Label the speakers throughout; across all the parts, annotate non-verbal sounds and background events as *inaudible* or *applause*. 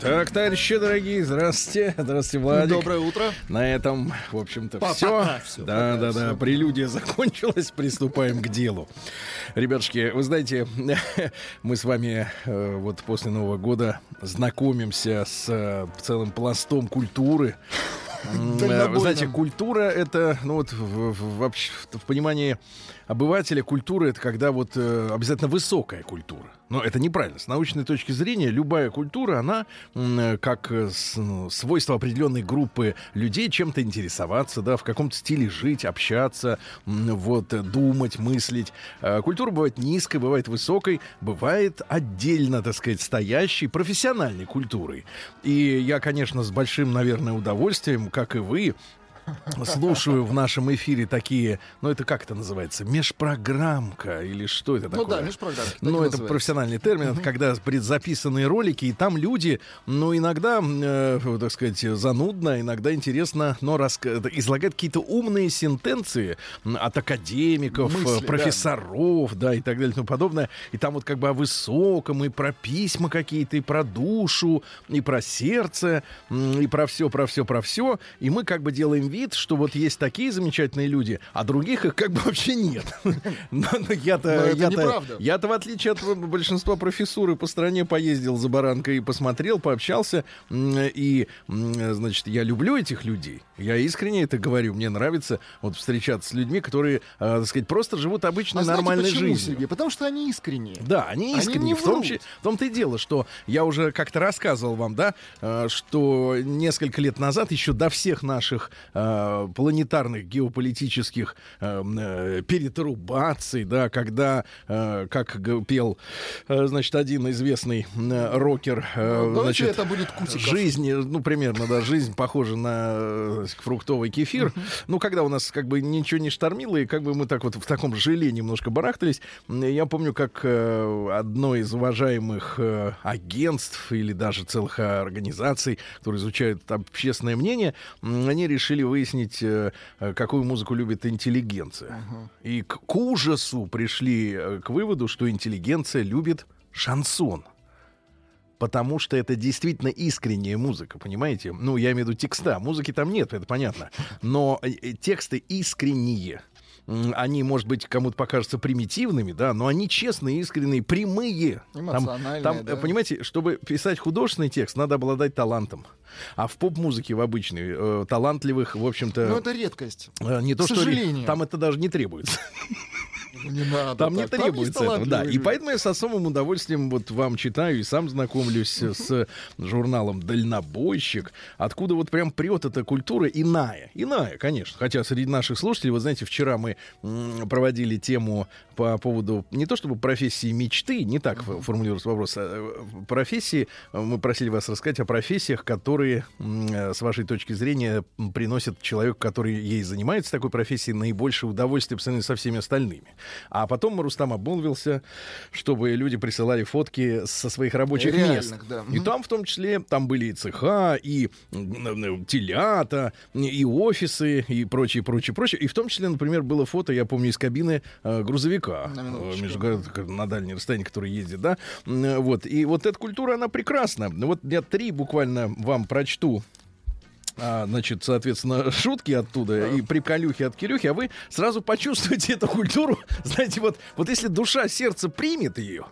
Speaker 1: Так, товарищи дорогие, здравствуйте. Здравствуйте, Владик.
Speaker 2: Доброе утро.
Speaker 1: На этом, в общем-то, все.
Speaker 2: всё,
Speaker 1: Да, да, да. Прелюдия *laughs* закончилась. Приступаем к делу. Ребятушки, вы знаете, *laughs* мы с вами э, вот после Нового года знакомимся с э, целым пластом культуры. *laughs* Э, знаете, культура это, ну вот в, в- вообще в понимании обывателя культура это когда вот э, обязательно высокая культура. Но это неправильно. С научной точки зрения любая культура, она э, как э, с- ну, свойство определенной группы людей чем-то интересоваться, да, в каком-то стиле жить, общаться, вот, думать, мыслить. Э, Культура бывает низкой, бывает высокой, бывает отдельно, так сказать, стоящей, профессиональной культурой. И я, конечно, с большим, наверное, удовольствием, как и вы, слушаю в нашем эфире такие, ну это как это называется, межпрограммка или что это
Speaker 2: Ну
Speaker 1: такое?
Speaker 2: да, межпрограммка,
Speaker 1: Ну это профессиональный термин, это когда предзаписанные ролики, и там люди, ну иногда, э, так сказать, занудно, иногда интересно, но раска- это излагают какие-то умные сентенции от академиков,
Speaker 2: Мысли,
Speaker 1: э,
Speaker 2: да.
Speaker 1: профессоров, да. и так далее и тому подобное. И там вот как бы о высоком, и про письма какие-то, и про душу, и про сердце, и про все, про все, про все. И мы как бы делаем вид, что вот есть такие замечательные люди, а других их как бы вообще нет. *laughs* Я-то, я-то, я-то в отличие от большинства профессуры по стране поездил за баранкой и посмотрел, пообщался. И, значит, я люблю этих людей. Я искренне это говорю. Мне нравится вот встречаться с людьми, которые, э, так сказать, просто живут обычной
Speaker 2: А
Speaker 1: нормальной жизнью.
Speaker 2: Сергей? Потому что они искренние.
Speaker 1: Да, они
Speaker 2: Они
Speaker 1: искренне.
Speaker 2: не
Speaker 1: в, том, в том-то и дело, что я уже как-то рассказывал вам, да, э, что несколько лет назад, еще до всех наших э, планетарных геополитических э, э, перетрубаций, да, когда, э, как пел, э, значит, один известный э, рокер, э,
Speaker 2: Ну,
Speaker 1: значит,
Speaker 2: это будет Кутиков.
Speaker 1: жизнь, э, ну, примерно, да, жизнь похожа на э, фруктовый кефир. Ну, когда у нас как бы ничего не штормило, и как бы мы так вот в таком желе немножко барахтались, я помню, как э, одно из уважаемых э, агентств или даже целых э, организаций, которые изучают общественное мнение, они решили выяснить, э, э, какую музыку любит интеллигенция. И к, к ужасу пришли э, к выводу, что интеллигенция любит шансон. Потому что это действительно искренняя музыка, понимаете? Ну, я имею в виду текста. Музыки там нет, это понятно. Но тексты искренние. Они, может быть, кому-то покажутся примитивными, да, но они честные, искренние, прямые. Там,
Speaker 2: Эмоциональные,
Speaker 1: там,
Speaker 2: да.
Speaker 1: э, понимаете, чтобы писать художественный текст, надо обладать талантом. А в поп-музыке, в обычной, э, талантливых, в общем-то,
Speaker 2: Но это редкость.
Speaker 1: э, не то,
Speaker 2: к
Speaker 1: что там это даже не требуется. *laughs* *laughs*
Speaker 2: Не надо.
Speaker 1: Там не требуется этого, да. И поэтому я с особым удовольствием вот вам читаю и сам знакомлюсь с журналом «Дальнобойщик», откуда вот прям прет эта культура иная. Иная, конечно. Хотя среди наших слушателей, вы знаете, вчера мы проводили тему по поводу не то чтобы профессии мечты, не так фо- формулируется вопрос, а э, профессии, э, мы просили вас рассказать о профессиях, которые, э, с вашей точки зрения, приносят человеку, который ей занимается такой профессией, наибольшее удовольствие по сравнению со всеми остальными. А потом Рустам обмолвился, чтобы люди присылали фотки со своих рабочих мест.
Speaker 2: Реальных, да.
Speaker 1: И там в том числе там были и цеха, и м, телята, и офисы, и прочее, прочее, прочее. И в том числе, например, было фото, я помню, из кабины э, грузовика
Speaker 2: На
Speaker 1: э, как на дальнее расстояние, который ездит, да. М, Вот. И вот эта культура, она прекрасна. Вот я три буквально вам прочту а, значит, соответственно, *laughs* шутки оттуда и приколюхи от Кирюхи, а вы сразу почувствуете *laughs* эту культуру. Знаете, вот, вот если душа, сердце примет ее,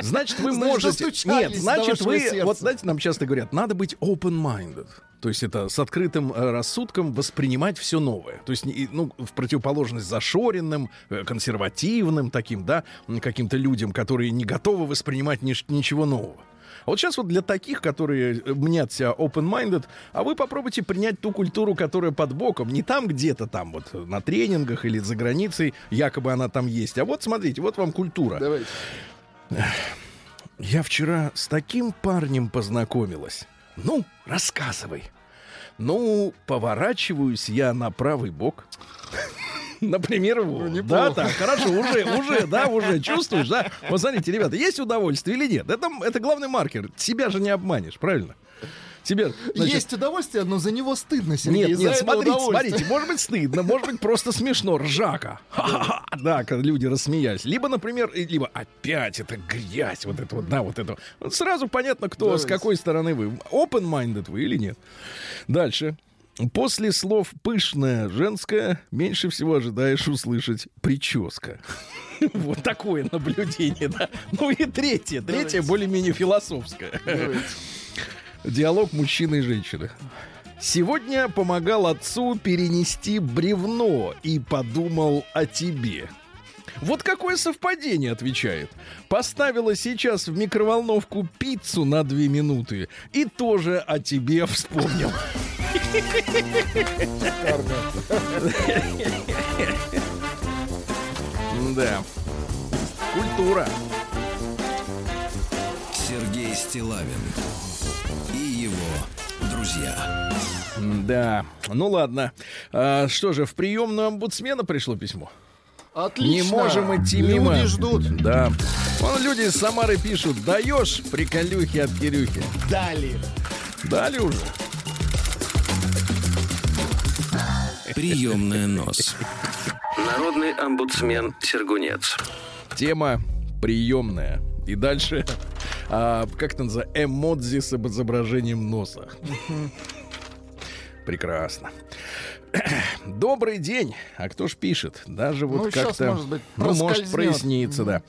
Speaker 1: значит, вы можете... Нет, значит, вы... Вот, знаете, нам часто говорят, надо быть open-minded. То есть это с открытым э, рассудком воспринимать все новое. То есть, ну, в противоположность зашоренным, э, консервативным таким, да, каким-то людям, которые не готовы воспринимать ничего нового. А вот сейчас вот для таких, которые э, мнят себя open-minded, а вы попробуйте принять ту культуру, которая под боком. Не там где-то там вот на тренингах или за границей, якобы она там есть. А вот смотрите, вот вам культура.
Speaker 2: Давайте.
Speaker 1: Я вчера с таким парнем познакомилась. Ну, рассказывай. Ну, поворачиваюсь я на правый бок. *laughs* Например.
Speaker 2: Ну,
Speaker 1: да, так, хорошо, уже, уже, да, уже чувствуешь, да? Вот смотрите, ребята, есть удовольствие или нет? Это, это главный маркер. Себя же не обманешь, правильно? Себя, значит,
Speaker 2: Есть удовольствие, но за него стыдно, Сергей.
Speaker 1: Нет, нет, смотрите, смотрите, может быть стыдно, может быть просто смешно, ржака. Да, когда люди рассмеялись. Либо, например, либо опять это грязь, вот это вот, да, вот это. Сразу понятно, кто, с какой стороны вы. Open-minded вы или нет. Дальше. После слов «пышная», «женская» меньше всего ожидаешь услышать «прическа». *laughs* Вот такое наблюдение, да. Ну и третье, третье более-менее философское. Диалог мужчины и женщины. Сегодня помогал отцу перенести бревно и подумал о тебе. Вот какое совпадение, отвечает. Поставила сейчас в микроволновку пиццу на две минуты и тоже о тебе вспомнил. Да. Культура.
Speaker 3: Сергей Стилавин его друзья.
Speaker 1: Да. Ну ладно. А, что же, в приемную омбудсмена пришло письмо?
Speaker 2: Отлично.
Speaker 1: Не можем идти мимо.
Speaker 2: Люди ждут.
Speaker 1: Да. Вон люди из Самары пишут, даешь приколюхи от Кирюхи.
Speaker 2: Дали.
Speaker 1: Дали уже.
Speaker 3: Приемная нос. Народный омбудсмен Сергунец.
Speaker 1: Тема приемная. И дальше, а, как это называется, эмодзи с изображением носа. Прекрасно. *clears throat* Добрый день. А кто ж пишет? Даже вот
Speaker 2: Ну,
Speaker 1: как-то...
Speaker 2: может быть,
Speaker 1: ну, может проясниться, да.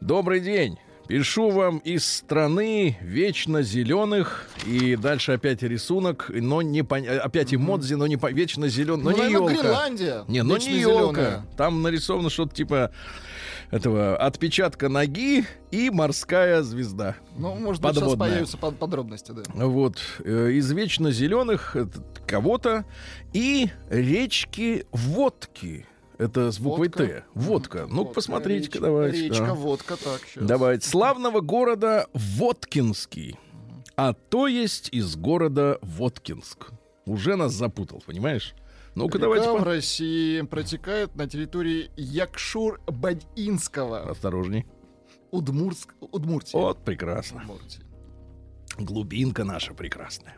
Speaker 1: Добрый день. Пишу вам из страны вечно зеленых и дальше опять рисунок, но не пон- опять эмодзи, но не по... вечно зеленый, но
Speaker 2: ну,
Speaker 1: не елка.
Speaker 2: Гренландия.
Speaker 1: Не,
Speaker 2: Вечно
Speaker 1: не елка. Там нарисовано что-то типа этого отпечатка ноги и морская звезда.
Speaker 2: Ну, может быть, сейчас появятся под- подробности, да.
Speaker 1: Вот э, из вечно зеленых кого-то и речки водки. Это с буквой. Т. Водка. Ну,
Speaker 2: Водка,
Speaker 1: посмотрите-ка, давайте.
Speaker 2: Речка,
Speaker 1: да.
Speaker 2: водка, так, сейчас.
Speaker 1: Давайте. Славного города Воткинский. А то есть из города Воткинск. Уже нас запутал, понимаешь? Ну-ка,
Speaker 2: Река
Speaker 1: давайте
Speaker 2: в
Speaker 1: по-
Speaker 2: России протекает на территории Якшур-Бадьинского,
Speaker 1: осторожней.
Speaker 2: Удмурск, Удмуртии.
Speaker 1: Вот, прекрасно.
Speaker 2: Удмуртии.
Speaker 1: Глубинка наша прекрасная.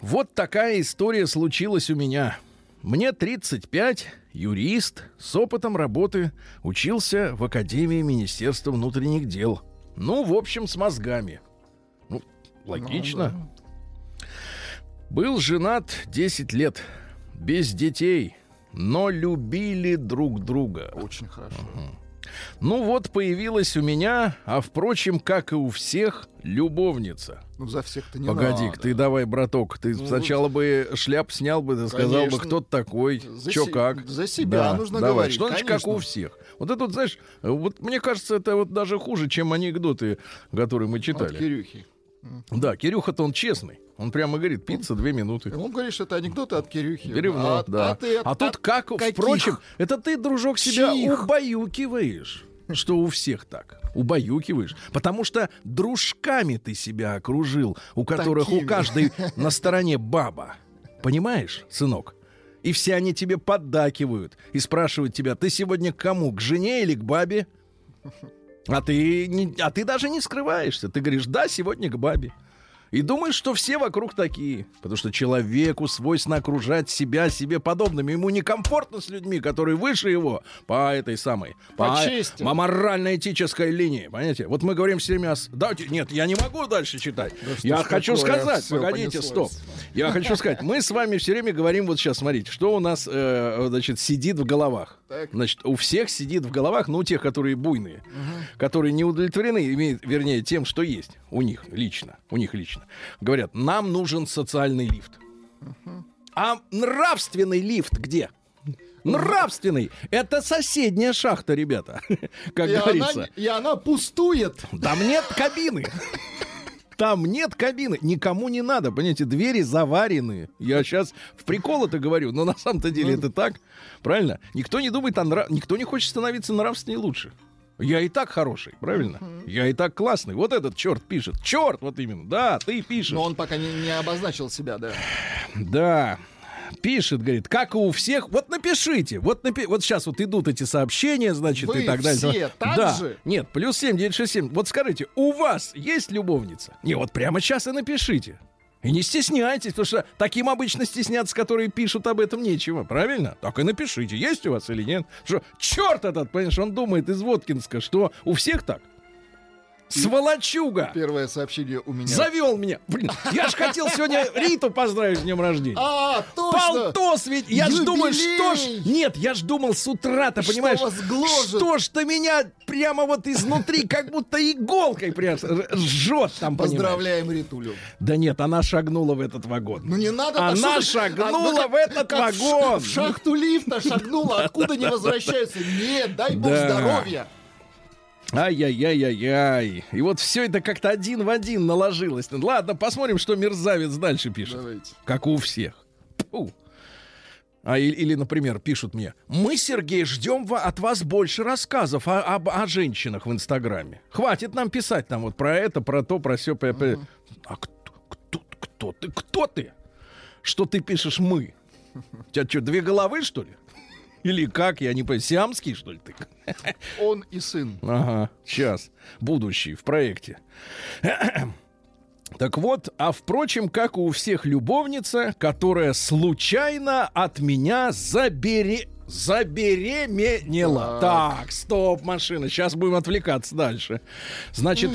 Speaker 1: Вот такая история случилась у меня. Мне 35, юрист, с опытом работы, учился в Академии Министерства внутренних дел. Ну, в общем, с мозгами. Ну, логично.
Speaker 2: Ну,
Speaker 1: Был женат 10 лет, без детей, но любили друг друга.
Speaker 2: да, Очень хорошо.
Speaker 1: Ну вот появилась у меня, а впрочем, как и у всех, любовница.
Speaker 2: Ну, за всех-то не
Speaker 1: Погоди,
Speaker 2: надо.
Speaker 1: ты давай, браток, ты
Speaker 2: Ну,
Speaker 1: сначала бы шляп снял бы, ты сказал бы, кто такой,
Speaker 2: За
Speaker 1: чё
Speaker 2: се-
Speaker 1: как.
Speaker 2: за себя нужно говорить,
Speaker 1: Что значит, как у всех? Вот это вот, знаешь, вот мне кажется, это вот даже хуже, чем анекдоты, которые мы
Speaker 2: От
Speaker 1: читали.
Speaker 2: Кирюхи.
Speaker 1: Да, Кирюха-то он честный. Он прямо говорит, пицца две минуты.
Speaker 2: Он говорит, что это анекдоты от Кирюхи.
Speaker 1: Бревно,
Speaker 2: а,
Speaker 1: да.
Speaker 2: А, ты от-
Speaker 1: А тут как,
Speaker 2: каких?
Speaker 1: впрочем, это ты, дружок, себя
Speaker 2: Чьих?
Speaker 1: убаюкиваешь. Что у всех так. Убаюкиваешь. Потому что дружками ты себя окружил, у которых у
Speaker 2: Такими.
Speaker 1: каждой на стороне баба. Понимаешь, сынок? И все они тебе поддакивают и спрашивают тебя, ты сегодня к кому, к жене или к бабе? А ты, не, а ты даже не скрываешься. Ты говоришь, да, сегодня к бабе. И думаешь, что все вокруг такие. Потому что человеку свойственно окружать себя себе подобными. Ему некомфортно с людьми, которые выше его по этой самой...
Speaker 2: По
Speaker 1: По, морально-этической линии. Понимаете? Вот мы говорим все время... о Да, нет, я не могу дальше читать.
Speaker 2: что
Speaker 1: я хочу
Speaker 2: такое?
Speaker 1: сказать...
Speaker 2: Всё,
Speaker 1: Погодите,
Speaker 2: понеслось.
Speaker 1: стоп. Я хочу сказать, мы с вами все время говорим, вот сейчас, смотрите, что у нас, э, значит, сидит в головах.
Speaker 2: Так.
Speaker 1: Значит, у всех сидит в головах, ну, у тех, которые буйные, которые не удовлетворены, вернее, тем, что есть у них лично, у них лично. Говорят, нам нужен социальный лифт. А нравственный лифт где? Нравственный. Это соседняя шахта, ребята. *laughs* Как
Speaker 2: и,
Speaker 1: говорится.
Speaker 2: она, и она пустует.
Speaker 1: Там нет кабины. Там нет кабины. Никому не надо. Понимаете, двери заварены. Я сейчас в прикол это говорю, но на самом-то деле это так. Правильно? Никто не думает о нрав... Никто не хочет становиться нравственнее лучше. Я и так хороший, правильно? Я и так классный. Вот этот черт пишет. Черт, вот именно. Да, ты пишешь.
Speaker 2: Но он пока не, не обозначил себя, да.
Speaker 1: Да. пишет, говорит, как и у всех. Вот напишите, вот напи... вот сейчас вот идут эти сообщения, значит,
Speaker 2: Вы
Speaker 1: и так далее.
Speaker 2: все так
Speaker 1: да.
Speaker 2: же?
Speaker 1: Нет, плюс 7, 9, 6, 7. Вот скажите, у вас есть любовница? Не, вот прямо сейчас и напишите. И не стесняйтесь, потому что таким обычно стесняться, которые пишут об этом, нечего, правильно? Так и напишите, есть у вас или нет. Что, черт этот, понимаешь, он думает из Воткинска, что у всех так. Сволочуга!
Speaker 2: Первое сообщение у меня.
Speaker 1: Завел меня. Блин, я ж хотел сегодня Риту поздравить с днем рождения.
Speaker 2: А, точно!
Speaker 1: Полтос ведь, я ж думаю, что ж...
Speaker 2: Юбилей!
Speaker 1: Нет, я ж думал с утра-то,
Speaker 2: Что
Speaker 1: понимаешь?
Speaker 2: вас гложет?
Speaker 1: Что ж ты меня прямо вот изнутри, как будто иголкой прям жжет там, понимаешь?
Speaker 2: Поздравляем Ритулю.
Speaker 1: Да нет, она шагнула в этот вагон.
Speaker 2: Ну не надо...
Speaker 1: Она
Speaker 2: так, что
Speaker 1: шагнула
Speaker 2: а, ну,
Speaker 1: в этот
Speaker 2: как
Speaker 1: вагон.
Speaker 2: В шахту лифта шагнула, откуда не возвращаются. Нет, дай бог здоровья.
Speaker 1: Ай-яй-яй-яй-яй. И вот все это как-то один в один наложилось. Ладно, посмотрим, что мерзавец дальше пишет.
Speaker 2: Давайте.
Speaker 1: Как у всех. Фу. А, и- или, например, пишут мне, мы, Сергей, ждем от вас больше рассказов о, об- о женщинах в Инстаграме. Хватит нам писать там вот про это, про то, про все. А кто, кто, кто ты? Кто ты? Что ты пишешь мы? У тебя что, две головы, что ли? Или как, я не понимаю, сиамский, что ли, ты? *laughs*
Speaker 2: Он и сын.
Speaker 1: Ага, сейчас. Будущий в проекте. Так вот, а впрочем, как у всех любовница, которая случайно от меня забере... забеременела. Так. стоп, машина. Сейчас будем отвлекаться дальше. Значит,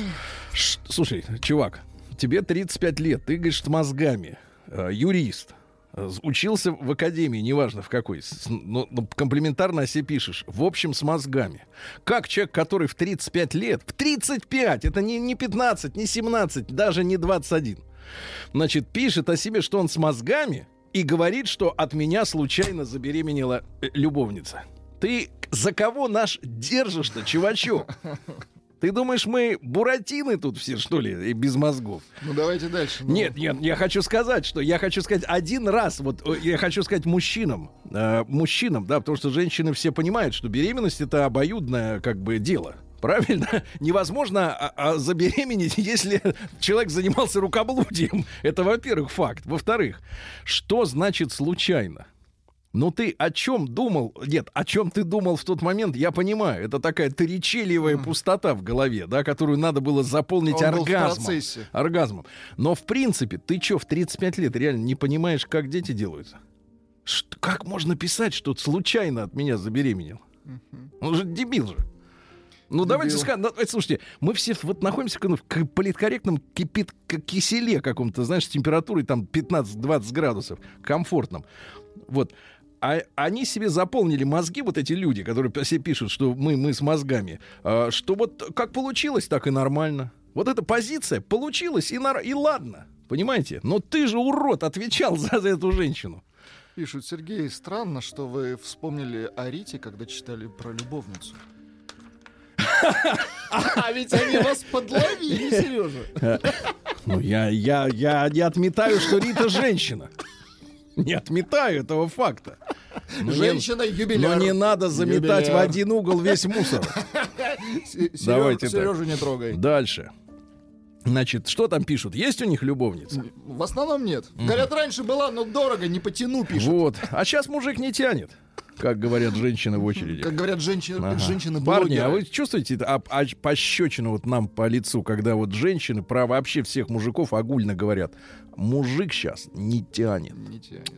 Speaker 1: ш- слушай, чувак, тебе 35 лет, ты говоришь мозгами, э, юрист. Э, Учился в академии, неважно в какой, но комплиментарно о себе пишешь. В общем, с мозгами. Как человек, который в 35 лет, в 35, это не, не 15, не 17, даже не 21, значит, пишет о себе, что он с мозгами и говорит, что от меня случайно забеременела э, любовница. Ты за кого наш держишь-то, чувачок? Ты думаешь, мы буратины тут все, что ли, и без мозгов?
Speaker 2: Ну давайте дальше. Ну,
Speaker 1: Нет, нет, я хочу сказать, что я хочу сказать один раз, вот э, я хочу сказать мужчинам, э, мужчинам, да, потому что женщины все понимают, что беременность это обоюдное как бы дело. Правильно? *laughs* Невозможно а, а, забеременеть, *laughs* если человек занимался рукоблудием. Это, во-первых, факт. Во-вторых, что значит случайно? Ну ты о чем думал? Нет, о чем ты думал в тот момент, я понимаю. Это такая торичелевая пустота в голове, да, которую надо было заполнить
Speaker 2: Он
Speaker 1: оргазмом. Оргазмом. Но в принципе, ты что, в 35 лет реально не понимаешь, как дети делаются? Ш- как можно писать, что случайно от меня забеременел? Он же дебил же. Ну, давайте скажем, ну, э, слушайте, мы все вот находимся в в к- политкорректном кипит к- киселе каком-то, знаешь, с температурой там 15-20 градусов, комфортном. Вот. А они себе заполнили мозги, вот эти люди, которые себе пишут, что мы, мы с мозгами, а, что вот как получилось, так и нормально. Вот эта позиция получилась, и, нар- и ладно. Понимаете? Но ты же, урод, отвечал *laughs* за, за эту женщину.
Speaker 2: Пишут, Сергей, странно, что вы вспомнили о Рите, когда читали про любовницу. *laughs* А ведь они вас подловили, Сережа. *laughs*
Speaker 1: Ну, я, я, я не отметаю, что Рита женщина. *laughs* Не отметаю этого факта. Но не-
Speaker 2: Женщина-юбиляр.
Speaker 1: Но не надо заметать в
Speaker 2: Юбиляр.
Speaker 1: один угол весь мусор. *laughs* Давайте.
Speaker 2: Сережу не трогай.
Speaker 1: Дальше. Значит, что там пишут? Есть у них любовница?
Speaker 2: В основном нет. Говорят, раньше была, но дорого, не потяну, пишут.
Speaker 1: Вот. А сейчас мужик не тянет, как говорят женщины в очереди.
Speaker 2: Как говорят женщины,
Speaker 1: Ага.
Speaker 2: женщины
Speaker 1: Парни, а вы чувствуете а, а, пощечину вот нам по лицу, когда вот женщины про вообще всех мужиков огульно говорят, мужик сейчас не тянет.
Speaker 2: Не тянет.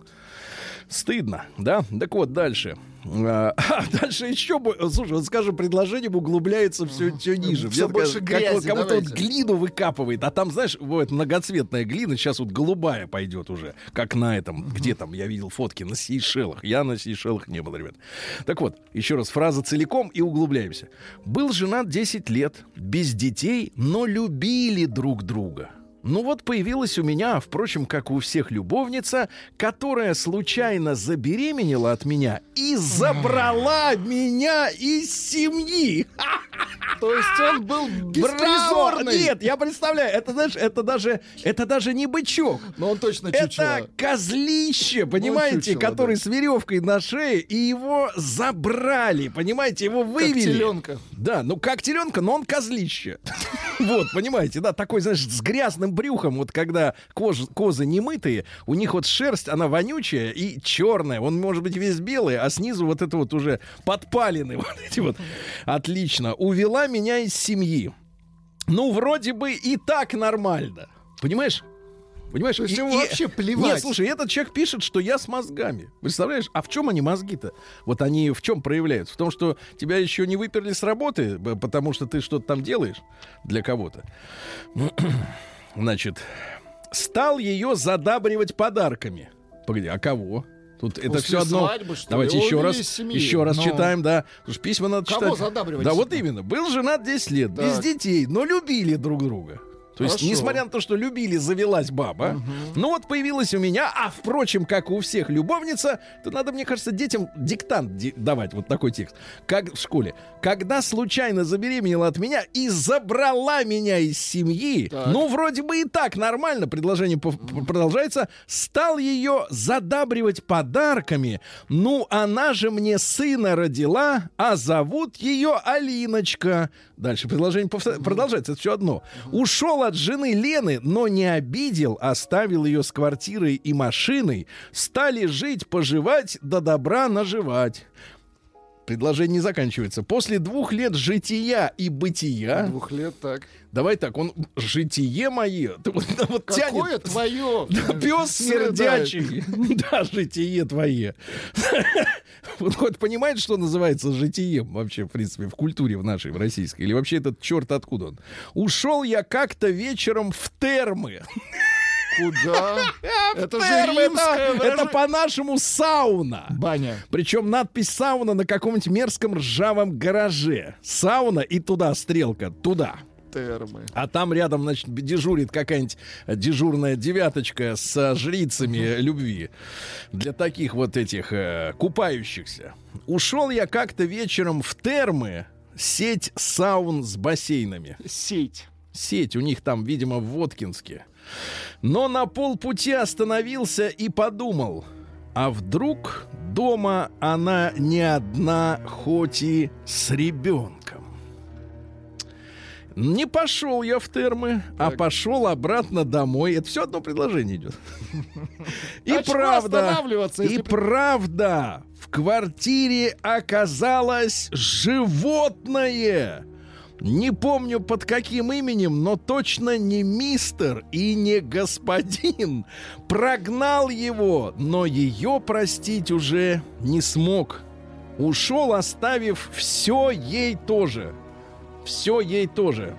Speaker 1: Стыдно, да? Так вот, дальше. А, *laughs* дальше еще, слушай, вот скажем, предложением углубляется все, все ниже.
Speaker 2: Всё
Speaker 1: Мне
Speaker 2: больше
Speaker 1: как-
Speaker 2: грязи,
Speaker 1: как, будто вот глину выкапывает, а там, знаешь, бывает многоцветная глина, сейчас вот голубая пойдет уже, как на этом, где там, я видел фотки, на Сейшелах. Я на Сейшелах не был, ребят. Так вот, еще раз, фраза целиком и углубляемся. Был женат 10 лет, без детей, но любили друг друга. Ну вот появилась у меня, впрочем, как у всех любовница, которая случайно забеременела от меня и забрала меня из семьи.
Speaker 2: То есть он был беспризорный.
Speaker 1: Нет, я представляю, это знаешь, это даже, это даже не бычок.
Speaker 2: Но он точно чучело.
Speaker 1: Это козлище, понимаете,
Speaker 2: чучело,
Speaker 1: который
Speaker 2: да.
Speaker 1: с веревкой на шее, и его забрали, понимаете, его
Speaker 2: Как
Speaker 1: вывели.
Speaker 2: теленка.
Speaker 1: Да, ну как теленка, но он козлище. *laughs* Вот, понимаете, да, такой, знаешь, с грязным брюхом, вот когда кож, козы немытые, у них вот шерсть, она вонючая и черная. Он может быть весь белый, а снизу вот это вот уже подпалины, *laughs* вот эти вот. Отлично. Увела меня из семьи. Ну, вроде бы и так нормально. Понимаешь? Понимаешь?
Speaker 2: То есть ему вообще плевать.
Speaker 1: Нет, слушай, этот человек пишет, что я с мозгами. Представляешь? А в чем они мозги-то? Вот они в чем проявляются? В том, что тебя еще не выперли с работы, потому что ты что-то там делаешь для кого-то. *clears throat* Значит, стал ее задабривать подарками. Погоди, а кого? Тут это
Speaker 2: После
Speaker 1: все одно.
Speaker 2: свадьбы, что ли?
Speaker 1: Давайте
Speaker 2: Его
Speaker 1: еще раз,
Speaker 2: семьи.
Speaker 1: еще раз
Speaker 2: Ну.
Speaker 1: читаем, да. Что письма надо
Speaker 2: Кого
Speaker 1: читать.
Speaker 2: задабривать
Speaker 1: Да, вот именно. Был женат 10 лет, без
Speaker 2: Так.
Speaker 1: детей, но любили друг друга. То есть,
Speaker 2: Хорошо.
Speaker 1: несмотря на то, что любили, завелась баба. Ну вот появилась у меня, а впрочем, как у всех любовница, то надо, мне кажется, детям диктант ди- давать вот такой текст. Как в школе. Когда случайно забеременела от меня и забрала меня из семьи,
Speaker 2: Так.
Speaker 1: ну вроде бы и так нормально, предложение продолжается, стал ее задабривать подарками. Ну, она же мне сына родила, а зовут ее Алиночка. Дальше предложение повтор- продолжается, это все одно. Ушел от жены Лены, но не обидел, оставил ее с квартирой и машиной. Стали жить, поживать, до добра наживать. Предложение не заканчивается. После двух лет жития и бытия...
Speaker 2: Двух лет так.
Speaker 1: Давай так, он житие мое. Ты вот, вот тянет.
Speaker 2: Какое твое?
Speaker 1: Пес смердячий. Да, житие твое. *laughs* *laughs* Вот понимает, что называется житием вообще, в принципе, в культуре в нашей, в российской? Или вообще этот черт откуда он? Ушел я как-то вечером в термы. *laughs*
Speaker 2: Куда? Это же
Speaker 1: Термы, это, по-нашему сауна.
Speaker 2: Баня.
Speaker 1: Причем надпись сауна на каком-нибудь мерзком ржавом гараже. Сауна и туда стрелка, туда.
Speaker 2: Термы.
Speaker 1: А там рядом, значит, дежурит какая-нибудь дежурная девяточка с жрицами любви. Для таких вот этих э, купающихся. Ушел я как-то вечером в термы, сеть саун с бассейнами.
Speaker 2: Сеть.
Speaker 1: Сеть у них там, видимо, в Воткинске. Но на полпути остановился и подумал, а вдруг дома она не одна, хоть и с ребенком. Не пошел я в термы, а
Speaker 2: Так.
Speaker 1: пошел обратно домой. Это все одно предложение идет. *laughs* И
Speaker 2: А
Speaker 1: правда, и правда, в квартире оказалось животное. Не помню под каким именем, но точно не мистер и не господин. Прогнал его, но ее простить уже не смог. Ушел, оставив все ей тоже. Все ей тоже.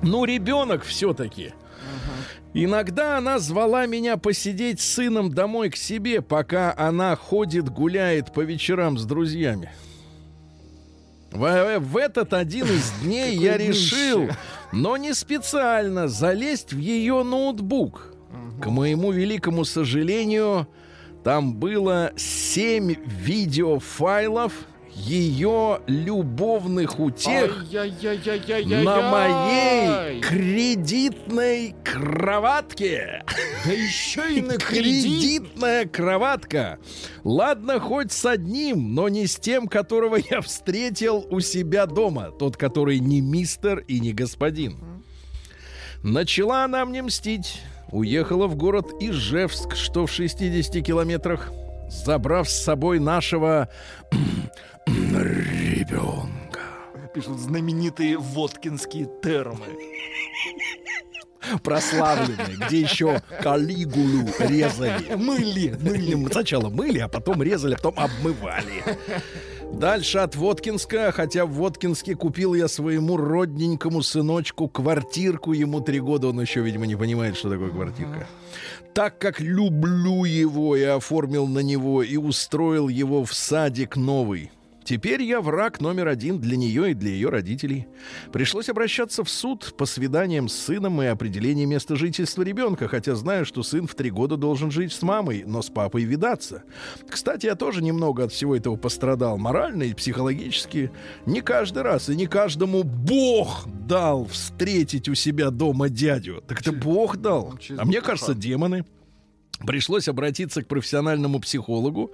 Speaker 1: Ну, ребенок все-таки. Иногда она звала меня посидеть с сыном домой к себе, пока она ходит, гуляет по вечерам с друзьями. В, в этот один из *laughs* дней я решил, но не специально, залезть в ее ноутбук. К моему великому сожалению, там было семь видеофайлов ее любовных утех на моей кредитной кроватке.
Speaker 2: Да еще и *laughs* на кредит.
Speaker 1: Кредитная кроватка. Ладно, хоть с одним, но не с тем, которого я встретил у себя дома. Тот, который не мистер и не господин. Начала она мне мстить. Уехала в город Ижевск, что в 60 километрах, забрав с собой нашего ребенка.
Speaker 2: Пишут знаменитые воткинские термы.
Speaker 1: прославленные, где еще калигулу резали.
Speaker 2: Мыли,
Speaker 1: Мыли. Сначала мыли, а потом резали, а потом обмывали. Дальше от Воткинска, хотя в Воткинске купил я своему родненькому сыночку квартирку, ему три года, он еще, видимо, не понимает, что такое квартирка. Так как люблю его и оформил на него и устроил его в садик новый. Теперь я враг номер один для нее и для ее родителей. Пришлось обращаться в суд по свиданиям с сыном и определению места жительства ребенка, хотя знаю, что сын в три года должен жить с мамой, но с папой видаться. Кстати, я тоже немного от всего этого пострадал, морально и психологически. Не каждый раз и не каждому Бог дал встретить у себя дома дядю. Так это Бог дал.
Speaker 2: через
Speaker 1: А мне кажется, демоны. Пришлось обратиться к профессиональному психологу.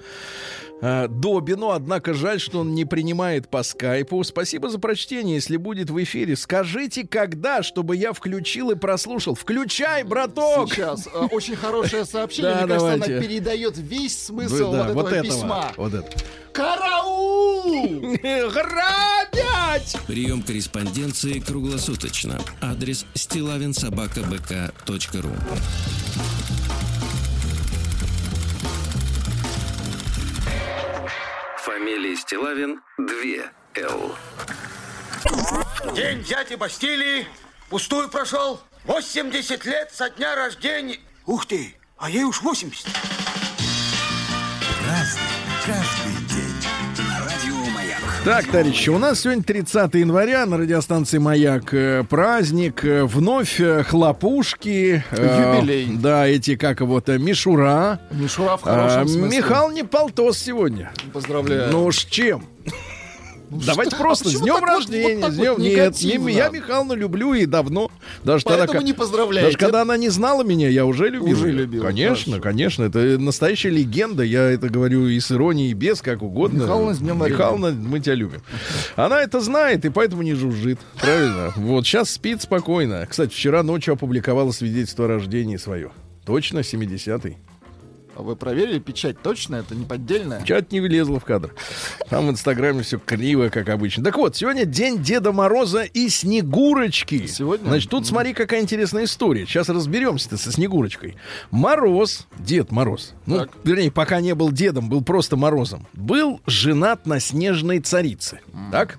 Speaker 1: Э, Добину, однако жаль, что он не принимает по скайпу. Спасибо за прочтение. Если будет в эфире, скажите, когда, чтобы я включил и прослушал. Включай, браток!
Speaker 2: Сейчас. Э, Очень хорошее *laughs* сообщение. Мне кажется, она передает весь смысл вот этого письма.
Speaker 1: Вот это.
Speaker 2: Караул! *laughs*
Speaker 1: Грабять!
Speaker 3: Прием корреспонденции круглосуточно. Адрес стилавинсобакабк.ру Фамилия Стилавин 2 Л.
Speaker 4: День дяди Бастилии пустую прошел. 80 лет со дня рождения. Ух ты, а ей уж 80.
Speaker 1: Так, товарищи, у нас сегодня 30 января на радиостанции «Маяк» э, праздник. э, Вновь э, хлопушки. э,
Speaker 2: Юбилей.
Speaker 1: Да, эти, как вот, э, мишура.
Speaker 2: Мишура в
Speaker 1: А,
Speaker 2: хорошем смысле.
Speaker 1: Михал не полтос сегодня.
Speaker 2: Поздравляю.
Speaker 1: Ну уж чем? Давайте
Speaker 2: что?
Speaker 1: просто
Speaker 2: А
Speaker 1: с днем
Speaker 2: вот-
Speaker 1: рождения.
Speaker 2: вот
Speaker 1: с днем-
Speaker 2: вот
Speaker 1: Нет, не- я Михайловну люблю и давно. Даже тогда,
Speaker 2: Поэтому
Speaker 1: ка-
Speaker 2: не поздравляете.
Speaker 1: даже когда она не знала меня, я уже любил.
Speaker 2: Уже любил,
Speaker 1: Конечно,
Speaker 2: хорошо.
Speaker 1: конечно. Это настоящая легенда. Я это говорю и с иронией, и без, как угодно.
Speaker 2: Михайловна, с днем.
Speaker 1: Михайловна, мы тебя любим. Она это знает и поэтому не жужжит. Правильно? Вот сейчас спит спокойно. Кстати, вчера ночью опубликовала свидетельство о рождении свое. Точно 70-й.
Speaker 2: Вы проверили печать точно? Это не поддельная?
Speaker 1: Чат не влезло в кадр. Там в Инстаграме все криво, как обычно. Так вот, сегодня день Деда Мороза и Снегурочки.
Speaker 2: Сегодня?
Speaker 1: Значит, тут смотри, какая интересная история. Сейчас разберемся-то со Снегурочкой. Мороз, Дед Мороз, ну,
Speaker 2: Так.
Speaker 1: вернее, пока не был дедом, был просто Морозом, был женат на снежной царице. Так?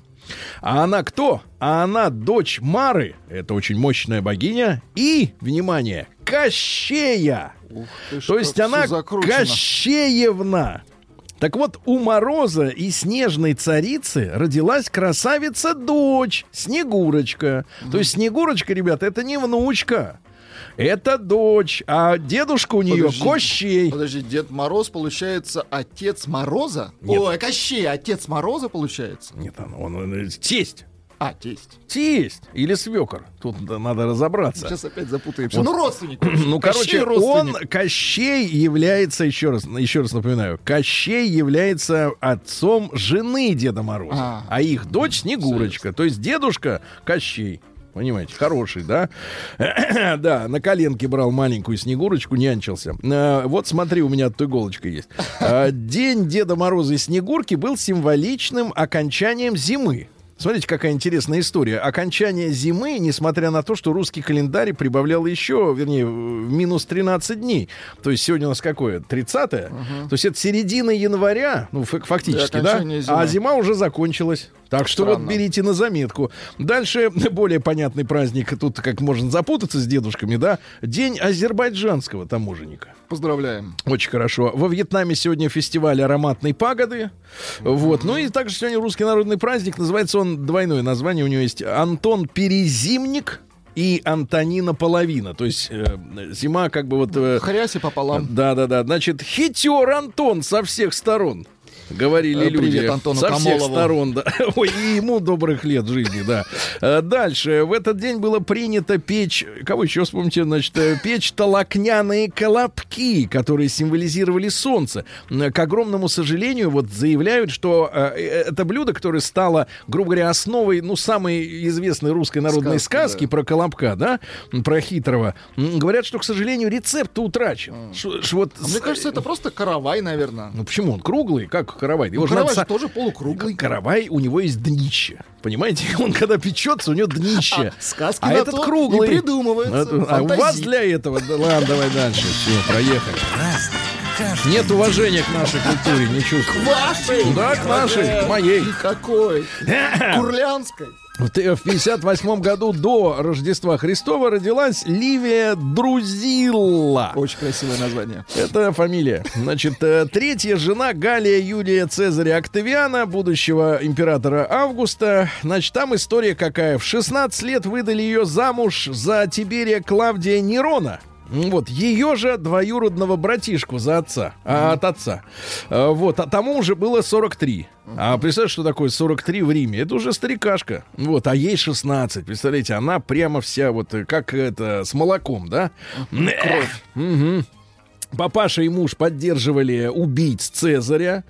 Speaker 1: А она кто? А она дочь Мары, это очень мощная богиня, и, внимание, Кощея.
Speaker 2: Ух ты
Speaker 1: То есть она. Кощеевна. Так вот, у Мороза и Снежной Царицы родилась красавица-дочь, Снегурочка. То есть Снегурочка, ребята, это не внучка, это дочь, а дедушка у нее
Speaker 2: Подожди.
Speaker 1: Кощей.
Speaker 2: Подожди, Дед Мороз, получается, отец Мороза?
Speaker 1: Нет.
Speaker 2: Ой, Кощей, отец Мороза, получается?
Speaker 1: Нет, он, он, он- тесть.
Speaker 2: А, тесть.
Speaker 1: Тесть или свекор. Тут надо разобраться.
Speaker 2: Сейчас опять запутаемся.
Speaker 1: Вот.
Speaker 2: Ну, родственник. *clears throat*
Speaker 1: Ну,
Speaker 2: Кощей
Speaker 1: короче, он,
Speaker 2: родственник.
Speaker 1: Кощей является, еще раз, еще раз напоминаю, Кощей является отцом жены Деда Мороза, а,
Speaker 2: А.
Speaker 1: их дочь Снегурочка. То есть дедушка Кощей. Понимаете, хороший, да? *clears throat* да, на коленке брал маленькую Снегурочку, нянчился. Э, вот смотри, у меня тут иголочка есть. Э, День Деда Мороза и Снегурки был символичным окончанием зимы. Смотрите, какая интересная история. Окончание зимы, несмотря на то, что русский календарь прибавлял еще, вернее, в минус 13 дней. То есть сегодня у нас какое? 30 То есть это середина января, ну, фак- фактически, да?
Speaker 2: окончания зимы.
Speaker 1: А зима уже закончилась. Так что
Speaker 2: Странно.
Speaker 1: вот берите на заметку. Дальше *laughs* более понятный праздник. Тут как можно запутаться с дедушками, да? День азербайджанского таможенника.
Speaker 2: Поздравляем.
Speaker 1: Очень хорошо. Во Вьетнаме сегодня фестиваль ароматной пагоды. Вот. Ну и также сегодня русский народный праздник. Называется он двойное название. У него есть Антон Перезимник и Антонина Половина. То есть э, зима как бы вот... э,
Speaker 2: Хряси пополам.
Speaker 1: да-да-да. Значит, хитер Антон со всех сторон. Говорили
Speaker 2: Э,
Speaker 1: люди.
Speaker 2: привет Антону
Speaker 1: со всех
Speaker 2: Камолову.
Speaker 1: сторон, да. *laughs* Ой, и ему добрых лет жизни, да. Э, Дальше. В этот день было принято печь, кого еще вспомните, значит, э, печь толокняные колобки, которые символизировали солнце. К огромному сожалению, вот заявляют, что это блюдо, которое стало, грубо говоря, основой, ну, самой известной русской народной
Speaker 2: Сказки,
Speaker 1: сказки
Speaker 2: да.
Speaker 1: про колобка, да, про хитрого. Говорят, что, к сожалению, рецепт утрачен. Ш- ш- вот
Speaker 2: А мне кажется, это просто каравай, наверное.
Speaker 1: ну почему он круглый? Как каравай? Его
Speaker 2: Ну,
Speaker 1: надо
Speaker 2: каравай
Speaker 1: са-
Speaker 2: тоже полукруглый.
Speaker 1: Каравай, у него есть днище. Понимаете? *laughs* Он когда печется, у него днище.
Speaker 2: А, сказки
Speaker 1: А этот
Speaker 2: то
Speaker 1: круглый.
Speaker 2: и придумываются.
Speaker 1: Это- а у вас для этого? Да ладно, давай дальше. Все, проехали. Нет уважения к нашей культуре, не чувствую.
Speaker 2: Вашей?
Speaker 1: Да, к нашей, к моей.
Speaker 2: Никакой. *laughs* Курлянской.
Speaker 1: В т- в 58 году до Рождества Христова родилась Ливия Друзилла.
Speaker 2: Очень красивое название.
Speaker 1: Это фамилия. Значит, э, третья жена Галия Юлия Цезаря Октавиана, будущего императора Августа. Значит, там история какая. В 16 лет выдали ее замуж за Тиберия Клавдия Нерона. М, Вот, ее же двоюродного братишку за отца, а, от отца. Э, Вот, а тому уже было 43. А представляешь, что такое 43 в Риме? Это уже старикашка. Вот, а ей 16. Представляете, она прямо вся вот э, как это, с молоком, да? Кровь. Папаша и муж поддерживали убийц Цезаря,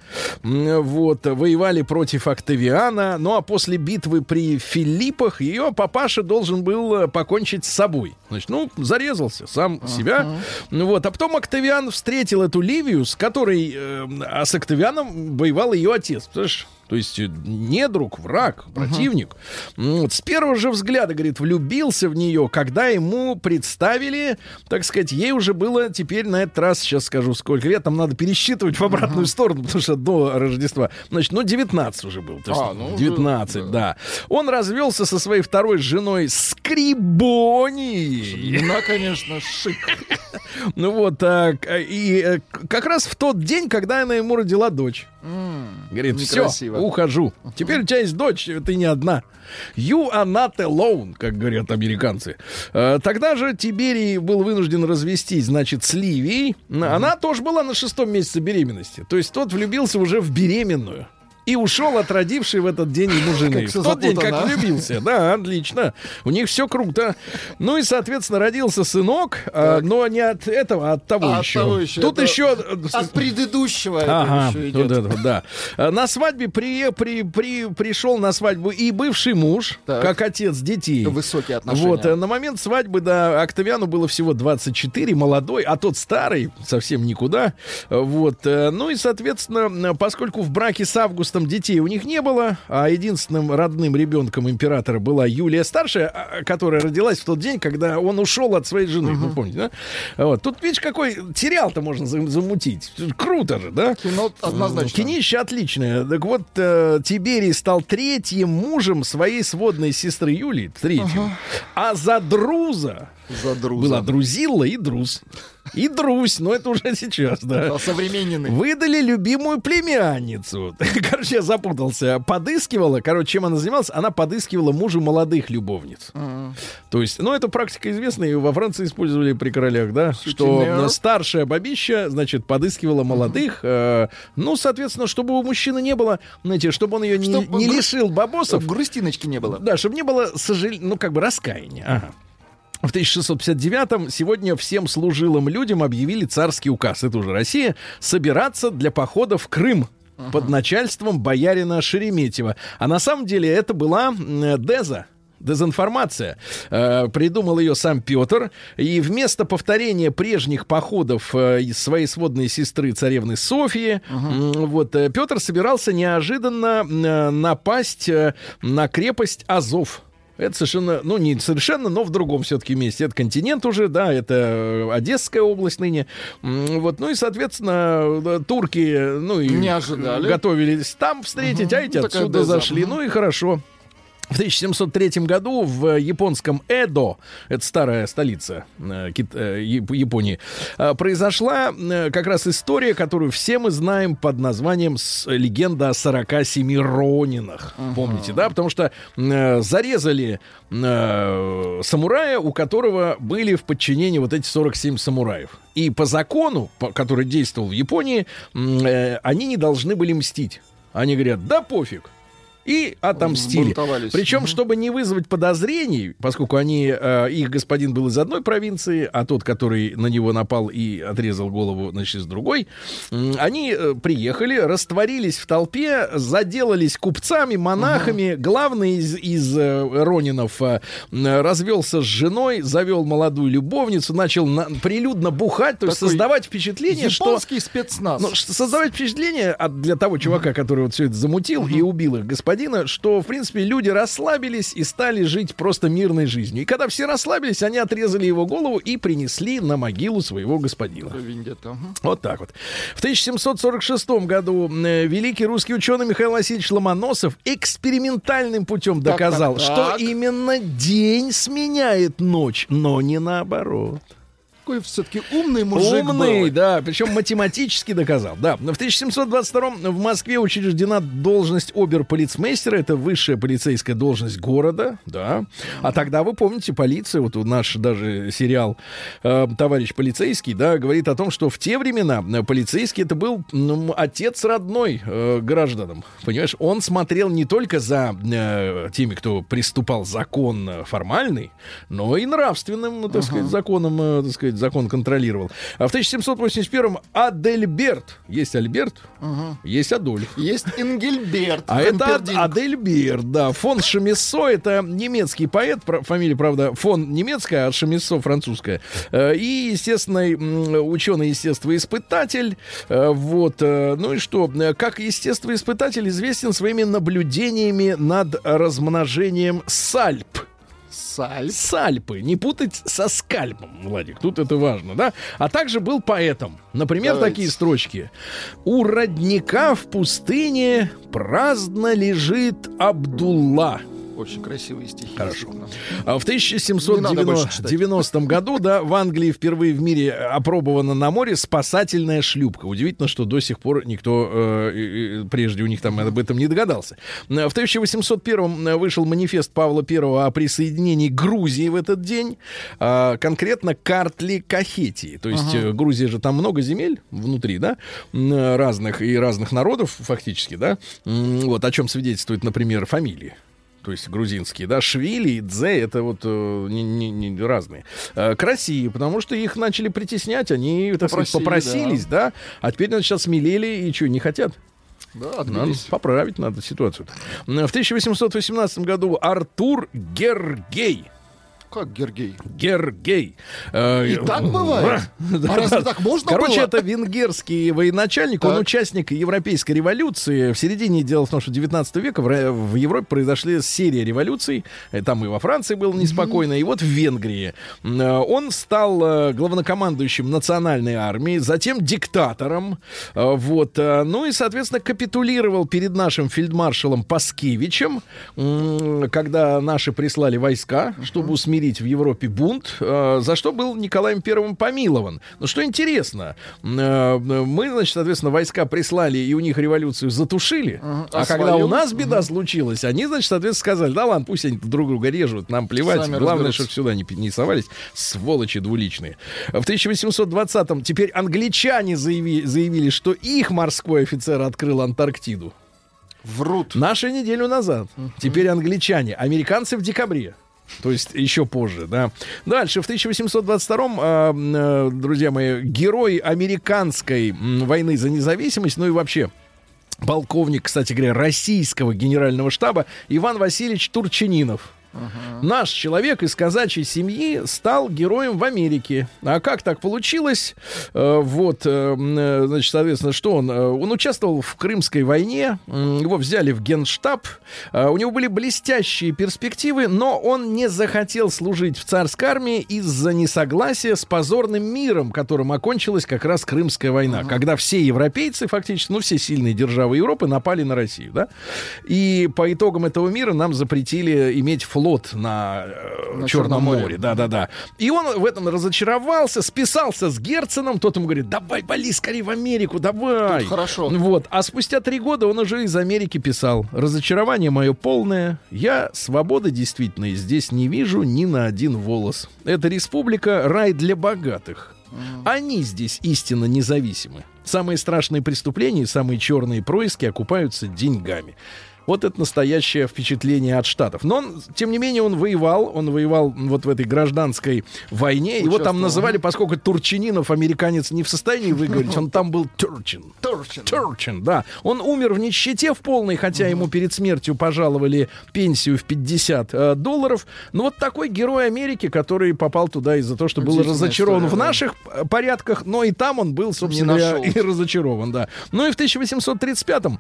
Speaker 1: вот, воевали против Октавиана, ну а после битвы при Филиппах ее папаша должен был э, покончить с собой. Значит, ну, зарезался сам себя. Ну Вот, а потом Октавиан встретил эту Ливию, с которой, э, а с Октавианом воевал ее отец. Понимаешь? То есть э, не друг, враг, противник. М, Вот, с первого же взгляда, говорит, влюбился в нее, когда ему представили, так сказать, ей уже было теперь на этот раз, сейчас скажу, сколько лет, там надо пересчитывать в обратную сторону, потому что до Рождества. Значит, ну, 19 уже был. То есть,
Speaker 2: А, ну, уже,
Speaker 1: 19, да. Он развелся со своей второй женой Скрибонией.
Speaker 2: Имена, конечно, шик. *laughs*
Speaker 1: Ну вот, а, и э, как раз в тот день, когда она ему родила дочь. Говорит, все, ухожу. Теперь у тебя есть дочь, ты не одна. You are not alone, как говорят американцы. Э, Тогда же Тиберий был вынужден развестись, значит, с Ливией. Она тоже была на шестом месяце беременности. То есть тот влюбился уже в беременную. И ушел от родившей в этот день ему жены.
Speaker 2: Как
Speaker 1: в тот день, как
Speaker 2: а?
Speaker 1: влюбился. Да, отлично. У них все круто. Ну и, соответственно, родился сынок, а, но не от этого, а от того
Speaker 2: А от
Speaker 1: еще.
Speaker 2: того еще,
Speaker 1: Тут
Speaker 2: это
Speaker 1: еще...
Speaker 2: От предыдущего
Speaker 1: Ага,
Speaker 2: еще
Speaker 1: вот
Speaker 2: идет.
Speaker 1: это вот, да. На свадьбе при, при, при, пришел на свадьбу и бывший муж,
Speaker 2: Так.
Speaker 1: как отец детей.
Speaker 2: Высокие отношения.
Speaker 1: Вот, э, на момент свадьбы, да, Октавиану было всего 24, молодой, а тот старый, совсем никуда. Вот, э, ну и, соответственно, поскольку в браке с Августом детей у них не было, а единственным родным ребенком императора была Юлия Старшая, а, которая родилась в тот день, когда он ушел от своей жены, вы помните, да? Вот, тут, видишь, какой сериал-то можно зам- замутить. Круто же, да?
Speaker 2: Кино однозначно.
Speaker 1: Кинище отличное. Так вот, э, Тиберий стал третьим мужем своей сводной сестры Юлии. Третьим. А за Друза
Speaker 2: За друза.
Speaker 1: была Друзилла и Друз. И Друзь, но это уже сейчас, да.
Speaker 2: Современный.
Speaker 1: Выдали любимую племянницу. *laughs* Короче, я запутался. Подыскивала, короче, чем она занималась? Она подыскивала мужу молодых любовниц. То есть, ну, это практика известная, и во Франции использовали при королях, да, что
Speaker 2: Сутенер.
Speaker 1: э, старшая бабища, значит, подыскивала молодых, э, ну, соответственно, чтобы у мужчины не было, знаете, чтобы он ее не,
Speaker 2: Чтоб
Speaker 1: не
Speaker 2: гру-
Speaker 1: лишил бабосов,
Speaker 2: грустиночки не было.
Speaker 1: да, чтобы не было, сожал... ну, как бы раскаяния. Ага. В 1659-м сегодня всем служилым людям объявили царский указ, это уже Россия, собираться для похода в Крым под начальством боярина Шереметьева. А на самом деле это была м, Деза. Дезинформация. Э, придумал ее сам Петр. И вместо повторения прежних походов э, своей сводной сестры царевны Софии, вот э, Петр собирался неожиданно э, напасть э, на крепость Азов. Это совершенно, ну не совершенно, но в другом все-таки месте. Это континент уже, да, это э, Одесская область ныне. Вот, ну и, соответственно, э, турки, ну и
Speaker 2: Не ожидали.
Speaker 1: готовились там встретить, а эти
Speaker 2: Ну,
Speaker 1: отсюда зашли. Ну и хорошо. В 1703 году в японском Эдо, это старая столица э, Кит- э, Яп- Японии, э, произошла как раз история, которую все мы знаем под названием «Легенда о 47 Ронинах». Помните, да? Потому что зарезали самурая, у которого были в подчинении вот эти 47 самураев. И по закону, по- который действовал в Японии, они не должны были мстить. Они говорят, да пофиг. И отомстили. Причем, чтобы не вызвать подозрений, поскольку они, э, их господин был из одной провинции, а тот, который на него напал и отрезал голову, значит, из другой, м, они э, приехали, растворились в толпе, заделались купцами, монахами. Главный из, из э, Ронинов э, развелся с женой, завел молодую любовницу, начал на- прилюдно бухать, то есть
Speaker 2: Такой
Speaker 1: создавать впечатление, что
Speaker 2: спецназ.
Speaker 1: ну, создавать впечатление от, для того чувака, который вот все это замутил и убил их господина, что, в принципе, люди расслабились и стали жить просто мирной жизнью. И когда все расслабились, они отрезали его голову и принесли на могилу своего господина. Вот так вот. В 1746 году э, великий русский ученый Михаил Васильевич Ломоносов экспериментальным путем
Speaker 2: Так,
Speaker 1: доказал,
Speaker 2: так,
Speaker 1: что
Speaker 2: так.
Speaker 1: именно день сменяет ночь, но не наоборот.
Speaker 2: Какой все-таки умный мужик
Speaker 1: Умный,
Speaker 2: был.
Speaker 1: да, причем математически доказал. Да, в 1722 в Москве учреждена должность оберполицмейстера, это высшая полицейская должность города, да. А тогда вы помните, полиция, вот наш даже сериал э, "Товарищ полицейский", да, говорит о том, что в те времена э, полицейский это был ну, отец родной э, гражданам, понимаешь? Он смотрел не только за э, теми, кто приступал законно формальный, но и нравственным, ну, так сказать, законом, э, так сказать, закон контролировал. А в 1781-м Адельберт. Есть Альберт, есть Адольф.
Speaker 2: Есть Ингельберт.
Speaker 1: А это. Адельберт, да. Фон Шамиссо, это немецкий поэт, фамилия, правда, фон немецкая, а Шамиссо французская. Э, И, естественно, ученый-естествоиспытатель. Э, Вот, э, ну и что, как естествоиспытатель известен своими наблюдениями над размножением сальп.
Speaker 2: Сальп.
Speaker 1: Сальпы. Не путать со скальпом, Владик. Тут это важно, да? А также был поэтом. Например,
Speaker 2: Давайте.
Speaker 1: такие строчки. У родника в пустыне праздно лежит Абдулла.
Speaker 2: Очень красивые стихи.
Speaker 1: Хорошо. А В
Speaker 2: Не надо больше читать.
Speaker 1: 1790 году, да, в Англии впервые в мире опробована на море спасательная шлюпка. Удивительно, что до сих пор никто э, прежде у них там об этом не догадался. Э, В 1801 вышел манифест Павла I о присоединении Грузии в этот день, а, конкретно Картли Кахетии. То есть э, Грузия же там много земель внутри, да, разных и разных народов фактически, да. Вот о чем свидетельствует, например, фамилии то есть грузинские, да, Швили и Дзе, это вот э, не, не- не разные. Э, к России, потому что их начали притеснять, они, так сказать,
Speaker 2: Попросили,
Speaker 1: попросились, да. а теперь, значит, сейчас смелели и что, не хотят?
Speaker 2: Да,
Speaker 1: Надо поправить надо ситуацию. В 1818 году Артур Гергей.
Speaker 2: Как Гергей?
Speaker 1: Гергей. Э,
Speaker 2: И так *laughs* бывает? А разве так можно
Speaker 1: Короче, это венгерский военачальник, он участник Европейской революции. В середине, дело в том, что 19 века в Европе произошли серия революций. Э, Там и во Франции было неспокойно, и вот в Венгрии. Э, Он стал главнокомандующим национальной армии, затем диктатором. Вот. Ну и, соответственно, капитулировал перед нашим фельдмаршалом Паскевичем, когда наши прислали войска, чтобы усмирить в Европе бунт, э, за что был Николаем Первым помилован. Но что интересно, э, мы, значит, соответственно, войска прислали и у них революцию затушили,
Speaker 2: Ага.
Speaker 1: а,
Speaker 2: А
Speaker 1: когда у нас беда случилась, они, значит, соответственно, сказали, да ладно, пусть они друг друга режут, нам плевать,
Speaker 2: Сами
Speaker 1: главное, чтобы сюда не, не совались, сволочи двуличные. В 1820-м теперь англичане заяви- заявили, что их морской офицер открыл Антарктиду.
Speaker 2: Врут.
Speaker 1: Наша неделю назад. Теперь англичане. Американцы в декабре. То есть еще позже, да. Дальше, в 1822-м, а, э, друзья мои, герой американской войны за независимость, ну и вообще полковник, кстати говоря, российского генерального штаба Иван Васильевич Турчининов. Наш человек из казачьей семьи стал героем в Америке. А как так получилось? Э, вот, э, э, значит, соответственно, что он? Он участвовал в Крымской войне, его взяли в генштаб, у него были блестящие перспективы, но он не захотел служить в царской армии из-за несогласия с позорным миром, которым окончилась как раз Крымская война, когда все европейцы, фактически, ну, все сильные державы Европы напали на Россию, да? И по итогам этого мира нам запретили иметь флот на, э,
Speaker 2: На
Speaker 1: Черном
Speaker 2: Черном море.
Speaker 1: Да-да-да. И он в этом разочаровался, списался с Герценом, тот ему говорит, давай, вали скорее в Америку, давай.
Speaker 2: Тут хорошо.
Speaker 1: Вот. А спустя три года он уже из Америки писал. Разочарование мое полное. Я свободы действительно здесь не вижу ни на один волос. Эта республика рай для богатых. Они здесь истинно независимы. Самые страшные преступления и самые черные происки окупаются деньгами. Вот это настоящее впечатление от Штатов. Но он, тем не менее, он воевал. Он воевал вот в этой гражданской войне. Его там называли, поскольку Турчининов, американец, не в состоянии выговорить, он там был Турчин.
Speaker 2: Турчин.
Speaker 1: Турчин, да. Он умер в нищете в полной, хотя ему перед смертью пожаловали пенсию в 50 э, долларов. Но вот такой герой Америки, который попал туда из-за того, что был разочарован
Speaker 2: история,
Speaker 1: в наших э, порядках, но и там он был, собственно *laughs* и разочарован, да. Ну и в 1835-м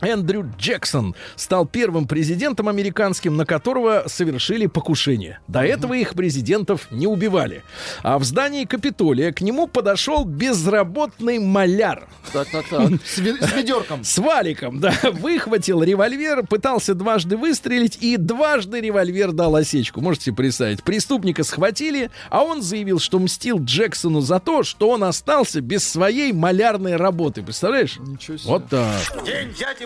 Speaker 1: Эндрю Джексон стал первым президентом американским, на которого совершили покушение. До этого их президентов не убивали. А в здании Капитолия к нему подошел безработный маляр.
Speaker 2: Так, так, так. С, ве- с ведерком.
Speaker 1: С валиком, да, выхватил револьвер, пытался дважды выстрелить и дважды револьвер дал осечку. Можете представить. Преступника схватили, а он заявил, что мстил Джексону за то, что он остался без своей малярной работы. Представляешь?
Speaker 2: Ничего себе.
Speaker 1: Вот так.
Speaker 4: День дяди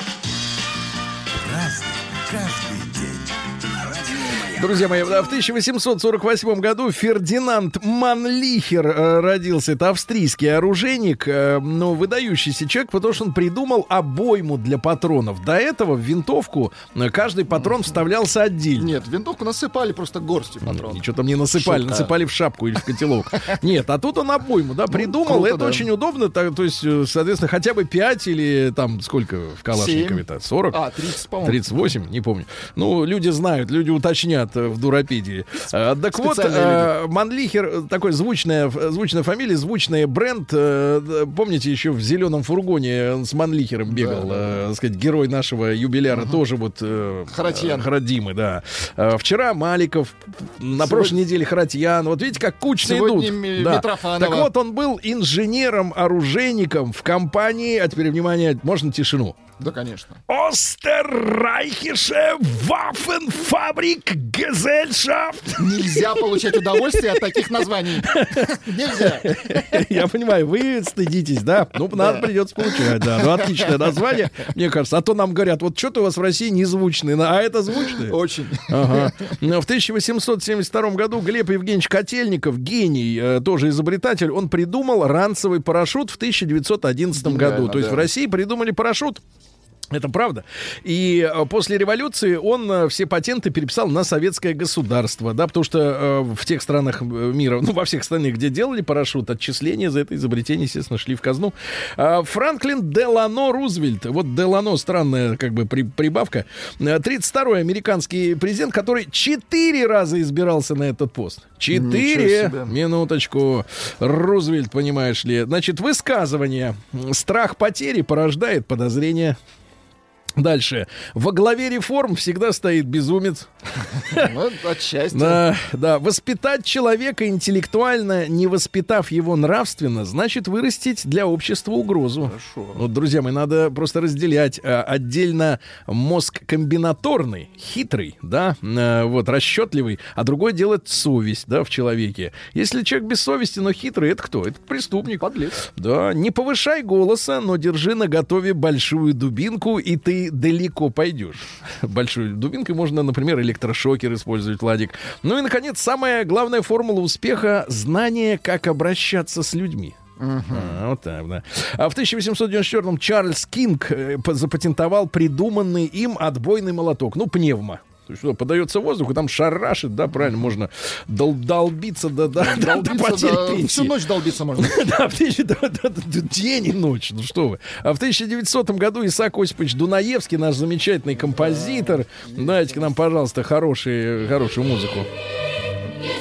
Speaker 1: Друзья мои, в 1848 году Фердинанд Манлихер э, родился. Это австрийский оружейник, э, но выдающийся человек, потому что он придумал обойму для патронов. До этого в винтовку э, каждый патрон вставлялся отдельно.
Speaker 2: Нет, винтовку насыпали просто горстью патронов.
Speaker 1: Ничего там не насыпали,
Speaker 2: Шутка.
Speaker 1: насыпали в шапку или в котелок. *laughs* Нет, а тут он обойму, да, придумал.
Speaker 2: круто,
Speaker 1: Это
Speaker 2: да.
Speaker 1: очень удобно. так, То есть, соответственно, хотя бы 5 или там сколько в Калашникове-то? 40?
Speaker 2: А, 30, по-моему.
Speaker 1: 38, не помню. Ну, люди знают, люди уточнят э, в Дуропедии. Э, Так вот, э, Манлихер, э, такой звучная, звучная фамилия, звучный бренд. Помните, еще в зеленом фургоне он с Манлихером бегал,
Speaker 2: Да,
Speaker 1: так сказать, герой нашего юбиляра, тоже вот...
Speaker 2: Харатьян.
Speaker 1: Харадимы, да. Э, Вчера Маликов, на прошлой неделе Харатьян. Вот видите, как кучно
Speaker 2: Сегодня
Speaker 1: идут. Да. Так вот, он был инженером-оружейником в компании, а теперь, внимание, можно тишину?
Speaker 2: Да, конечно.
Speaker 1: Остеррайхische Waffenfabrik Gesellschaft.
Speaker 2: Нельзя получать удовольствие от таких названий. Нельзя.
Speaker 1: Я понимаю, вы стыдитесь, да? Ну, надо придется получать, да. Ну, отличное название, мне кажется. А то нам говорят, вот что-то у вас в России незвучный, а это звучный.
Speaker 2: Очень.
Speaker 1: Ага. В 1872 году Глеб Евгеньевич Котельников, гений, э, тоже изобретатель, он придумал ранцевый парашют в 1911 году. То есть в России придумали парашют. Это правда. И э, после революции он э, все патенты переписал на советское государство, да, потому что э, в тех странах э, мира, ну, во всех странах, где делали парашют, отчисления за это изобретение, естественно, шли в казну. А Франклин Делано Рузвельт, вот Делано, странная как бы при- прибавка, э, 32-й американский президент, который четыре раза избирался на этот пост. Четыре! Минуточку. Рузвельт, понимаешь ли. Значит, высказывание. Страх потери порождает подозрение. Дальше. Во главе реформ всегда стоит безумец.
Speaker 2: Ну, отчасти.
Speaker 1: Да, да. Воспитать человека интеллектуально, не воспитав его нравственно, значит вырастить для общества угрозу.
Speaker 2: Хорошо.
Speaker 1: Вот, друзья мои, надо просто разделять а, отдельно мозг комбинаторный, хитрый, да, а, вот, расчетливый, а другое дело совесть, да, в человеке. Если человек без совести, но хитрый, это кто? Это преступник.
Speaker 2: Подлец.
Speaker 1: Да, не повышай голоса, но держи на готове большую дубинку, и ты далеко пойдешь. Большой дубинкой можно, например, электрошокер использовать, Ладик. Ну и, наконец, самая главная формула успеха — знание, как обращаться с людьми. А, вот так, да. А в 1894-м Чарльз Кинг э, запатентовал придуманный им отбойный молоток. Ну, пневма. Что, подается воздух, и там шарашит, да, правильно, можно дол- долбиться до, до, до- до
Speaker 2: Долбиться,
Speaker 1: потери
Speaker 2: да,
Speaker 1: пенсии.
Speaker 2: всю ночь долбиться можно. *laughs*
Speaker 1: Да, в тысяча- да, да, да, день и ночь, ну что вы. А в 1900 году Исаак Осипович Дунаевский, наш замечательный композитор, дайте к нам, пожалуйста, хорошие, хорошую музыку.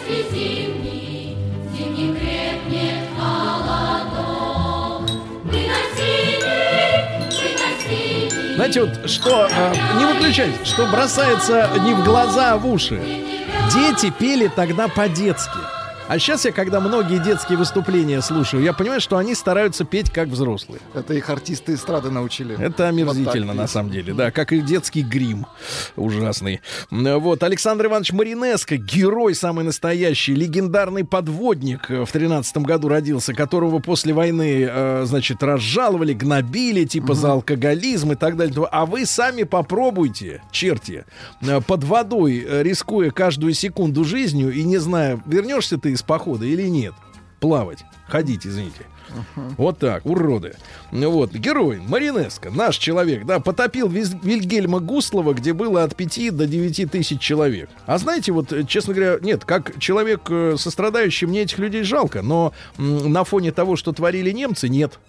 Speaker 5: Если
Speaker 1: Знаете, вот что, а, не выключайте, что бросается не в глаза, а в уши. Дети пели тогда по-детски. А сейчас я, когда многие детские выступления слушаю, я понимаю, что они стараются петь как взрослые.
Speaker 2: Это их артисты эстрады научили.
Speaker 1: Это омерзительно,
Speaker 2: Вот
Speaker 1: на самом деле, да, как и детский грим ужасный. Вот, Александр Иванович Маринеско, герой самый настоящий, легендарный подводник э, в тринадцатом году родился, которого после войны, э, значит, разжаловали, гнобили, типа за алкоголизм и так далее. А вы сами попробуйте, черти, э, под водой, рискуя каждую секунду жизнью и не зная, вернешься ты из похода или нет, плавать, ходить, извините. Вот так, уроды. Вот, герой, Маринеско, наш человек, да, потопил Виз- Вильгельма Гуслова, где было от 5 до 9 тысяч человек. А знаете, вот, э, честно говоря, нет, как человек э, сострадающий, мне этих людей жалко, но м, на фоне того, что творили немцы, нет.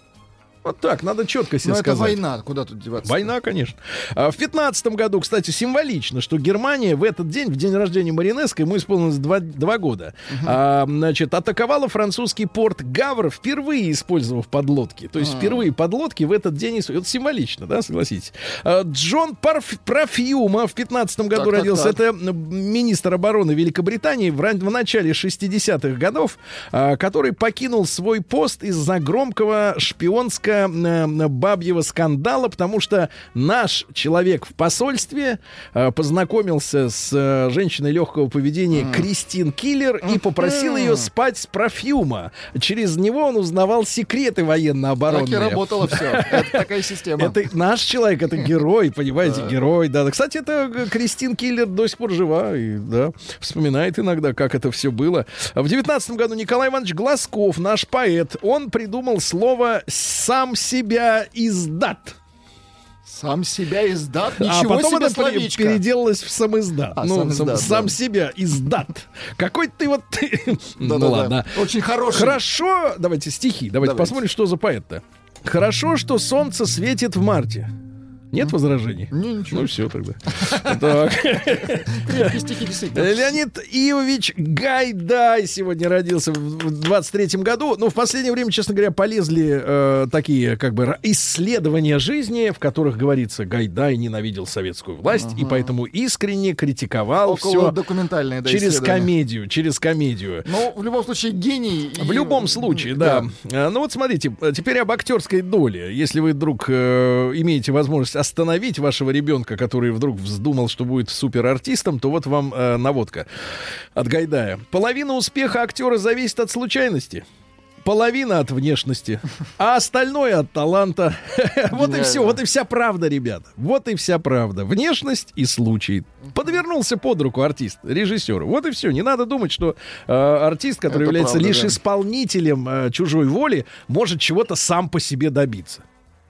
Speaker 1: Вот так, надо четко себе
Speaker 2: Но это
Speaker 1: сказать.
Speaker 2: война, куда тут деваться?
Speaker 1: Война, конечно. А в пятнадцатом году, кстати, символично, что Германия в этот день, в день рождения Маринеско, ему исполнилось два, два года, а, значит, атаковала французский порт Гавр, впервые использовав подлодки. То есть впервые подлодки в этот день... Это символично, да, согласитесь? А, Джон Парф- Профьюма в пятнадцатом году
Speaker 2: Так, так,
Speaker 1: родился.
Speaker 2: так.
Speaker 1: Это м, министр обороны Великобритании в, в начале 60-х годов, а, который покинул свой пост из-за громкого несколько э, бабьего скандала, потому что наш человек в посольстве э, познакомился с э, женщиной легкого поведения Кристин Киллер и попросил ее спать с профьюма. Через него он узнавал секреты
Speaker 2: Так и работало все. Это такая система.
Speaker 1: Это наш человек, это герой, понимаете, герой, да. Кстати, это Кристин Киллер до сих пор жива, и, да, вспоминает иногда, как это все было. В девятнадцатом году Николай Иванович Глазков, наш поэт, он придумал слово «сам себя издат».
Speaker 2: Сам себя издат.
Speaker 1: а
Speaker 2: Ничего
Speaker 1: потом
Speaker 2: себе
Speaker 1: это
Speaker 2: словечко.
Speaker 1: переделалось в сам издат.
Speaker 2: А,
Speaker 1: ну,
Speaker 2: сам
Speaker 1: сам,
Speaker 2: издат,
Speaker 1: сам
Speaker 2: да.
Speaker 1: себя издат. Какой ты вот... *laughs* ну
Speaker 2: Да-да-да.
Speaker 1: ладно.
Speaker 2: Очень хороший.
Speaker 1: Хорошо, давайте стихи, давайте,
Speaker 2: Давайте.
Speaker 1: посмотрим, что за поэт-то. Хорошо, что солнце светит в марте. Нет возражений?
Speaker 2: Не, ничего.
Speaker 1: Ну все тогда. Так. Леонид Иович Гайдай сегодня родился в 23-м году. Ну, в последнее время, честно говоря, полезли э, такие как бы исследования жизни, в которых говорится, Гайдай ненавидел советскую власть и поэтому искренне критиковал все
Speaker 2: документальные, да,
Speaker 1: через комедию, через комедию.
Speaker 2: Ну, в любом случае, гений. и-
Speaker 1: В любом случае, да. А, Ну вот смотрите, теперь об актерской доле. Если вы вдруг э, имеете возможность остановить вашего ребенка, который вдруг вздумал, что будет суперартистом, то вот вам э, наводка от Гайдая. Половина успеха актера зависит от случайности. Половина от внешности, а остальное от таланта. *laughs* Вот и все, вот и вся правда, ребята. Вот и вся правда. Внешность и случай. Подвернулся под руку артист, режиссер. Вот и все. Не надо думать, что э, артист, который
Speaker 2: Это
Speaker 1: является
Speaker 2: правда,
Speaker 1: лишь
Speaker 2: да.
Speaker 1: исполнителем э, чужой воли, может чего-то сам по себе добиться.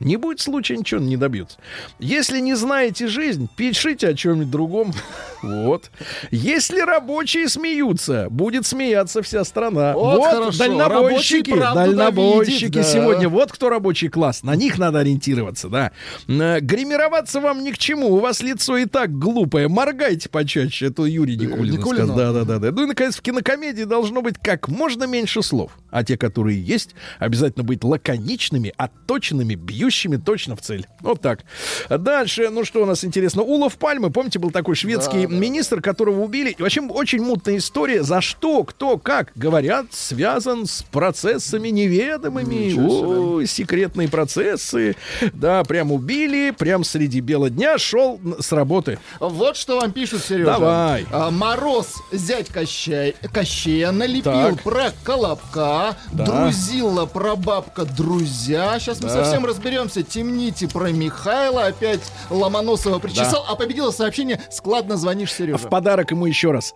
Speaker 1: Не будет случая, ничего не добьется. Если не знаете жизнь, пишите о чем-нибудь другом. *laughs* Вот. Если рабочие смеются, будет смеяться вся страна.
Speaker 2: Вот хорошо.
Speaker 1: дальнобойщики, дальнобойщики
Speaker 2: довидит, да.
Speaker 1: сегодня. Вот кто рабочий класс. На них надо ориентироваться, да. Э, Гримироваться вам ни к чему. У вас лицо и так глупое. Моргайте почаще. Это Юрий Никулин
Speaker 2: Никулину?
Speaker 1: сказал. Да, да, да, да. Ну и, наконец, в кинокомедии должно быть как можно меньше слов. А те, которые есть, обязательно быть лаконичными, отточенными, бьющими точно в цель. Вот так. Дальше, ну что у нас интересно? Улов Пальмы, помните, был такой шведский министр, которого убили. Вообще очень мутная история. За что, кто, как, говорят, связан с процессами неведомыми. О, секретные процессы. Да, прям убили, прям среди бела дня шел с работы.
Speaker 2: Вот что вам пишут, Сережа.
Speaker 1: Давай.
Speaker 2: А, Мороз, зять Кощей, Кощея, налепил
Speaker 1: Так.
Speaker 2: про Колобка,
Speaker 1: Да.
Speaker 2: Друзила про бабка Друзья. Сейчас мы
Speaker 1: Да.
Speaker 2: совсем разберемся. Темните про Михайла, опять Ломоносова причесал, а победило сообщение «Складно звонишь, Сережа».
Speaker 1: В подарок ему еще раз.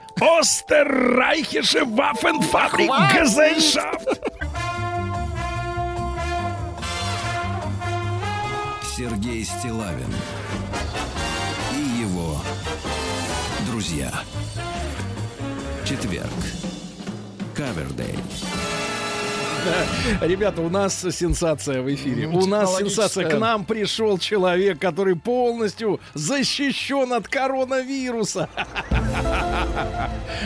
Speaker 1: Waffenfabrik
Speaker 2: Хватит!
Speaker 1: Gesellschaft.
Speaker 3: Сергей Стилавин и его друзья. Четверг. Кавердей. *laughs*
Speaker 1: Ребята, у нас сенсация в эфире.
Speaker 2: Ну,
Speaker 1: У нас сенсация. К нам пришел человек, который полностью защищен от коронавируса. *laughs*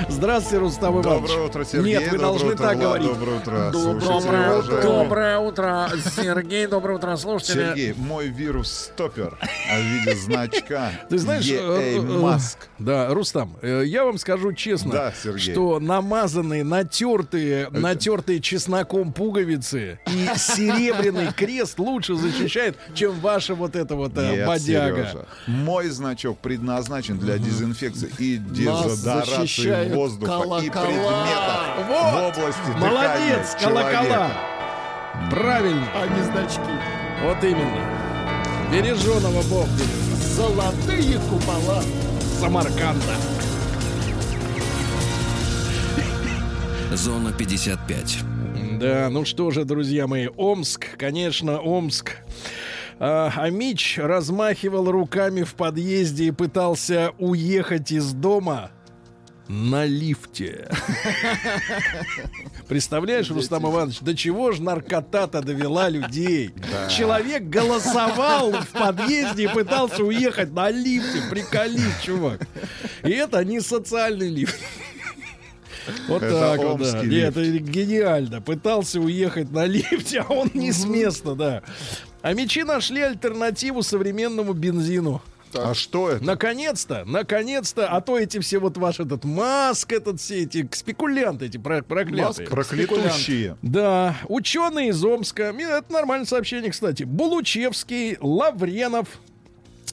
Speaker 1: Здравствуйте, Рустам Иванович.
Speaker 6: Доброе утро, Сергей.
Speaker 1: Нет, вы
Speaker 6: Доброе
Speaker 1: должны
Speaker 6: утро,
Speaker 1: так говорить.
Speaker 6: Доброе утро,
Speaker 1: Доброе утро.
Speaker 7: Доброе утро, Сергей. Доброе утро, слушатели.
Speaker 6: Сергей, мой вирус-стопер а в виде значка
Speaker 1: Ты знаешь, э,
Speaker 6: EA
Speaker 1: э,
Speaker 6: Mask.
Speaker 1: да, Рустам, э, я вам скажу честно, что намазанные, натертые, натертые чесноком пуговицы и серебряный крест лучше защищает, чем ваша вот эта вот э,
Speaker 6: Нет,
Speaker 1: бодяга.
Speaker 6: Сережа, мой значок предназначен для дезинфекции и дезодорации воздуха и
Speaker 2: колокола.
Speaker 6: предметов
Speaker 1: Вот!
Speaker 6: в области
Speaker 1: Молодец, колокола.
Speaker 6: человека.
Speaker 1: Правильно,
Speaker 2: А не значки.
Speaker 1: вот именно. Береженого Бог.
Speaker 2: Золотые купола.
Speaker 1: Самарканда.
Speaker 3: Зона 55.
Speaker 1: Да, ну что же, друзья мои, Омск, конечно, Омск. А, а Мич размахивал руками в подъезде и пытался уехать из дома на лифте. *laughs* Представляешь, Рустам Иванович, до чего же наркота-то довела людей? Человек голосовал в подъезде и пытался уехать на лифте. Приколи, чувак. И это не социальный лифт. Вот
Speaker 6: Это
Speaker 1: так вот, да. Нет, это гениально. Пытался уехать на лифте, а он не с места, да. А мечи нашли альтернативу современному бензину.
Speaker 6: А что это?
Speaker 1: Наконец-то, наконец-то, а то эти все вот ваш этот Маск, этот все эти спекулянты эти про- проклятые.
Speaker 6: Проклятущие.
Speaker 1: Да, ученые из Омска, это нормальное сообщение, кстати, Булучевский, Лавренов,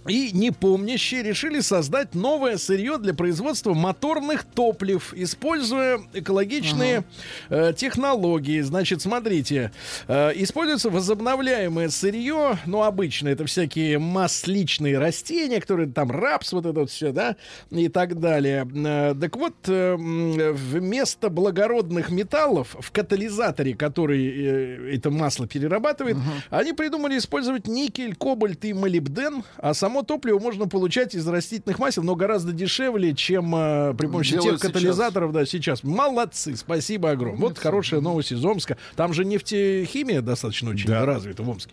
Speaker 1: и непомнящие решили создать новое сырье для производства моторных топлив, используя экологичные э, технологии. Значит, смотрите, э, используется возобновляемое сырье, ну, обычно это всякие масличные растения, которые там рапс, вот это вот все, да, и так далее. Э, так вот, э, вместо благородных металлов в катализаторе, который э, это масло перерабатывает, они придумали использовать никель, кобальт и молибден, а само топливо можно получать из растительных масел, но гораздо дешевле, чем э, при помощи
Speaker 2: Делают
Speaker 1: тех катализаторов, да, сейчас. Молодцы, спасибо огромное. Вот хорошая новость из Омска. Там же нефтехимия достаточно очень развита в Омске.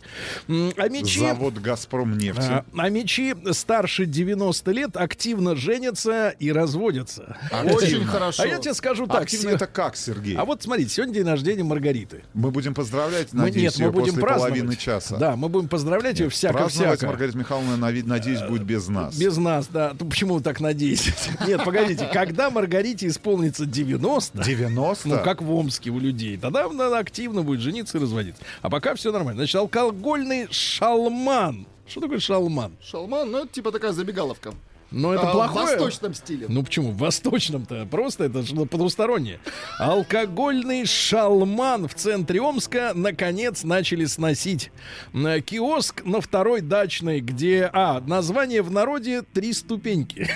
Speaker 1: А мечи...
Speaker 6: Завод «Газпром» нефти.
Speaker 1: А, а мечи старше 90 лет активно женятся и разводятся.
Speaker 2: Очень хорошо.
Speaker 1: А я тебе скажу так.
Speaker 6: Активно это как, Сергей?
Speaker 1: А вот смотрите, сегодня день рождения Маргариты.
Speaker 6: Мы будем поздравлять,
Speaker 1: Мы,
Speaker 6: надеюсь,
Speaker 1: нет, мы
Speaker 6: ее
Speaker 1: будем
Speaker 6: после
Speaker 1: праздновать.
Speaker 6: половины часа.
Speaker 1: Да, мы будем поздравлять ее
Speaker 6: Праздновать
Speaker 1: всяко-всяко.
Speaker 6: Маргарита Михайловна, нави- надеюсь, будет без нас.
Speaker 1: Без нас, да. Почему вы так надеетесь? *laughs* Нет, погодите, когда Маргарите исполнится 90,
Speaker 6: 90?
Speaker 1: ну, как в Омске у людей, тогда она активно будет жениться и разводиться. А пока все нормально. Значит, алкогольный шалман. Что такое шалман?
Speaker 2: Шалман, ну это типа такая забегаловка.
Speaker 1: Но это
Speaker 2: А,
Speaker 1: плохое.
Speaker 2: В восточном стиле.
Speaker 1: Ну почему? В восточном-то просто это что потустороннее. Алкогольный шалман в центре Омска наконец начали сносить. Киоск на второй дачной, где, а, название в народе «Три ступеньки».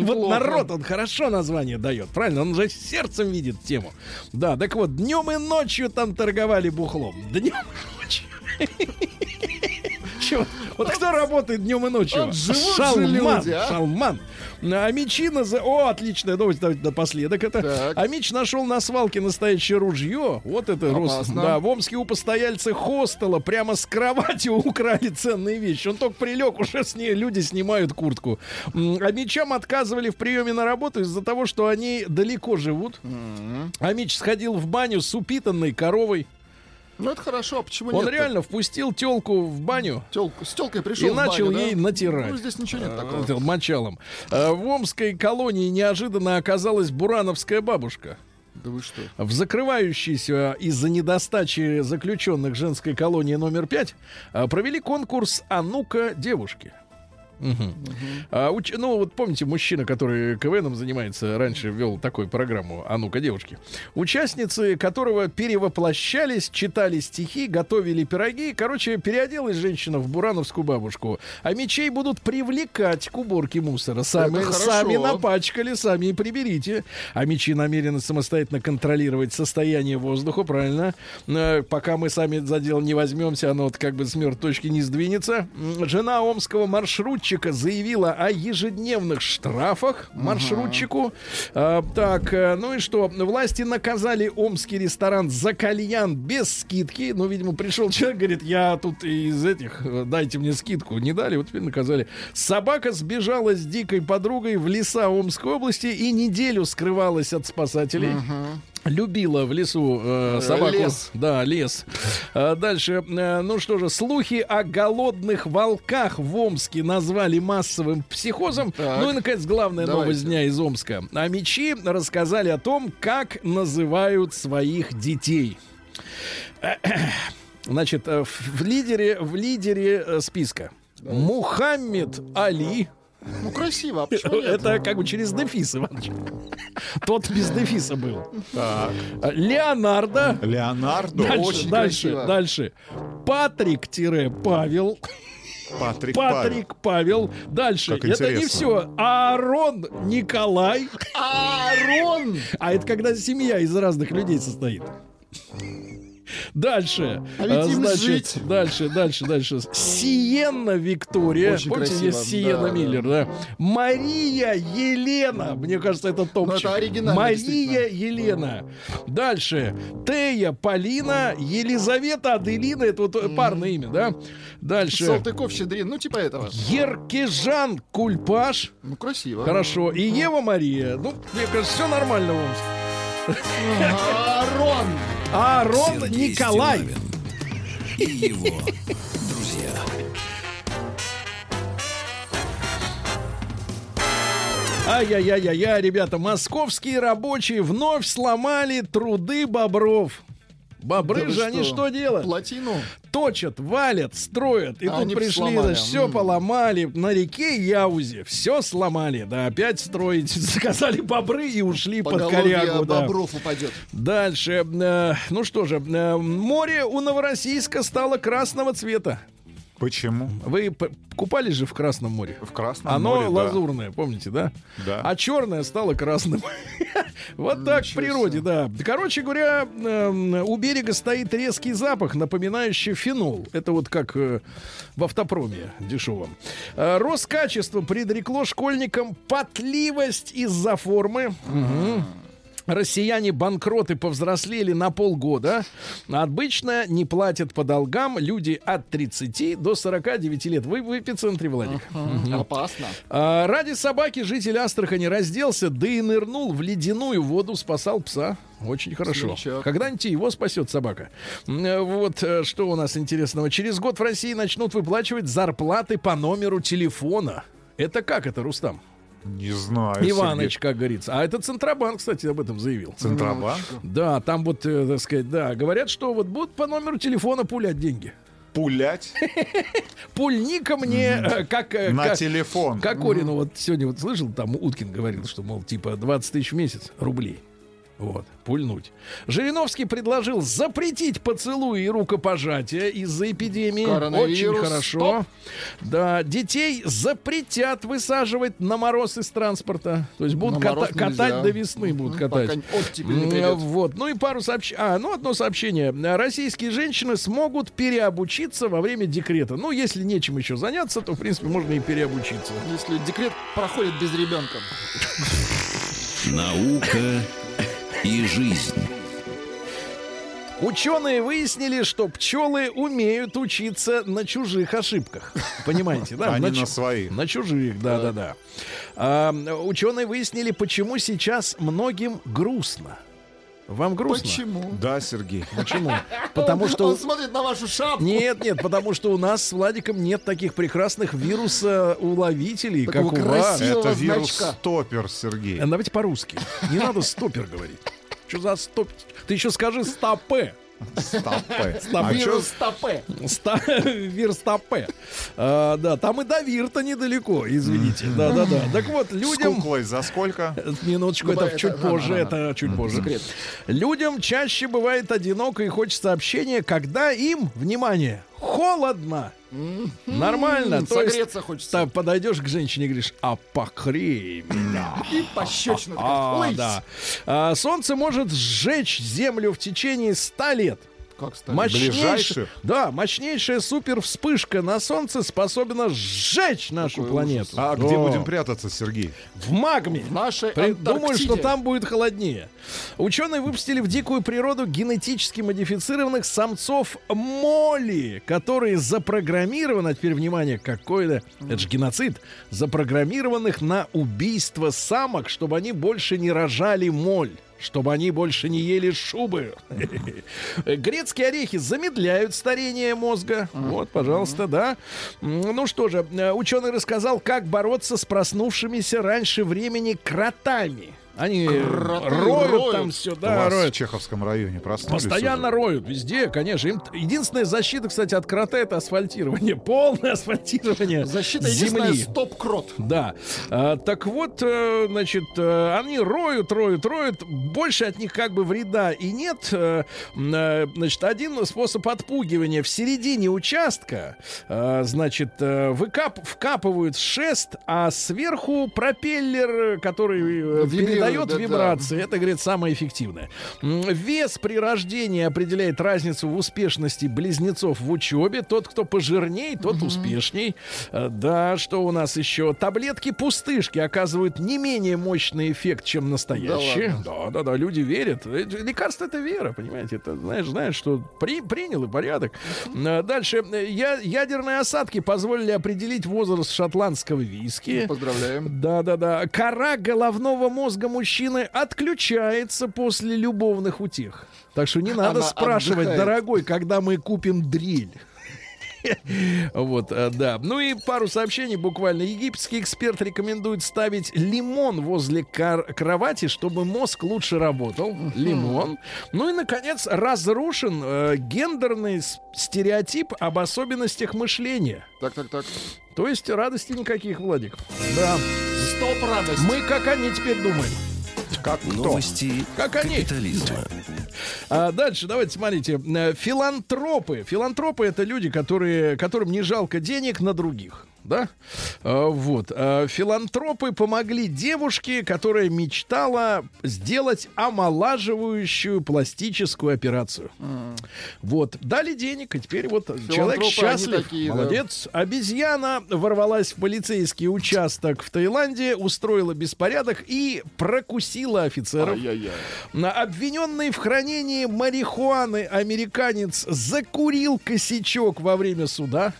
Speaker 1: Вот народ, он хорошо название дает, правильно? Он же сердцем видит тему. Да, так вот, днем и ночью там торговали бухлом. Днем и ночью. Чё? Вот кто работает днем и ночью? Шалман,
Speaker 2: а.
Speaker 1: шалман. А Мичи наза- О, отличная новость давайте напоследок. Это...
Speaker 2: Так.
Speaker 1: А Мич нашел на свалке настоящее ружье. Вот это рос. Да, в Омске у постояльца хостела прямо с кровати *laughs* украли ценные вещи. Он только прилег, уже с ней люди снимают куртку. А Мичам отказывали в приеме на работу из-за того, что они далеко живут. А Мич сходил в баню с упитанной коровой.
Speaker 2: Ну это хорошо, а почему
Speaker 1: Он
Speaker 2: нет?
Speaker 1: реально впустил телку в баню.
Speaker 2: Тёлку, с телкой пришел
Speaker 1: И
Speaker 2: в баню,
Speaker 1: начал
Speaker 2: да?
Speaker 1: ей натирать.
Speaker 2: Ну здесь ничего нет
Speaker 1: Э,
Speaker 2: такого.
Speaker 1: это мочалом. Э, В Омской колонии неожиданно оказалась бурановская бабушка.
Speaker 2: Да вы что?
Speaker 1: В закрывающейся из-за недостачи заключенных женской колонии номер 5 провели конкурс «А ну-ка, девушки». Мгм. А, уч- ну, вот помните, мужчина, который КВНом занимается, раньше вел такую программу «А ну-ка, девушки», участницы которого перевоплощались, читали стихи, готовили пироги. Короче, переоделась женщина в бурановскую бабушку. А мечей будут привлекать к уборке мусора. Сами, сами напачкали, сами и приберите. А мечи намерены самостоятельно контролировать состояние воздуха, правильно? Э, Пока мы сами за дело не возьмемся, оно вот как бы с мертвой точки не сдвинется. Жена омского маршрутчика заявила о ежедневных штрафах маршрутчику. А, так, э, ну и что? Власти наказали омский ресторан за кальян без скидки. Ну, видимо, пришел человек, говорит, я тут из этих, э, дайте мне скидку. Не дали, вот теперь наказали. Собака сбежала с дикой подругой в леса Омской области и неделю скрывалась от спасателей. Любила в лесу э, собаку.
Speaker 2: лес.
Speaker 1: Да, лес. А, дальше. э, ну что же, слухи о голодных волках в Омске назвали массовым психозом.
Speaker 2: Так.
Speaker 1: Ну и, наконец, главная
Speaker 2: Давайте.
Speaker 1: новость дня из Омска. А мечи рассказали о том, как называют своих детей. *clears throat* Значит, э, в лидере, в лидере э, списка Мухаммед Али.
Speaker 2: Ну красиво, а почему нет?
Speaker 1: Это как бы через дефис, Иваныч. Тот без дефиса был. А, Леонардо.
Speaker 6: Леонардо.
Speaker 1: Дальше,
Speaker 2: очень
Speaker 1: дальше,
Speaker 2: красиво.
Speaker 1: дальше. Патрик-Павел.
Speaker 6: Патрик Павел.
Speaker 1: Патрик Павел. Дальше.
Speaker 6: Как
Speaker 1: это не все. Аарон Николай.
Speaker 2: Аарон!
Speaker 1: А это когда семья из разных людей состоит. Дальше.
Speaker 2: А ведь им
Speaker 1: значит,
Speaker 2: жить.
Speaker 1: Дальше, дальше, дальше. Сиенна Виктория.
Speaker 2: Очень
Speaker 1: Помните,
Speaker 2: красиво,
Speaker 1: есть Сиенна
Speaker 2: да,
Speaker 1: Миллер, да. Мария Елена. Мне кажется, это топчик.
Speaker 2: Ну, это оригинально,
Speaker 1: Мария. Елена. Дальше. Тея Полина. Елизавета Аделина. Это вот парное имя, да? Дальше.
Speaker 2: Салтыков, Щедрин, ну типа этого.
Speaker 1: Еркежан Кульпаш.
Speaker 2: Ну красиво.
Speaker 1: Хорошо. И Ева Мария. Ну, мне кажется, все нормально в Омске.
Speaker 2: Аарон!
Speaker 1: Арон
Speaker 3: Сергей
Speaker 1: Николай.
Speaker 3: Стилавин и его друзья.
Speaker 1: Ай-яй-яй-яй, ребята, московские рабочие вновь сломали труды бобров. Бобры
Speaker 2: да
Speaker 1: же, что? они что делают?
Speaker 2: Плотину
Speaker 1: точат, валят, строят. И
Speaker 2: А
Speaker 1: тут пришли,
Speaker 2: сломали.
Speaker 1: все поломали. На реке Яузе все сломали. Да, опять строить. *laughs* Заказали бобры и ушли под
Speaker 2: Поголовье
Speaker 1: корягу. Да.
Speaker 2: бобров упадет.
Speaker 1: Дальше. э, ну что же, э, море у Новороссийска стало красного цвета.
Speaker 6: Почему?
Speaker 1: Вы купались же в Красном море?
Speaker 6: В Красном
Speaker 1: Оно
Speaker 6: море, да.
Speaker 1: лазурное, помните, да?
Speaker 6: Да.
Speaker 1: А черное стало красным. *laughs* Вот так в природе, да. Короче говоря, эм, у берега стоит резкий запах, напоминающий фенол. Это вот как э, в автопроме дешевом. Э, Роскачество предрекло школьникам потливость из-за формы. Россияне банкроты повзрослели на полгода. Обычно не платят по долгам люди от 30 до 49 лет. Вы в эпицентре, Владик.
Speaker 2: Опасно.
Speaker 1: А, ради собаки житель Астрахани разделся, да и нырнул в ледяную воду, спасал пса. Очень хорошо. Когда-нибудь его спасет собака. Э, Вот э, что у нас интересного. Через год в России начнут выплачивать зарплаты по номеру телефона. Это как это, Рустам?
Speaker 6: Не знаю.
Speaker 1: Иваныч,
Speaker 6: Сергей.
Speaker 1: как говорится. А это Центробанк, кстати, об этом заявил.
Speaker 6: Центробанк?
Speaker 1: Да, там вот, э, так сказать, да, говорят, что вот будут по номеру телефона пулять деньги.
Speaker 6: Пулять *laughs*
Speaker 1: Пульника мне, э, как... э,
Speaker 6: на
Speaker 1: как-
Speaker 6: телефон.
Speaker 1: Кокорину вот сегодня вот слышал, там Уткин говорил, что, мол, типа 20 тысяч в месяц рублей. Вот, пульнуть. Жириновский предложил запретить поцелуи и рукопожатия из-за эпидемии. Очень хорошо.
Speaker 2: стоп.
Speaker 1: Да, детей запретят высаживать на мороз из транспорта. То есть будут
Speaker 2: На
Speaker 1: ката- катать до весны, будут катать.
Speaker 2: пока.
Speaker 1: Вот. Ну и пару сообщений. А, ну одно сообщение. Российские женщины смогут переобучиться во время декрета. Ну, если нечем еще заняться, то, в принципе, можно и переобучиться.
Speaker 2: Если декрет проходит без ребенка.
Speaker 3: Наука и жизнь.
Speaker 1: Ученые выяснили, что пчелы умеют учиться на чужих ошибках. Понимаете, да? *laughs*
Speaker 6: А не
Speaker 1: чу-
Speaker 6: на своих.
Speaker 1: На чужих, да, да, да. А, ученые выяснили, почему сейчас многим грустно. Вам грустно?
Speaker 2: Почему?
Speaker 6: Да, Сергей.
Speaker 1: Почему? *laughs* Потому что...
Speaker 2: Он смотрит на вашу шапку.
Speaker 1: Нет, нет, потому что у нас с Владиком нет таких прекрасных вируса-уловителей, как
Speaker 2: Такого
Speaker 1: у вас.
Speaker 6: Это вирус
Speaker 2: значка.
Speaker 6: стопер, Сергей.
Speaker 1: Э, Давайте по-русски. Не надо стопер говорить. Что за стоп? Ты еще скажи стопе.
Speaker 6: Стопе. *laughs*
Speaker 1: Стоп.
Speaker 6: А
Speaker 2: Вирус стопе.
Speaker 1: Ста- *laughs* Вирстопе. А, да, там и до Вирта недалеко, извините. Да, да, да. Так вот,
Speaker 6: С
Speaker 1: людям...
Speaker 6: куклой за сколько? *laughs*
Speaker 1: Минуточку, это
Speaker 2: это
Speaker 1: чуть позже, это чуть позже.
Speaker 2: Секрет.
Speaker 1: Людям чаще бывает одиноко и хочется общения, когда им, внимание, холодно. Нормально. То есть
Speaker 2: Согреться хочется.
Speaker 1: та- подойдешь к женщине и говоришь, а покрей меня.
Speaker 2: И пощечину.
Speaker 1: А, да. А, солнце может сжечь землю в течение 100 лет.
Speaker 2: Как стали?
Speaker 1: Мощнейшая, да, мощнейшая супер вспышка на Солнце способна сжечь нашу
Speaker 2: Какой
Speaker 1: планету.
Speaker 6: А
Speaker 1: Да.
Speaker 6: где будем прятаться, Сергей?
Speaker 1: В магме.
Speaker 2: В нашей
Speaker 1: При- Думаю, что там будет холоднее. Ученые выпустили в дикую природу генетически модифицированных самцов моли, которые запрограммированы, а теперь внимание, какой-то, это же геноцид, запрограммированных на убийство самок, чтобы они больше не рожали моль. Чтобы они больше не ели шубы. *laughs* Грецкие орехи замедляют старение мозга. Вот, пожалуйста, да. Ну что же, э, ученый рассказал, как бороться с проснувшимися раньше времени кротами. Они
Speaker 2: Кроты
Speaker 1: роют,
Speaker 2: роют.
Speaker 1: там все,
Speaker 6: У
Speaker 1: да,
Speaker 6: вас в
Speaker 1: роют.
Speaker 6: Чеховском районе проснулись
Speaker 1: Постоянно
Speaker 6: уже?
Speaker 1: роют, везде, конечно. Им единственная защита, кстати, от крота это асфальтирование. *laughs* Полное асфальтирование
Speaker 2: Защита единственная
Speaker 1: земли.
Speaker 2: стоп-крот.
Speaker 1: Да. А, так вот, э, значит, э, они роют, роют, роют. Больше от них как бы вреда и нет. Э, значит, один способ отпугивания. В середине участка, значит, выкап, вкапывают шест, а сверху пропеллер, который
Speaker 2: Вибрирует,
Speaker 1: передает
Speaker 2: да-да.
Speaker 1: вибрации. Это, говорит, самое эффективное. Вес при рождении определяет разницу в успешности близнецов в учебе. Тот, кто пожирней, тот успешней. Э, Да, что у нас еще? Таблетки-пустышки оказывают не менее мощный эффект, чем настоящие. Да, да, да, люди верят. Лекарство это вера, понимаете? Это, знаешь, знаешь, что при, принял и порядок. Э, Дальше. Я, ядерные осадки позволили определить возраст шотландского виски.
Speaker 2: Поздравляем.
Speaker 1: Да-да-да. Кора головного мозга мужчины отключается после любовных утех. Так что не надо
Speaker 2: Она
Speaker 1: спрашивать,
Speaker 2: отдыхает.
Speaker 1: дорогой, когда мы купим дрель. *laughs* Вот, э, да. Ну и пару сообщений буквально. Египетский эксперт рекомендует ставить лимон возле кар- кровати, чтобы мозг лучше работал. Лимон. Ну и, наконец, разрушен э, гендерный стереотип об особенностях мышления.
Speaker 2: Так, так, так.
Speaker 1: То есть радости никаких, Владик. Да.
Speaker 2: Стоп радость.
Speaker 1: Мы как они теперь думаем.
Speaker 6: Как кто?
Speaker 3: Новости
Speaker 1: Как они?
Speaker 3: капитализма.
Speaker 1: А дальше, давайте смотрите. Э, Филантропы. Филантропы это люди, которые, которым не жалко денег на других. Да? А, Вот. А, Филантропы помогли девушке, которая мечтала сделать омолаживающую пластическую операцию. Вот. Дали денег, и теперь вот человек счастлив.
Speaker 2: такие, да.
Speaker 1: Молодец. Обезьяна ворвалась в полицейский участок в Таиланде, устроила беспорядок и прокусила офицеров.
Speaker 2: Ай-яй-яй.
Speaker 1: На Обвиненный в хранении марихуаны американец закурил косячок во время суда.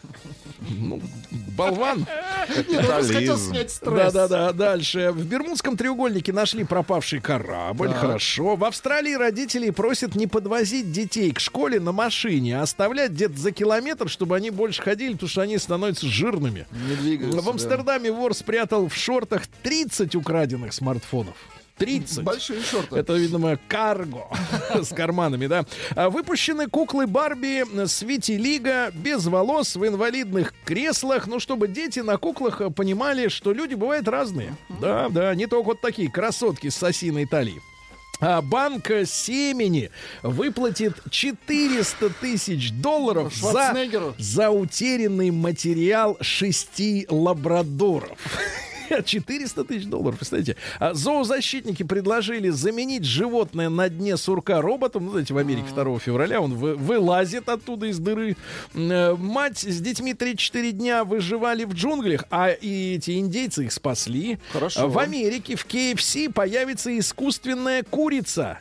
Speaker 1: Ну, болван.
Speaker 2: Ну,
Speaker 6: Капитализм.
Speaker 1: Да-да-да. Дальше. В Бермудском треугольнике нашли пропавший корабль. Хорошо. В Австралии родителей просят не подвозить детей к школе на машине, а оставлять где-то за километр, чтобы они больше ходили, потому что они становятся жирными.
Speaker 2: Не двигаются,
Speaker 1: В
Speaker 2: да.
Speaker 1: Амстердаме вор спрятал в шортах 30 украденных смартфонов. 30.
Speaker 2: Большие шорты.
Speaker 1: Это, видимо, карго *laughs* с карманами, да. А Выпущены куклы Барби с Витилига без волос в инвалидных креслах, ну, чтобы дети на куклах понимали, что люди бывают разные. Да, да, не только вот такие красотки с осиной талии. А банк семени выплатит 400 тысяч долларов за, за утерянный материал шести лабрадоров. *laughs* 400 тысяч долларов, представляете? А зоозащитники предложили заменить животное на дне сурка роботом. Ну, знаете, в Америке 2 февраля он вы- вылазит оттуда из дыры. Э, Мать с детьми 3-4 дня выживали в джунглях, а и эти индейцы их спасли.
Speaker 2: Хорошо.
Speaker 1: В Америке в KFC появится искусственная курица.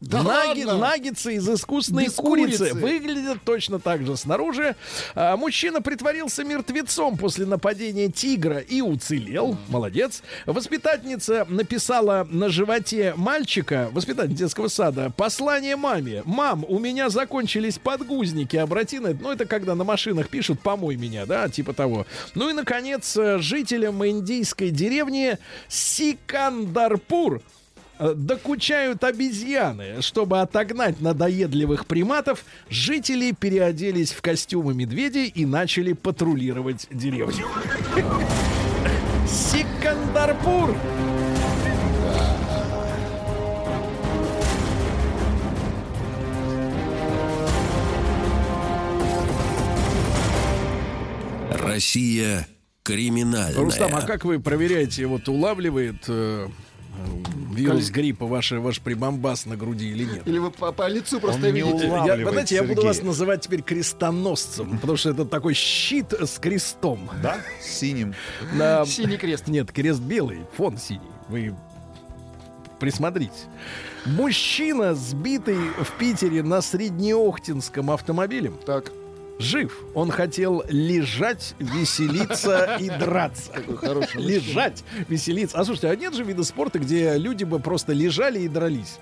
Speaker 2: Да
Speaker 1: Наги- наггетсы из искусственной
Speaker 2: Без
Speaker 1: курицы.
Speaker 2: курицы.
Speaker 1: Выглядят точно так же снаружи. А, мужчина притворился мертвецом после нападения тигра и уцелел. Молодец. Воспитательница написала на животе мальчика, воспитательница детского сада, послание маме. Мам, у меня закончились подгузники. Обрати на это. Ну, это когда на машинах пишут «помой меня», да, типа того. Ну и, наконец, жителям индийской деревни Сикандарпур Докучают обезьяны. Чтобы отогнать надоедливых приматов, жители переоделись в костюмы медведей и начали патрулировать деревню. Сикандарпур!
Speaker 3: Россия криминальная.
Speaker 1: Рустам, а как вы проверяете, вот улавливает э, вирус гриппа ваш, ваш прибамбас на груди или нет?
Speaker 2: Или вы по, по лицу
Speaker 6: Он
Speaker 2: просто
Speaker 6: не
Speaker 2: видите?
Speaker 1: Я, знаете, я буду вас называть теперь крестоносцем, потому что это такой щит с крестом.
Speaker 6: Да? Синим.
Speaker 1: На-
Speaker 2: Синий крест.
Speaker 1: Нет, крест белый, фон синий. Вы присмотритесь. Мужчина, сбитый в Питере на Среднеохтинском автомобиле,
Speaker 2: Так,
Speaker 1: жив. Он хотел лежать, веселиться и драться. *laughs* Лежать, веселиться. А слушайте, а нет же вида спорта, где люди бы просто лежали и дрались?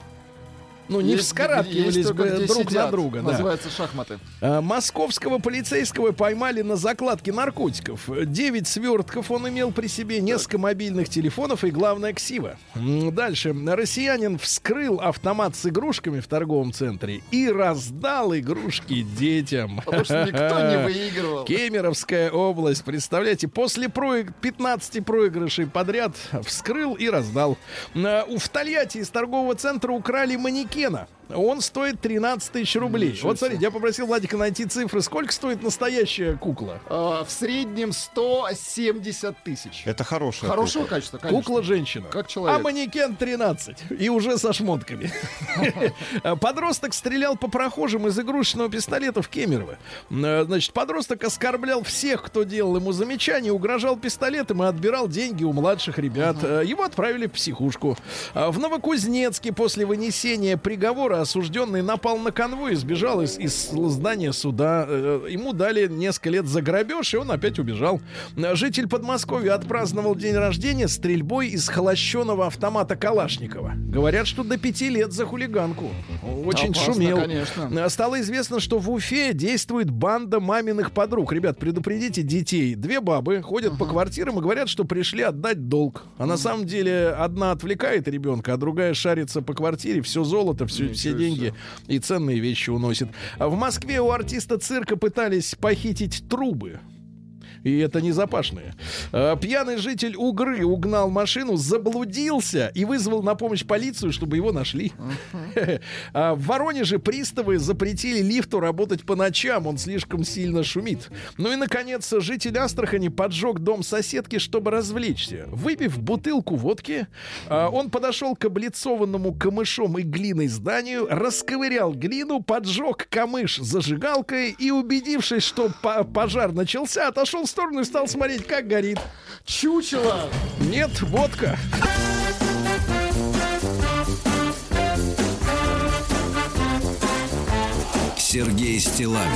Speaker 1: Ну, не
Speaker 2: Есть-
Speaker 1: вскарабкивались бы друг на
Speaker 2: сидят.
Speaker 1: друга. да.
Speaker 2: Называется шахматы.
Speaker 1: А, Московского полицейского поймали на закладке наркотиков. Девять свертков он имел при себе, несколько мобильных телефонов и, главное, ксива. Дальше. Россиянин вскрыл автомат с игрушками в торговом центре и раздал игрушки детям.
Speaker 2: Потому что никто не *laughs* выигрывал.
Speaker 1: Кемеровская область, представляете, после проиг- 15 проигрышей подряд вскрыл и раздал. На- У в Тольятти из торгового центра украли манекена. Он стоит 13 тысяч рублей.
Speaker 2: Ничего
Speaker 1: вот смотрите, я попросил Владика найти цифры. Сколько стоит настоящая кукла?
Speaker 2: А, в среднем 170 тысяч.
Speaker 6: Это хорошая
Speaker 2: Хорошего
Speaker 6: кукла.
Speaker 2: качества, конечно.
Speaker 1: Кукла-женщина.
Speaker 2: Как человек.
Speaker 1: А манекен 13. И уже со шмотками. *laughs* Подросток стрелял по прохожим из игрушечного пистолета в Кемерово. Э, Значит, подросток оскорблял всех, кто делал ему замечания, угрожал пистолетом и отбирал деньги у младших ребят. Э, Его отправили в психушку. В Новокузнецке после вынесения приговора осужденный напал на конвой сбежал из, из здания суда. Э, Ему дали несколько лет за грабеж, и он опять убежал. Э, Житель Подмосковья отпраздновал день рождения стрельбой из холощеного автомата Калашникова. Говорят, что до пяти лет за хулиганку. Очень
Speaker 2: Опасно,
Speaker 1: шумел.
Speaker 2: конечно.
Speaker 1: Э, Стало известно, что в Уфе действует банда маминых подруг. Ребят, предупредите детей. Две бабы ходят по квартирам и говорят, что пришли отдать долг. А на самом деле одна отвлекает ребенка, а другая шарится по квартире, все золото, все, все деньги и ценные вещи уносит. А в Москве у артиста цирка пытались похитить трубы. И это не запашные. А, Пьяный житель Угры угнал машину, заблудился и вызвал на помощь полицию, чтобы его нашли. А В Воронеже приставы запретили лифту работать по ночам, он слишком сильно шумит. Ну и, наконец, житель Астрахани поджег дом соседки, чтобы развлечься. Выпив бутылку водки, а, он подошел к облицованному камышом и глиной зданию, расковырял глину, поджег камыш зажигалкой и, убедившись, что по- пожар начался, отошел в сторону и стал смотреть, как горит.
Speaker 2: Чучело!
Speaker 1: Нет, водка.
Speaker 3: Сергей Стилавин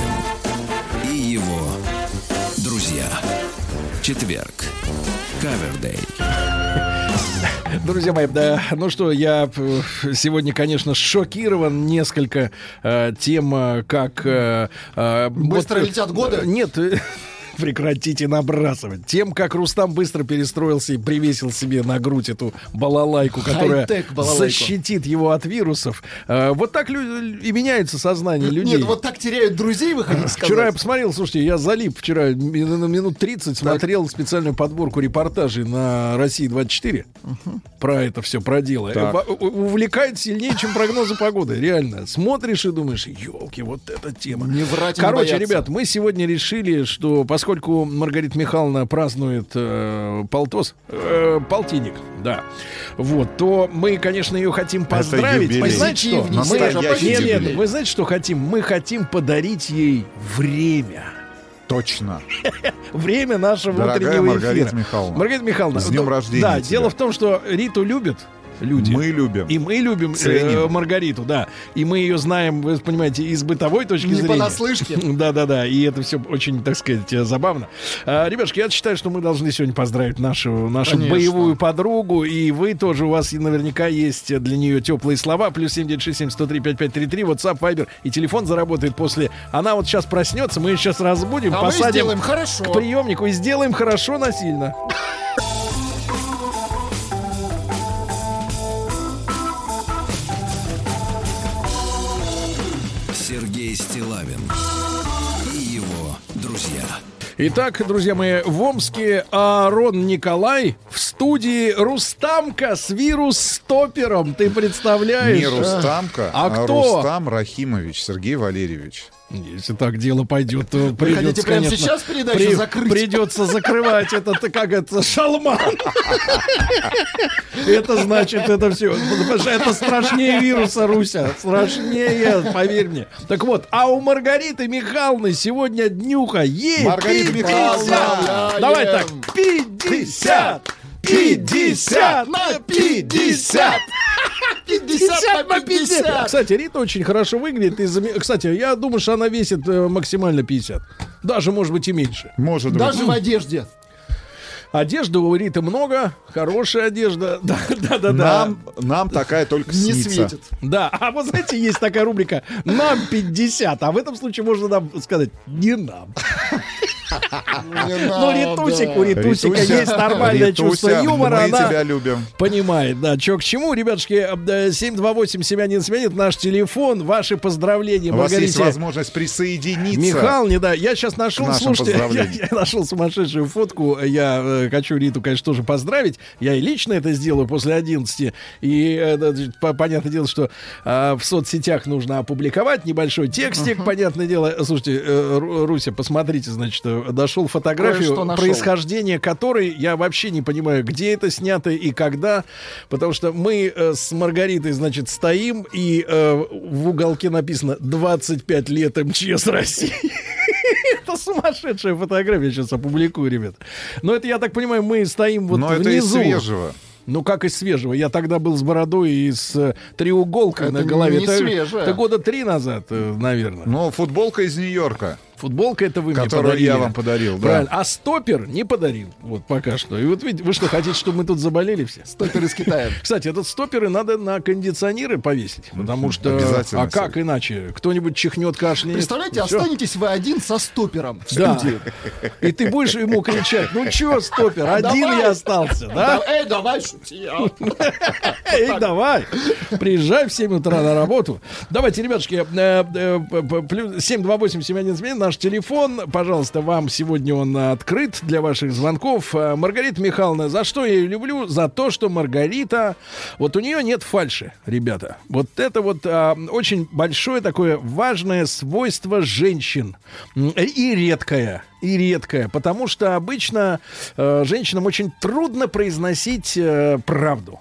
Speaker 3: и его друзья. Четверг. Кавердей.
Speaker 1: Друзья мои, да, ну что, я э, сегодня, конечно, шокирован несколько э, тем, э, как... э, э,
Speaker 2: Быстро
Speaker 1: вот,
Speaker 2: летят годы?
Speaker 1: Нет, прекратите набрасывать. Тем, как Рустам быстро перестроился и привесил себе на грудь эту балалайку, которая
Speaker 2: балалайку.
Speaker 1: защитит его от вирусов. Э, вот так лю- и меняется сознание людей.
Speaker 2: Нет, вот так теряют друзей, вы хотите сказать?
Speaker 1: Вчера я посмотрел, слушайте, я залип вчера на минут 30 смотрел специальную подборку репортажей на России 24 про это все, про дело.
Speaker 6: Так.
Speaker 1: Э, Увлекает сильнее, чем прогнозы погоды. Реально. Смотришь и думаешь, елки, вот эта тема.
Speaker 2: Не врать
Speaker 1: Короче, ребят, мы сегодня решили, что поскольку Маргарита Михайловна празднует э, полтос, э, полтинник, да, вот, то мы, конечно, ее хотим поздравить. Вы знаете что? Мы- нет, нет, вы знаете, что хотим? Мы хотим подарить ей время.
Speaker 6: Точно. *laughs*
Speaker 1: Время нашего
Speaker 6: Дорогая
Speaker 1: утреннего
Speaker 6: Маргарита
Speaker 1: эфира.
Speaker 6: Михайловна,
Speaker 1: Маргарита Михайловна.
Speaker 6: с днем
Speaker 1: ну,
Speaker 6: рождения
Speaker 1: Да,
Speaker 6: тебя.
Speaker 1: дело в том, что Риту любят люди.
Speaker 6: Мы любим.
Speaker 1: И мы любим э. Маргариту, да. И мы ее знаем, вы понимаете, из бытовой точки
Speaker 2: Не
Speaker 1: зрения.
Speaker 2: понаслышке. *laughs*
Speaker 1: Да-да-да, и это все очень, так сказать, э, забавно. А, ребятушки, я считаю, что мы должны сегодня поздравить нашу, нашу
Speaker 2: Конечно.
Speaker 1: боевую подругу, и вы тоже, у вас наверняка есть для нее теплые слова. Плюс 7967 103 5533, WhatsApp, Viber, и телефон заработает после... Она вот сейчас проснется, мы ее сейчас разбудим,
Speaker 2: А мы
Speaker 1: посадим
Speaker 2: сделаем хорошо.
Speaker 1: к приемнику и сделаем хорошо насильно. Итак, друзья мои, в Омске Аарон Николай в студии Рустамка с вирус-стопером. Ты представляешь?
Speaker 6: Не Рустамка,
Speaker 1: А
Speaker 6: а,
Speaker 1: кто?
Speaker 6: Рустам Рахимович, Сергей Валерьевич.
Speaker 1: Если так дело пойдет, то придется,
Speaker 2: прямо
Speaker 1: конечно,
Speaker 2: сейчас передачу закрыть?
Speaker 1: Придется закрывать этот, как это, шалман. Это значит, это все. Это страшнее вируса, Руся. Страшнее, поверь мне. Так вот, а у Маргариты Михайловны сегодня днюха. Ей
Speaker 6: Маргарита
Speaker 1: 50.
Speaker 2: Михайловна.
Speaker 1: Давай так, 50. 50 на 50.
Speaker 2: 50 на 50. *laughs*
Speaker 1: Кстати, Рита очень хорошо выглядит. И заме- Кстати, я думаю, что она весит э, максимально 50. Даже, может быть, и меньше.
Speaker 6: Может быть.
Speaker 2: Даже в одежде.
Speaker 1: Одежды у Риты много, хорошая одежда. *laughs* Да, да, да, да.
Speaker 6: Нам, нам такая только
Speaker 2: Не
Speaker 6: снится.
Speaker 2: светит.
Speaker 1: Да, а вы знаете, есть такая рубрика «Нам 50», а в этом случае можно нам сказать «Не нам».
Speaker 2: Не *laughs*
Speaker 1: Ну. Ритусик, у Ритусика есть нормальное чувство юмора.
Speaker 6: Мы
Speaker 1: она
Speaker 6: тебя любим.
Speaker 1: Понимает, да, чё к чему. Ребятушки, э, 728-7171, это наш телефон. Ваши поздравления,
Speaker 6: У вас есть возможность присоединиться.
Speaker 1: Михаил, не да, я сейчас нашел, слушайте, *laughs* я нашел сумасшедшую фотку, я э, хочу Риту, конечно, тоже поздравить, я и лично это сделаю после 11, и э, по- понятное дело, что э, в соцсетях нужно опубликовать небольшой текстик, понятное дело, слушайте, э, Ру- Руся, посмотрите, значит, э, нашел фотографию,
Speaker 2: нашел.
Speaker 1: происхождение которой я вообще не понимаю, где это снято и когда, потому что мы э, с Маргаритой, значит, стоим, и э, в уголке написано 25 лет МЧС России. Это *laughs* сумасшедшая фотография, сейчас опубликую, ребят. Но это, я так понимаю, мы стоим вот
Speaker 6: Но это из
Speaker 1: внизу.
Speaker 6: свежего.
Speaker 1: Ну, как из свежего. Я тогда был с бородой и с э, треуголкой
Speaker 2: Это
Speaker 1: на голове.
Speaker 2: не
Speaker 1: это,
Speaker 2: свежее.
Speaker 1: это года три назад, э, наверное.
Speaker 6: Ну, футболка из Нью-Йорка,
Speaker 1: Футболка это вы мне
Speaker 6: которую
Speaker 1: подарили.
Speaker 6: я вам подарил. да.
Speaker 1: Правильно. А стопер не подарил. Вот пока что. И вот видите, вы что, хотите, чтобы мы тут заболели все?
Speaker 2: Стопер из Китая. *laughs*
Speaker 1: Кстати, этот стоперы надо на кондиционеры повесить. Потому что...
Speaker 6: Обязательно,
Speaker 1: А как иначе? Кто-нибудь чихнет, кашляет.
Speaker 2: Представляете, останетесь вы один со стопером в
Speaker 1: Да.
Speaker 2: студии.
Speaker 1: И ты будешь ему кричать, ну чё, стопер, один
Speaker 2: Давай.
Speaker 1: я остался, да?
Speaker 2: Эй, давай шути. а. *laughs*
Speaker 1: Эй, давай, приезжай в 7 утра на работу. Давайте, ребятушки, э, э, п- п- плюс 728-7171, наш телефон. Пожалуйста, вам сегодня он открыт для ваших звонков. Э, Маргарита Михайловна, за что я ее люблю? За то, что Маргарита, вот у нее нет фальши, ребята. Вот это вот а, очень большое такое важное свойство женщин. И редкое. И редкое, потому что обычно э, женщинам очень трудно произносить э, правду.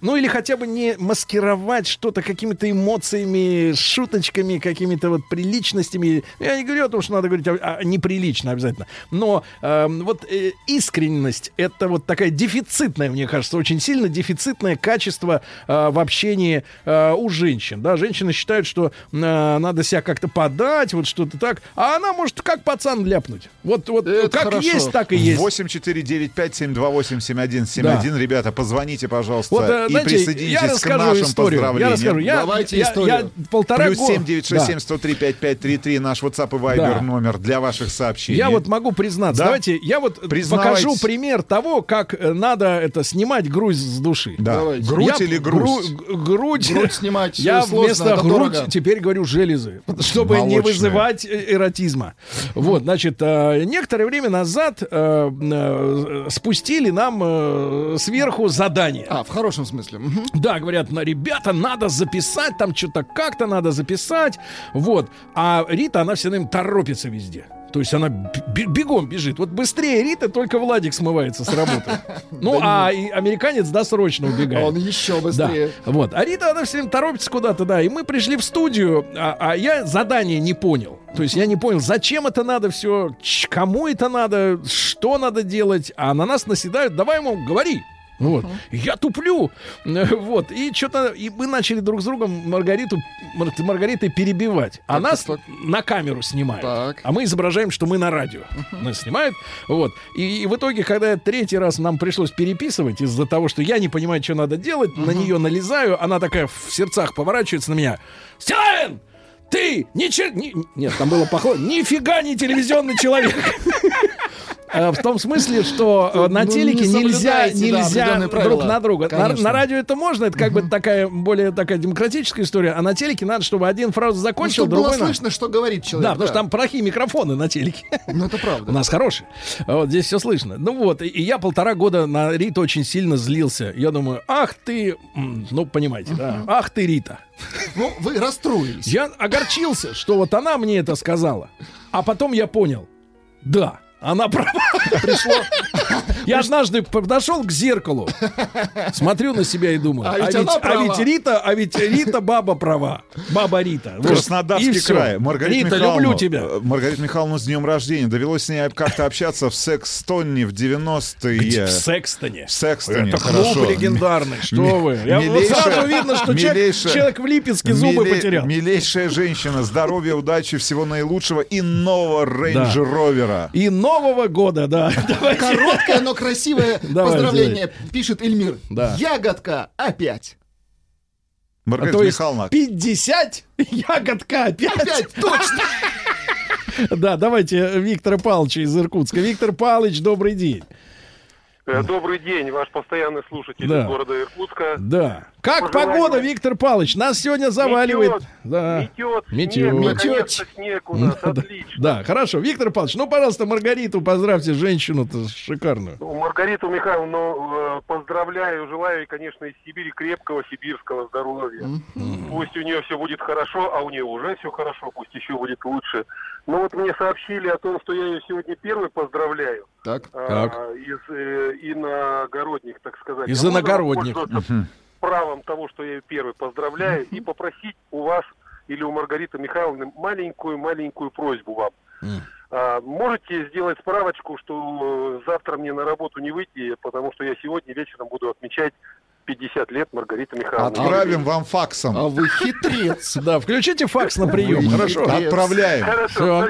Speaker 1: Ну или хотя бы не маскировать что-то какими-то эмоциями, шуточками, какими-то вот приличностями. Я не говорю о том, что надо говорить о, о неприлично обязательно. Но э, вот э, искренность это вот такая дефицитная, мне кажется, очень сильно дефицитное качество э, в общении э, у женщин. Да, женщины считают, что э, надо себя как-то подать, вот что-то так, а она может как пацан ляпнуть. Вот, вот
Speaker 2: Это
Speaker 1: как
Speaker 2: хорошо.
Speaker 1: есть, так и есть.
Speaker 6: 8495-728-7171. Ребята, позвоните, пожалуйста,
Speaker 1: Вот, э,
Speaker 6: и
Speaker 1: знаете,
Speaker 6: присоединитесь
Speaker 1: я
Speaker 6: к
Speaker 1: расскажу
Speaker 6: нашим
Speaker 1: историю. Я
Speaker 6: поздравлениям.
Speaker 1: расскажу. Я,
Speaker 2: Давайте
Speaker 1: я,
Speaker 2: историю.
Speaker 1: я полтора
Speaker 6: Плюс
Speaker 1: года...
Speaker 6: 7967 103 5533 наш WhatsApp и Viber
Speaker 1: Да.
Speaker 6: номер для ваших сообщений.
Speaker 1: Я вот могу признаться.
Speaker 6: Да?
Speaker 1: Давайте я вот покажу пример того, как э, надо это снимать грусть с души.
Speaker 6: Да.
Speaker 2: Давайте.
Speaker 6: Грудь
Speaker 1: Я
Speaker 6: или
Speaker 1: гру-
Speaker 6: грусть?
Speaker 1: г- грудь.
Speaker 2: Грудь снимать
Speaker 1: Я
Speaker 2: сложно,
Speaker 1: вместо грудь
Speaker 2: дорого.
Speaker 1: теперь говорю железы, чтобы не
Speaker 6: Молочные.
Speaker 1: вызывать э, эротизма. Вот, значит, э, некоторое время назад э, э, спустили нам э, сверху задание.
Speaker 2: А, в хорошем смысле. Мгм.
Speaker 1: Да, говорят, на ребята, надо записать, там что-то как-то надо записать. Вот. А Рита, она все время торопится везде. То есть она бегом бежит. Вот быстрее Рита, только Владик смывается с работы. *laughs* Ну, а американец досрочно убегает.
Speaker 2: Он еще быстрее.
Speaker 1: вот. А Рита, она все время торопится куда-то, да. И мы пришли в студию, а, а я задание не понял. То есть я не понял, зачем это надо все, кому это надо, что надо делать. А на нас наседают, давай ему говори. Вот. Я туплю. *laughs* Вот. И что-то. И мы начали друг с другом Маргариту Мар- Маргаритой перебивать. Она
Speaker 2: Так,
Speaker 1: с-
Speaker 2: так.
Speaker 1: на камеру снимает.
Speaker 2: Так.
Speaker 1: А мы изображаем, что мы на радио. Нас снимают. Вот. И, и в итоге, когда третий раз нам пришлось переписывать из-за того, что я не понимаю, что надо делать, на нее налезаю, она такая в сердцах поворачивается на меня. Стилавин! Ты ничего... Нет, там было похоже. Нифига не телевизионный человек. *laughs* Э, В том смысле, что э, на
Speaker 2: Ну,
Speaker 1: телеке
Speaker 2: не
Speaker 1: нельзя, нельзя друг на друга. На, радио это можно, это как бы такая более такая демократическая история, а на телеке надо, чтобы один фразу
Speaker 2: Ну,
Speaker 1: закончил,
Speaker 2: было
Speaker 1: другой на-
Speaker 2: слышно, что говорит человек.
Speaker 1: Да, потому что там плохие микрофоны на телеке.
Speaker 2: Ну, это
Speaker 1: У
Speaker 2: правда.
Speaker 1: нас хорошие. Вот здесь все слышно. Ну вот, и, я полтора года на Риту очень сильно злился. Я думаю, ах ты, ну понимаете, да, ах ты Рита.
Speaker 2: Ну, вы расстроились.
Speaker 1: Я огорчился, что вот она мне это сказала. А потом я понял, да, она права.
Speaker 2: Пришло.
Speaker 1: Я однажды подошел к зеркалу, смотрю на себя и думаю,
Speaker 2: А
Speaker 1: а
Speaker 2: ведь
Speaker 1: ведь,
Speaker 2: она
Speaker 1: а ведь Рита, а ведь Рита баба права, баба Рита. Вот.
Speaker 6: Краснодарский
Speaker 1: И всё.
Speaker 6: край. Маргарита
Speaker 1: Рита, люблю тебя.
Speaker 6: э, Маргарита Михайловна, с днем рождения. Довелось с ней как-то общаться в Секстоне в 90-е.
Speaker 1: В Секстоне.
Speaker 6: В Секстоне,
Speaker 1: Это клуб
Speaker 6: хорошо.
Speaker 1: легендарный, что вы. Я, вот
Speaker 6: милейшая-
Speaker 1: сразу видно, что человек,
Speaker 6: милейшая-
Speaker 1: человек в Липецке зубы
Speaker 6: Миле-
Speaker 1: потерял.
Speaker 6: Милейшая женщина, здоровья, удачи, всего наилучшего и нового рейндж-ровера.
Speaker 1: И Нового года, да. *laughs* Давайте.
Speaker 2: Короткое, но красивое *laughs*
Speaker 1: Давайте,
Speaker 2: поздравление, пишет Эльмир.
Speaker 1: Да.
Speaker 2: Ягодка опять.
Speaker 1: А
Speaker 6: Маргарита
Speaker 1: то есть
Speaker 6: Михайловна,
Speaker 1: 50 *laughs* ягодка опять.
Speaker 2: Опять, точно.
Speaker 1: Да, давайте Виктора Павловича из Иркутска. Виктор Павлович, добрый день.
Speaker 8: Э, Добрый день, ваш постоянный слушатель
Speaker 1: Да.
Speaker 8: из города Иркутска.
Speaker 1: Да. Как погода, Виктор Павлович? Нас сегодня заваливает.
Speaker 8: Метет,
Speaker 1: Да.
Speaker 8: метет,
Speaker 1: Метет.
Speaker 8: снег,
Speaker 1: Метет.
Speaker 8: наконец-то снег у нас,
Speaker 1: Да,
Speaker 8: отлично.
Speaker 1: Да, хорошо. Виктор Павлович, ну, пожалуйста, Маргариту поздравьте, женщину-то шикарную.
Speaker 8: Ну, Маргариту Михайловну э, поздравляю, желаю ей, конечно, из Сибири крепкого сибирского здоровья. Пусть у нее все будет хорошо, а у нее уже все хорошо, пусть еще будет лучше. Но вот мне сообщили о том, что я ее сегодня первый поздравляю.
Speaker 2: Так.
Speaker 8: а,
Speaker 1: Так.
Speaker 8: из э, иногородних, так сказать.
Speaker 1: Из
Speaker 8: А можно
Speaker 1: иногородних.
Speaker 8: воспользоваться правом того, что я ее первый поздравляю, и попросить у вас или у Маргариты Михайловны маленькую-маленькую просьбу вам. А, можете сделать справочку, что э, завтра мне на работу не выйти, потому что я сегодня вечером буду отмечать 50 лет Маргариты Михайловны.
Speaker 6: Отправим вам факсом.
Speaker 2: А вы хитрец.
Speaker 1: Да, включите факс на прием, хорошо?
Speaker 6: Отправляем.
Speaker 8: Хорошо.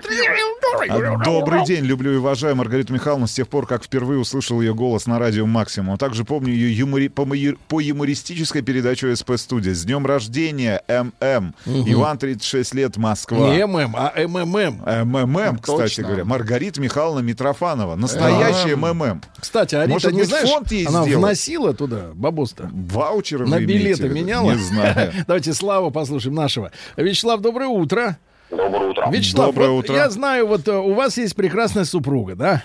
Speaker 6: А, Добрый день, люблю и уважаю Маргариту Михайловну с тех пор, как впервые услышал ее голос на радио «Максимум». Также помню ее юмори- по, мои- по юмористической передаче СП «Студия». С днем рождения, ММ. Иван, 36 лет, Москва.
Speaker 1: Не ММ, а МММ.
Speaker 6: МММ, кстати
Speaker 2: Точно.
Speaker 6: говоря. Маргарита Михайловна Митрофанова. Настоящая МММ.
Speaker 1: Кстати,
Speaker 6: Рита,
Speaker 1: не знаешь, она вносила туда бабос-то?
Speaker 6: Ваучеры
Speaker 1: На билеты меняла?
Speaker 6: Не знаю. *laughs*
Speaker 1: Давайте Славу послушаем нашего. Вячеслав, доброе утро.
Speaker 9: Доброе утро.
Speaker 1: Вячеслав,
Speaker 6: Доброе
Speaker 1: вот
Speaker 6: утро.
Speaker 1: я знаю, вот э, у вас есть прекрасная супруга, да?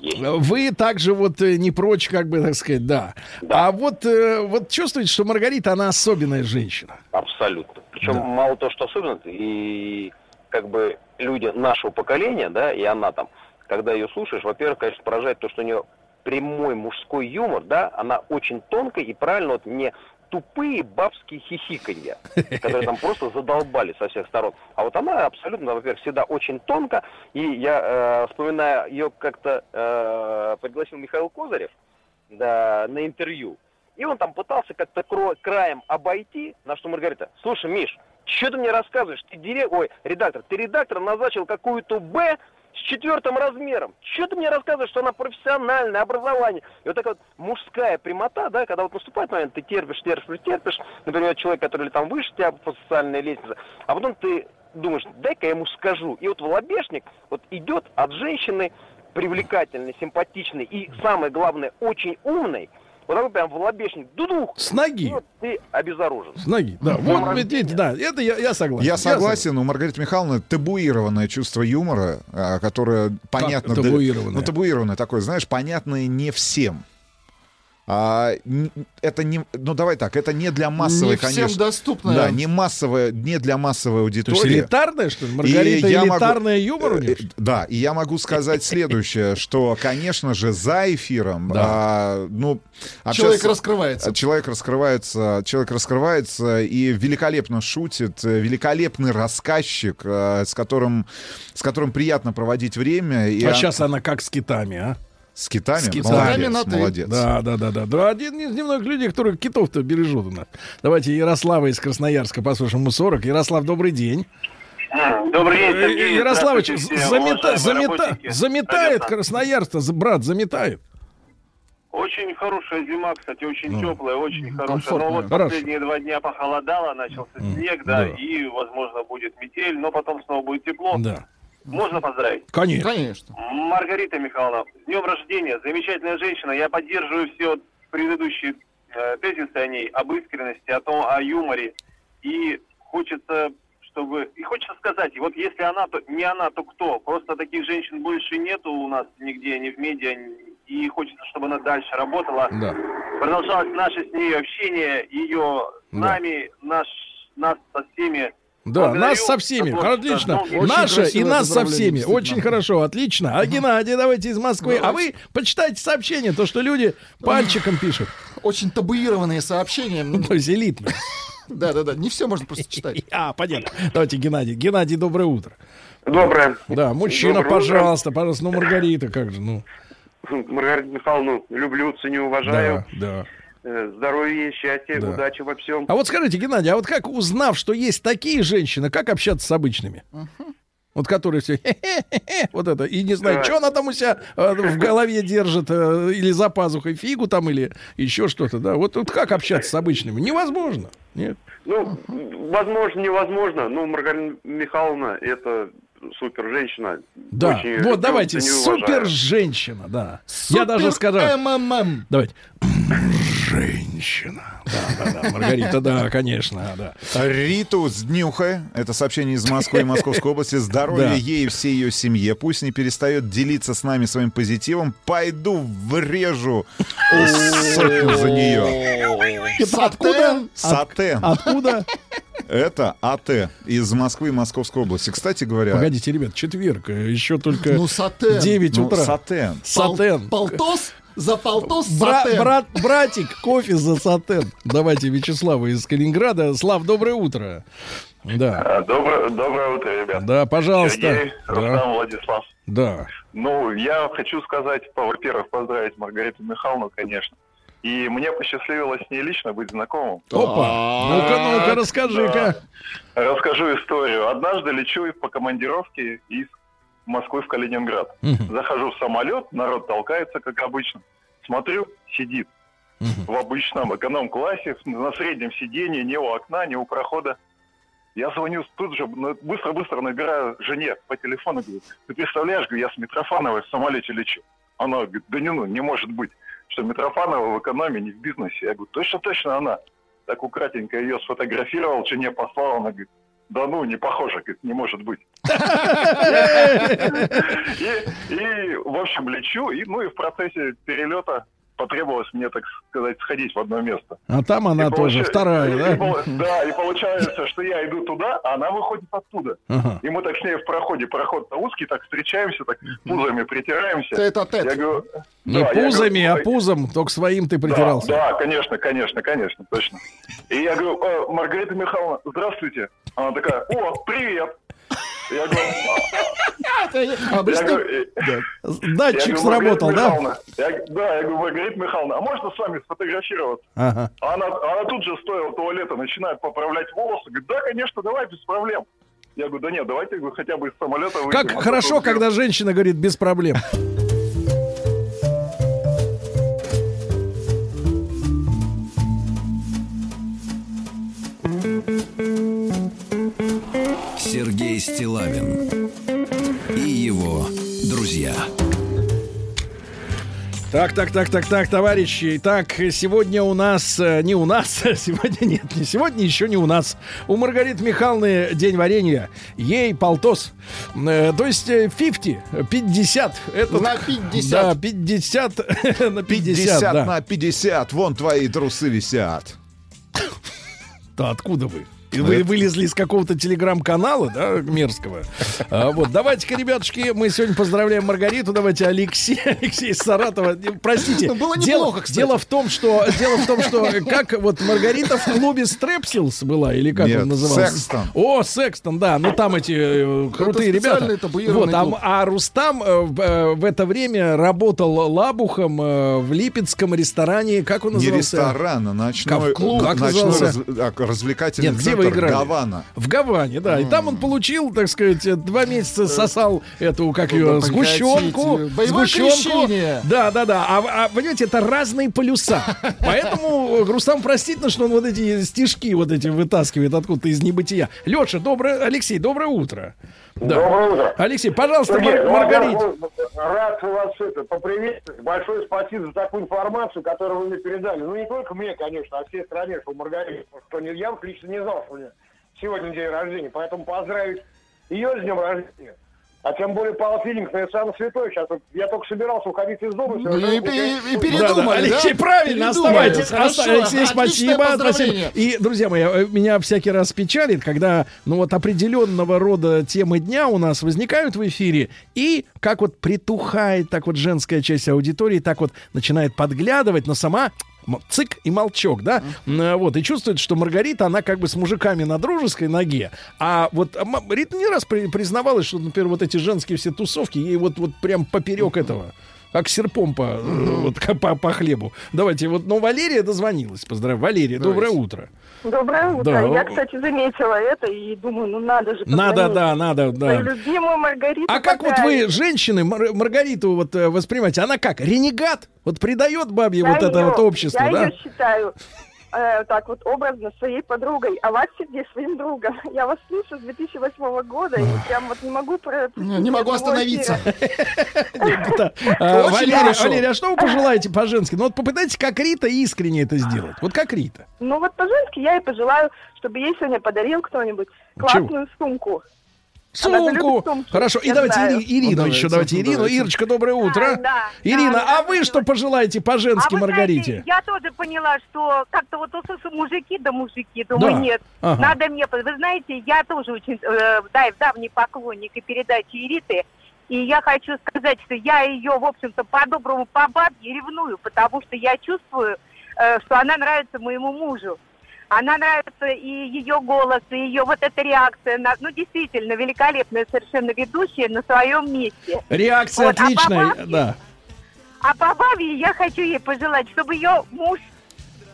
Speaker 9: Есть.
Speaker 1: Вы также вот э, не прочь, как бы так сказать, да. А вот, э, вот чувствуете, что Маргарита, она особенная женщина.
Speaker 9: Абсолютно. Причем
Speaker 1: Да.
Speaker 9: мало то, что особенно, и как бы люди нашего поколения, да, и она там, когда ее слушаешь, во-первых, конечно, поражает то, что у нее прямой мужской юмор, да, она очень тонкая и правильно вот не тупые бабские хихиканья, *laughs* которые там просто задолбали со всех сторон. А вот она абсолютно, во-первых, всегда очень тонко, и я э, вспоминаю ее как-то э, пригласил Михаил Козырев да, на интервью, и он там пытался как-то краем обойти, на что Маргарита, слушай, Миш, что ты мне рассказываешь? Ты дире... Ой, редактор, ты редактор назначил какую-то Б с четвертым размером. Что ты мне рассказываешь, что она профессиональное образование? И вот такая вот мужская прямота, да, когда вот наступает момент, ты терпишь, терпишь, терпишь, например, человек, который там выше тебя по социальной лестнице, а потом ты думаешь, дай-ка я ему скажу. И вот волобешник вот идет от женщины привлекательной, симпатичной и, самое главное, очень умной, вот такой прям волобешник, дудух,
Speaker 1: С ноги.
Speaker 9: вот ты обезоружен.
Speaker 1: С ноги, да.
Speaker 9: Днем
Speaker 1: Вот,
Speaker 9: рождения.
Speaker 1: видите, да, это я, я согласен.
Speaker 6: Я согласен, у Маргариты Михайловны табуированное чувство юмора, а, которое понятно... да-
Speaker 1: табуированное?
Speaker 6: Ну, табуированное такое, знаешь, понятное не всем. А, это не, ну давай так, это не для массовой,
Speaker 2: Не всем
Speaker 6: конечно.
Speaker 2: доступная.
Speaker 6: Да, не массовая, не для массовой
Speaker 1: То есть
Speaker 6: аудитории.
Speaker 1: элитарная, что ли? Маргарита
Speaker 6: И я могу-
Speaker 1: элитарная юмор у нее?
Speaker 6: э, Да, и я могу сказать следующее, что, конечно же, за эфиром, а, ну,
Speaker 2: Человек
Speaker 6: общаться-
Speaker 2: раскрывается.
Speaker 6: Человек раскрывается, человек раскрывается и великолепно шутит, э, великолепный рассказчик, э, с которым, с которым приятно проводить время. И
Speaker 1: А
Speaker 6: он-
Speaker 1: сейчас она как с китами, а?
Speaker 6: С китами,
Speaker 1: с китами
Speaker 6: молодец,
Speaker 2: на «ты».
Speaker 6: молодец.
Speaker 1: Да, да, да, да. Да, один из немногих людей, которые китов-то бережут у нас. Давайте Ярослава из Красноярска послушаем. Ему 40. Ярослав, добрый день.
Speaker 8: Добрый день,
Speaker 1: Э,
Speaker 8: Сергей.
Speaker 1: Ярославович, замета, замета, заметает. Красноярск, брат, заметает.
Speaker 8: Очень хорошая зима, кстати, очень
Speaker 1: Ну,
Speaker 8: теплая, очень хорошая. Но вот
Speaker 1: Хорошо.
Speaker 8: последние два дня похолодало, начался снег, да,
Speaker 1: да.
Speaker 8: и, возможно, будет метель, но потом снова будет тепло.
Speaker 1: Да.
Speaker 8: Можно поздравить.
Speaker 1: Конечно.
Speaker 2: Конечно.
Speaker 8: Маргарита Михайловна, с днем рождения, замечательная женщина. Я поддерживаю все предыдущие э, тезисы о ней, об искренности, о том, о юморе. И хочется, чтобы... И хочется сказать, вот если она, то не она, то кто? Просто таких женщин больше нету у нас нигде, ни в медиа, и хочется, чтобы она дальше работала.
Speaker 1: Да.
Speaker 8: Продолжалось наше с ней общение, ее с
Speaker 1: Да.
Speaker 8: нами, наш, нас со всеми.
Speaker 1: Да,
Speaker 8: Благодарю
Speaker 1: нас со всеми.
Speaker 8: творчество.
Speaker 1: Отлично.
Speaker 8: Очень
Speaker 1: Наша и нас со всеми.
Speaker 2: действительно.
Speaker 1: Очень хорошо, отлично. А Геннадий, давайте из Москвы. А вы почитайте сообщение, то, что люди пальчиком пишут.
Speaker 2: Очень табуированные сообщения.
Speaker 1: Ну, то есть элитно.
Speaker 2: Да-да-да, не все можно просто читать. *laughs*
Speaker 1: А, понятно. Давайте, Геннадий. Геннадий, доброе утро.
Speaker 8: Доброе.
Speaker 1: Да, мужчина,
Speaker 8: Доброе утро.
Speaker 1: пожалуйста, пожалуйста. Ну, Маргарита, как же, ну.
Speaker 8: Маргарита Михайловну люблю, ценю, уважаю.
Speaker 1: Да, да.
Speaker 8: Э, Здоровья, счастья,
Speaker 1: Да.
Speaker 8: удачи во всем.
Speaker 1: А вот скажите, Геннадий, а вот как, узнав, что есть такие женщины, как общаться с обычными? Вот которые все вот это, и не знаю,
Speaker 8: Так.
Speaker 1: что она там у себя э, в голове держит, э, или за пазухой фигу там, или еще что-то, да. Вот, вот как общаться с обычными? Невозможно. Нет.
Speaker 8: Ну, возможно, невозможно, но Маргарита Михайловна это супер женщина.
Speaker 1: Да,
Speaker 8: Очень
Speaker 1: вот давайте, супер женщина, да. Я даже сказал,
Speaker 2: МММ.
Speaker 1: давайте, женщина. Да, да, да, Маргарита, да, конечно, да.
Speaker 6: Риту с днюхой. Это сообщение из Москвы и Московской области. Здоровья
Speaker 1: Да.
Speaker 6: ей и всей ее семье. Пусть не перестает делиться с нами своим позитивом. Пойду врежу сотню за нее.
Speaker 1: Откуда?
Speaker 6: Сатен.
Speaker 1: Откуда?
Speaker 6: Это АТ из Москвы и Московской области. Кстати говоря,
Speaker 1: Погодите, ребят, четверг, э, еще только
Speaker 2: Ну, сатен.
Speaker 1: 9
Speaker 6: ну,
Speaker 1: утра.
Speaker 6: Сатен.
Speaker 2: Пол-
Speaker 1: Сатен.
Speaker 2: Полтос за полтос
Speaker 1: Бра-
Speaker 2: сатен.
Speaker 1: брат, братик, кофе за сатен. Давайте Вячеслава из Калининграда. Слав, доброе утро. Да.
Speaker 10: А, Доброе, доброе утро, ребят.
Speaker 1: Да, пожалуйста.
Speaker 10: Сергей,
Speaker 1: Да.
Speaker 10: Рустам, Владислав.
Speaker 1: Да.
Speaker 10: Ну, я хочу сказать, во-первых, поздравить Маргариту Михайловну, конечно. И мне посчастливилось с ней лично быть знакомым.
Speaker 1: Опа. Ну-ка, ну-ка, расскажи-ка.
Speaker 10: Расскажу историю. Однажды лечу по командировке из Москвы в Калининград. Захожу в самолет, народ толкается, как обычно. Смотрю, сидит в обычном эконом-классе, на среднем сиденье, не у окна, не у прохода. Я звоню тут же, на- быстро-быстро набираю жене по телефону, говорю, ты представляешь, я с Митрофановой в самолете лечу. Она говорит, да не ну, не может быть, что Митрофанова в экономе, не в бизнесе. Я говорю, точно-точно она. Так укратенько ее сфотографировал, жене послал, она говорит, да ну, не похоже, говорит, не может быть. *laughs* И, и, в общем, лечу, и, ну и в процессе перелета потребовалось мне, так сказать, сходить в одно место.
Speaker 1: А там она
Speaker 10: И
Speaker 1: тоже,
Speaker 10: получа-
Speaker 1: вторая,
Speaker 10: и
Speaker 1: да?
Speaker 10: Да, и получается, что я иду туда, а она выходит оттуда.
Speaker 1: Ага.
Speaker 10: И мы так с ней в проходе, проход узкий, так встречаемся, так пузами притираемся.
Speaker 2: Тет-а-тет.
Speaker 10: Я говорю,
Speaker 1: Не
Speaker 10: да,
Speaker 1: пузами,
Speaker 10: говорю,
Speaker 1: а пузом, только своим ты притирался.
Speaker 10: Да, конечно, конечно, конечно, точно. И я говорю, «Э, Маргарита Михайловна, здравствуйте. Она такая, о, привет. *laughs* Я говорю,
Speaker 2: А, быстро-
Speaker 10: говорю, э,
Speaker 1: Датчик сработал,
Speaker 10: «Маргарита
Speaker 1: да?
Speaker 10: Да, я говорю, Маргарита Михайловна, а можно с вами сфотографироваться? А Она, тут же, стоя у туалета, начинает поправлять волосы. Говорит, да, конечно, давай, без проблем. Я говорю, да нет, давайте хотя бы из самолета выйдем.
Speaker 1: Как
Speaker 10: А
Speaker 1: хорошо, когда женщина говорит без проблем.
Speaker 3: Сергей Стилавин и его друзья.
Speaker 1: Так, так, так, так, так, товарищи. Так, сегодня у нас, э, не у нас, *laughs* сегодня нет, не сегодня, еще не у нас. У Маргариты Михайловны день варенья. Ей полтос. Э, то есть э, 50, 50. Это,
Speaker 2: На 50.
Speaker 1: Да, 50 *laughs* на 50,
Speaker 6: 50
Speaker 1: да.
Speaker 6: на 50, вон твои трусы висят.
Speaker 1: Да откуда вы? И Вы вылезли из какого-то телеграм-канала, да, мерзкого. А, вот, давайте-ка, ребятушки, мы сегодня поздравляем Маргариту. Давайте Алексей, *laughs* Алексей Саратова. Не, Простите.
Speaker 2: Ну, было
Speaker 1: дело,
Speaker 2: неплохо, кстати.
Speaker 1: дело в том, что дело в том, что как вот Маргарита в клубе Стрепсилс была или как
Speaker 6: Нет,
Speaker 1: он назывался?
Speaker 6: Секстон.
Speaker 1: О, Секстон, да. Ну там эти э, крутые ребята. Вот, а, а Рустам э, в, э, в это время работал лабухом э, в липецком ресторане. Как он
Speaker 6: Не
Speaker 1: назывался?
Speaker 6: ресторан, а ночной,
Speaker 1: Как клуб, как
Speaker 6: ночной
Speaker 1: назывался?
Speaker 6: раз- а, развлекательный
Speaker 1: Нет, где вы играли?
Speaker 6: Гавана.
Speaker 1: В Гаване, да. И там он получил, так сказать, э, два месяца сосал эту, как ее, сгущенку.
Speaker 2: крещение.
Speaker 1: Да, да, да. А, а, понимаете, это разные полюса. *laughs* Поэтому э, Рустам простительно, что он вот эти стишки вот эти вытаскивает откуда-то из небытия. Леша, доброе, Алексей, доброе утро. Да.
Speaker 11: Доброе утро.
Speaker 1: Алексей, пожалуйста,
Speaker 11: Сергей, ну, во-первых, Рад вас это поприветствовать. Большое спасибо за такую информацию, которую вы мне передали. Ну, не только мне, конечно, а всей стране, что Маргарита. Что не, я лично не знал, что у нее сегодня день рождения. Поэтому поздравить ее с днем рождения. А тем более Павел Филингс, это самый святой. Сейчас я только собирался уходить из дома.
Speaker 2: Ну,
Speaker 11: совершенно
Speaker 2: и,
Speaker 11: случайно.
Speaker 2: и- и передумали,
Speaker 1: Да, да,
Speaker 2: да?
Speaker 1: Алексей, правильно,
Speaker 2: Передумали.
Speaker 1: оставайтесь.
Speaker 2: Хорошо,
Speaker 1: Алексей, спасибо,
Speaker 2: поздравление.
Speaker 1: спасибо. И, друзья мои, э, меня всякий раз печалит, когда, ну вот, определенного рода темы дня у нас возникают в эфире, и как вот притухает так вот женская часть аудитории, так вот начинает подглядывать, но сама цик и молчок, да, вот, и чувствует, что Маргарита, она как бы с мужиками на дружеской ноге, а вот Рита не раз при- признавалась, что, например, вот эти женские все тусовки, ей вот, вот прям поперек этого, как серпом по, вот, *laughs* по, по хлебу. Давайте, вот, ну, Валерия дозвонилась, поздравляю. Валерия, доброе утро.
Speaker 12: Доброе утро.
Speaker 1: Да.
Speaker 12: Я, кстати, заметила это и думаю, ну надо же.
Speaker 1: Надо, да, надо, да.
Speaker 12: Любимую Маргариту.
Speaker 1: А как вот вы, женщины, Мар- Маргариту вот э, воспринимаете? Она как, ренегат? Вот предает бабье
Speaker 12: Я
Speaker 1: вот это
Speaker 12: её-
Speaker 1: вот общество,
Speaker 12: Я
Speaker 1: да?
Speaker 12: ее считаю э, так вот образно своей подругой, а вас, Сергей, своим другом. *laughs* Я вас слышу с 2008 года и прям вот не могу... Про...
Speaker 2: Не могу остановиться. *laughs* *laughs*
Speaker 1: А. Валерия, а что вы пожелаете по-женски? Ну вот попытайтесь как Рита искренне это сделать. Вот как Рита.
Speaker 12: Ну вот по-женски я и пожелаю, чтобы ей сегодня подарил кто-нибудь классную сумку.
Speaker 1: Сумку. Хорошо. И давайте
Speaker 12: знаю.
Speaker 1: Ири- Ирину
Speaker 2: Ну,
Speaker 1: еще, давайте
Speaker 2: ну,
Speaker 1: Ирину.
Speaker 2: давайте.
Speaker 1: Ирочка, доброе утро.
Speaker 13: да,
Speaker 1: Ирина,
Speaker 13: да,
Speaker 1: а вы что пожелаете по-женски
Speaker 13: а
Speaker 1: Маргарите?
Speaker 13: знаете, я тоже поняла, что как-то вот услышу мужики да мужики, думаю,
Speaker 1: Да.
Speaker 13: нет,
Speaker 1: Ага.
Speaker 13: надо мне... Вы знаете, я тоже очень э, да, давний поклонник и передачи Ириты, и я хочу сказать, что я ее, в общем-то, по-доброму, по бабье ревную, потому что я чувствую, э, что она нравится моему мужу. Она нравится и ее голос, и ее вот эта реакция. На, ну, действительно, великолепная совершенно ведущая на своем месте.
Speaker 1: Реакция
Speaker 13: Вот, а
Speaker 1: отличная,
Speaker 13: бабке-
Speaker 1: да.
Speaker 13: А по бабе я хочу ей пожелать, чтобы ее муж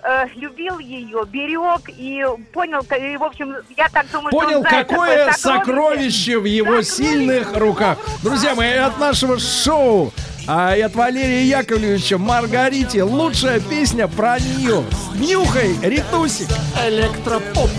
Speaker 13: э, любил ее, берег и понял, и, в общем, я так думаю, что
Speaker 1: Понял,
Speaker 13: он знает
Speaker 1: какое
Speaker 13: такое
Speaker 1: сокровище в его сильных руках. Друзья мои, от нашего шоу, а от Валерия Яковлевича Маргарите лучшая песня про нее. Нюхай, Ритусик.
Speaker 14: Электропоп.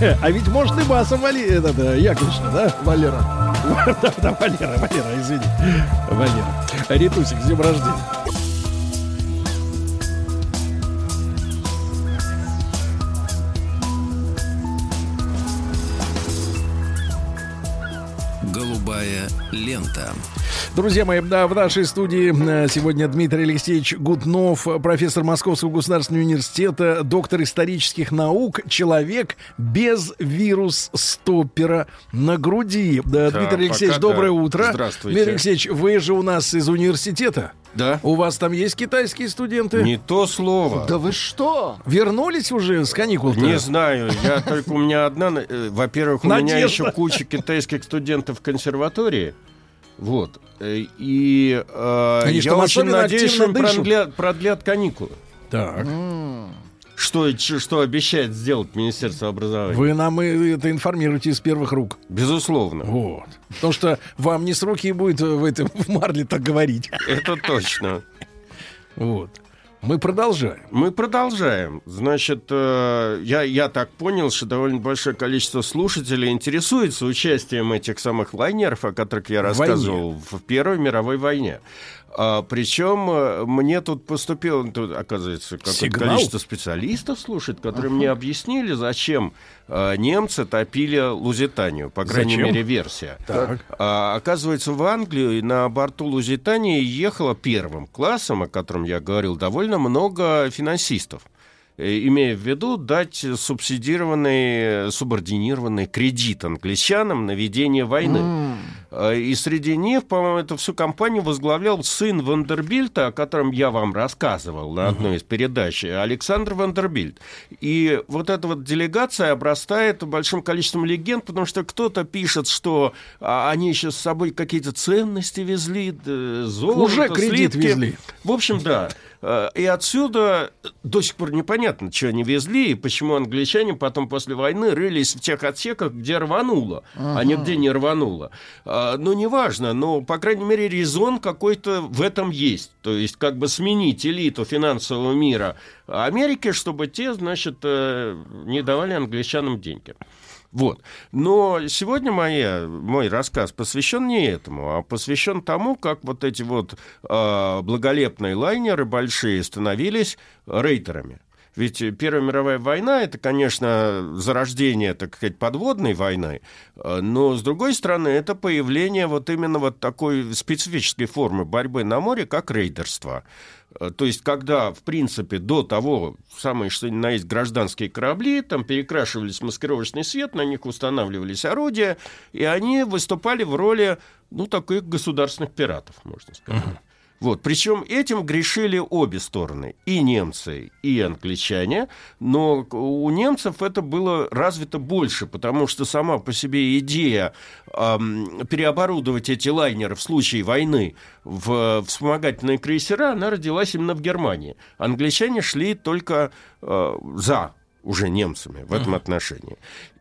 Speaker 14: *laughs*
Speaker 15: А ведь
Speaker 1: может и басом Вали... этот, э, Яковлевич, да, Валера? *laughs* Да, да, Валера, Валера, извини. Валера. Ритусик, с днем рождения. Друзья мои, да, в нашей студии э, сегодня Дмитрий Алексеевич Гутнов, профессор Московского государственного университета, доктор исторических наук, человек без вирус-стоппера на груди. Да,
Speaker 16: Да,
Speaker 1: Дмитрий Алексеевич,
Speaker 16: пока да.
Speaker 1: доброе утро.
Speaker 16: Здравствуйте.
Speaker 1: Дмитрий Алексеевич, вы же у нас из университета.
Speaker 16: Да.
Speaker 1: У вас там есть китайские студенты?
Speaker 16: Не то слово.
Speaker 14: Да вы что?
Speaker 1: Вернулись уже с каникул?
Speaker 16: Не знаю, я только у меня одна. э, Во-первых, у меня еще куча китайских студентов в консерватории. Вот. Э, И э,
Speaker 1: Они
Speaker 16: я очень надеюсь, что им продлят, продлят каникулы.
Speaker 1: Так.
Speaker 16: Что, что обещает сделать Министерство образования?
Speaker 1: Вы нам это информируете из первых рук.
Speaker 16: Безусловно.
Speaker 1: Вот. Потому что вам не с руки и будет в этом в марле так говорить.
Speaker 16: Это точно.
Speaker 1: Вот. Мы продолжаем.
Speaker 16: Мы продолжаем. Значит, э, я, я так понял, что довольно большое количество слушателей интересуется участием этих самых лайнеров, о которых я
Speaker 1: В
Speaker 16: рассказывал в Первой мировой войне. А, причем э, мне тут поступило, тут, оказывается, какое-то количество специалистов слушает, которые мне объяснили, зачем э, немцы топили Лузитанию, по крайней
Speaker 1: Зачем?
Speaker 16: мере, версия.
Speaker 1: Так.
Speaker 16: А, оказывается, в Англию на борту Лузитании ехало первым классом, о котором я говорил, довольно много финансистов имея в виду дать субсидированный, э, субординированный кредит англичанам на ведение войны. Э, И среди них, по-моему, эту всю компанию возглавлял сын Вандербильта, о котором я вам рассказывал на одной из передач, Александр Вандербильт. И вот эта вот делегация обрастает большим количеством легенд, потому что кто-то пишет, что а, они еще с собой какие-то ценности везли, золото,
Speaker 1: Уже кредит
Speaker 16: слитки.
Speaker 1: везли.
Speaker 16: В общем, да. Э, И отсюда до сих пор непонятно, что они везли, и почему англичане потом после войны рылись в тех отсеках, где рвануло, а
Speaker 17: Ага.
Speaker 16: нигде не рвануло. А, Ну, неважно, но, по крайней мере, резон какой-то в этом есть. То есть, как бы сменить элиту финансового мира Америки, чтобы те, значит, э, не давали англичанам деньги. Вот. Но сегодня моя, мой рассказ посвящен не этому, а посвящен тому, как вот эти вот э, благолепные лайнеры большие становились рейтерами. Ведь Первая мировая война это, конечно, зарождение, так сказать, подводной войны, э, но, с другой стороны, это появление вот именно вот такой специфической формы борьбы на море, как рейдерство. Э, То есть, когда, в принципе, до того, самые что ни на есть гражданские корабли, там перекрашивались маскировочный свет, на них устанавливались орудия, и они выступали в роли, ну, таких государственных пиратов, можно сказать. Вот. Причем этим грешили обе стороны, и немцы, и англичане, но у немцев это было развито больше, потому что сама по себе идея ам, переоборудовать эти лайнеры в случае войны в вспомогательные крейсера, она родилась именно в Германии. Англичане шли только э, за уже немцами в этом отношении.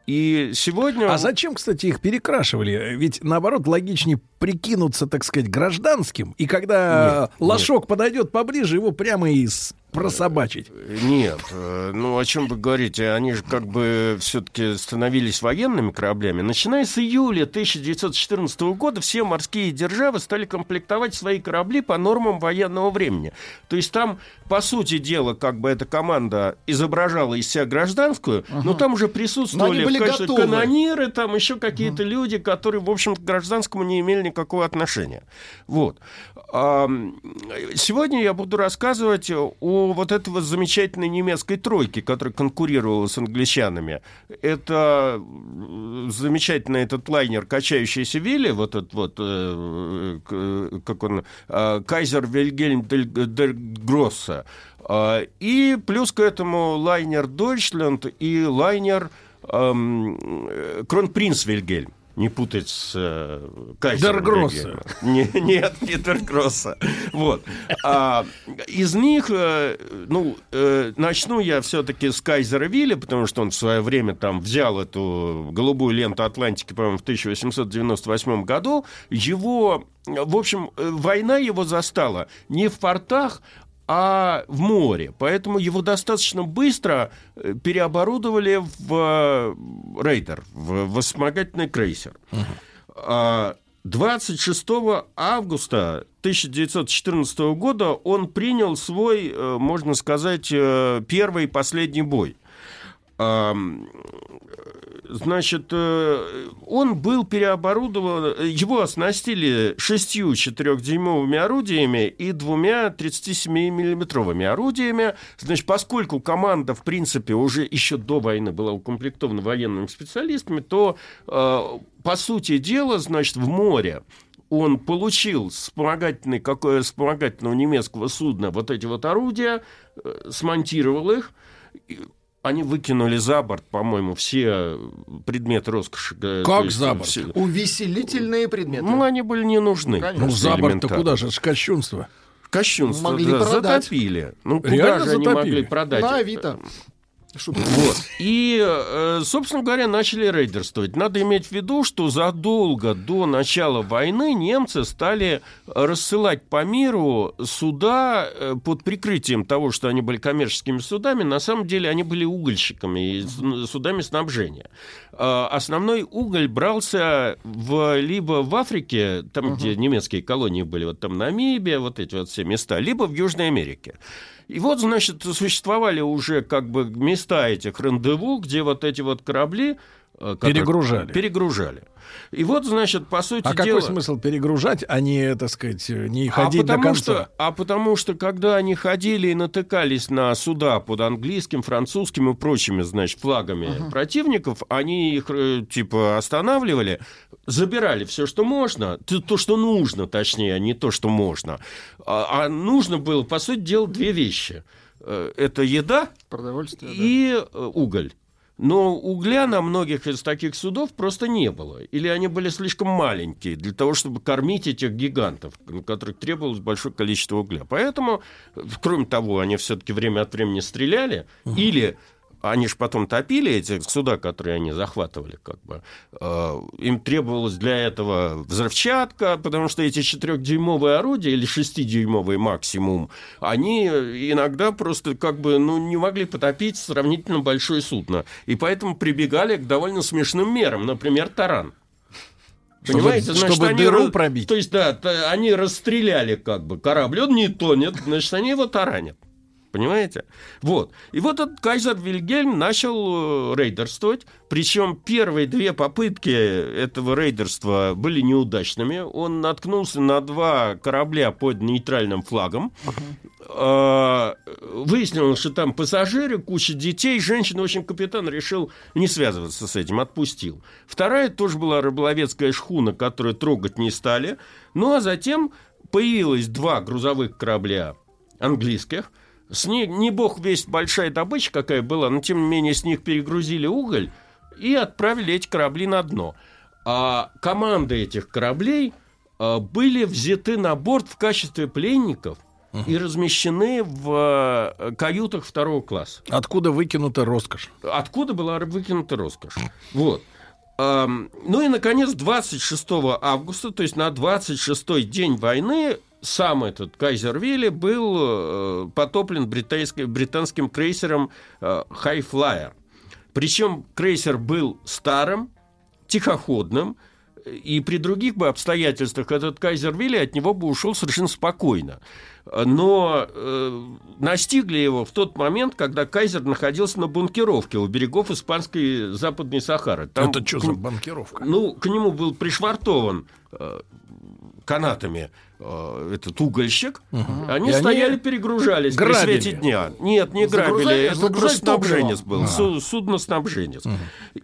Speaker 16: И сегодня...
Speaker 1: А зачем, кстати, их перекрашивали? Ведь, наоборот, логичнее прикинуться, так сказать, гражданским, и когда
Speaker 16: Нет,
Speaker 1: лошок подойдет поближе, его прямо и с- прособачить.
Speaker 16: Нет, э, ну о чем вы говорите? Они же как бы все-таки становились военными кораблями. Начиная с июля 1914 года все морские державы стали комплектовать свои корабли по нормам военного времени. То есть там, по сути дела, как бы эта команда изображала из себя гражданскую, но там уже присутствовали
Speaker 2: они были
Speaker 16: в качестве
Speaker 2: готовы.
Speaker 16: канониры, там еще какие-то люди, которые, в общем, к гражданскому не имели никакого отношения. Вот. А, Сегодня я буду рассказывать о вот этой вот замечательной немецкой тройке, которая конкурировала с англичанами. Это э, замечательный этот лайнер «Качающийся Вилли», вот этот вот, э, как он, э, «Кайзер Вильгельм дель, дель Гросса». А, И плюс к этому лайнер «Дойчленд» и лайнер эм, э, «Кронпринц Вильгельм». Не путать с э, Кайзером
Speaker 1: Дергросса.
Speaker 16: Не- нет, не Дергросса. Вот. А, из них, э, ну, э, начну я все-таки с Кайзера Вилли, потому что он в свое время там взял эту голубую ленту Атлантики, по-моему, в 1898 году. Его, в общем, война его застала не в портах, а в море. Поэтому его достаточно быстро э, переоборудовали в э, рейдер, в вспомогательный крейсер. А 26 августа 1914 года он принял свой, э, можно сказать, первый и последний бой. Значит, э, он был переоборудован, его оснастили шестью четырехдюймовыми орудиями и двумя 37-миллиметровыми орудиями. Значит, поскольку команда, в принципе, уже еще до войны была укомплектована военными специалистами, то, э, по сути дела, значит, в море он получил вспомогательный, какое вспомогательного немецкого судна вот эти вот орудия, э, смонтировал их, они выкинули за борт, по-моему, все предметы роскоши. э,
Speaker 1: Как
Speaker 16: есть,
Speaker 1: за борт?
Speaker 16: все-
Speaker 2: Увеселительные предметы.
Speaker 16: Ну, они были не нужны.
Speaker 2: Конечно.
Speaker 1: Ну, за борт-то куда же? Это ж кощунство.
Speaker 16: Кощунство,
Speaker 2: Могли
Speaker 16: да,
Speaker 2: продать.
Speaker 16: затопили. Ну, куда
Speaker 1: Реально
Speaker 16: же они
Speaker 1: затопили?
Speaker 16: могли продать?
Speaker 2: На Авито. Шутка.
Speaker 16: Вот. И, э, собственно говоря, начали рейдерствовать. Надо иметь в виду, что задолго до начала войны немцы стали рассылать по миру суда э, под прикрытием того, что они были коммерческими судами. На самом деле они были угольщиками и судами снабжения. Э, Основной уголь брался в, либо в Африке, там, где немецкие колонии были, вот там Намибия, вот эти вот все места, либо в Южной Америке. И вот, значит, существовали уже как бы места этих рандеву, где вот эти вот корабли... э, которые-
Speaker 1: Перегружали.
Speaker 16: Перегружали. И вот, значит, по сути
Speaker 1: А
Speaker 16: дела...
Speaker 1: какой смысл перегружать, а не, так сказать, не
Speaker 16: А
Speaker 1: ходить до
Speaker 16: потому,
Speaker 1: конца?
Speaker 16: что, а потому что, когда они ходили и натыкались на суда под английским, французским и прочими, значит, флагами противников, они их, э, типа, останавливали, забирали все, что можно, то, что нужно, точнее, а не то, что можно. А, а нужно было, по сути дела, две вещи. Э, Это еда
Speaker 2: Продовольствие, да.
Speaker 16: и э, уголь. Но угля на многих из таких судов просто не было. Или они были слишком маленькие для того, чтобы кормить этих гигантов, на которых требовалось большое количество угля. Поэтому, кроме того, они все-таки время от времени стреляли, или они же потом топили эти суда, которые они захватывали, как бы. Э, Им требовалось для этого взрывчатка, потому что эти четырехдюймовые орудия или шестидюймовые максимум, они иногда просто как бы ну, не могли потопить сравнительно большое судно. И поэтому прибегали к довольно смешным мерам, например, таран.
Speaker 1: Чтобы-
Speaker 16: Понимаете, значит,
Speaker 1: чтобы
Speaker 16: они
Speaker 1: дыру пробить.
Speaker 16: То есть, да, они расстреляли как бы корабль, он не тонет, значит, они его таранят. Понимаете? Вот. И вот этот кайзер Вильгельм начал э, рейдерствовать. Причем первые две попытки этого рейдерства были неудачными. Он наткнулся на два корабля под нейтральным флагом. Э, Выяснилось, что там пассажиры, куча детей, женщин. В общем, капитан решил не связываться с этим, отпустил. Вторая тоже была рыболовецкая шхуна, которую трогать не стали. Ну, а затем появилось два грузовых корабля английских. С них, не бог весть большая добыча какая была, но тем не менее с них перегрузили уголь и отправили эти корабли на дно. А команды этих кораблей а, были взяты на борт в качестве пленников и размещены в а, каютах второго класса.
Speaker 1: Откуда выкинута роскошь?
Speaker 16: Откуда была выкинута роскошь? Вот. Ам, Ну и, наконец, 26 августа, то есть на 26-й день войны, сам этот Кайзер Вилли был э, потоплен британским крейсером э, Хайфлайер. Причем крейсер был старым, тихоходным, и при других бы обстоятельствах этот Кайзер Вилли от него бы ушел совершенно спокойно. Но э, настигли его в тот момент, когда Кайзер находился на бункеровке у берегов испанской Западной Сахары. Там
Speaker 1: Это что за банкировка?
Speaker 16: ну, к нему был пришвартован э, канатами э, этот угольщик. Они
Speaker 1: И они
Speaker 16: стояли, перегружались при
Speaker 1: грабили?
Speaker 16: свете дня. Нет, не грабили. Это
Speaker 2: загружать
Speaker 16: просто снабженец
Speaker 2: топливом.
Speaker 16: был, су- судно-снабженец.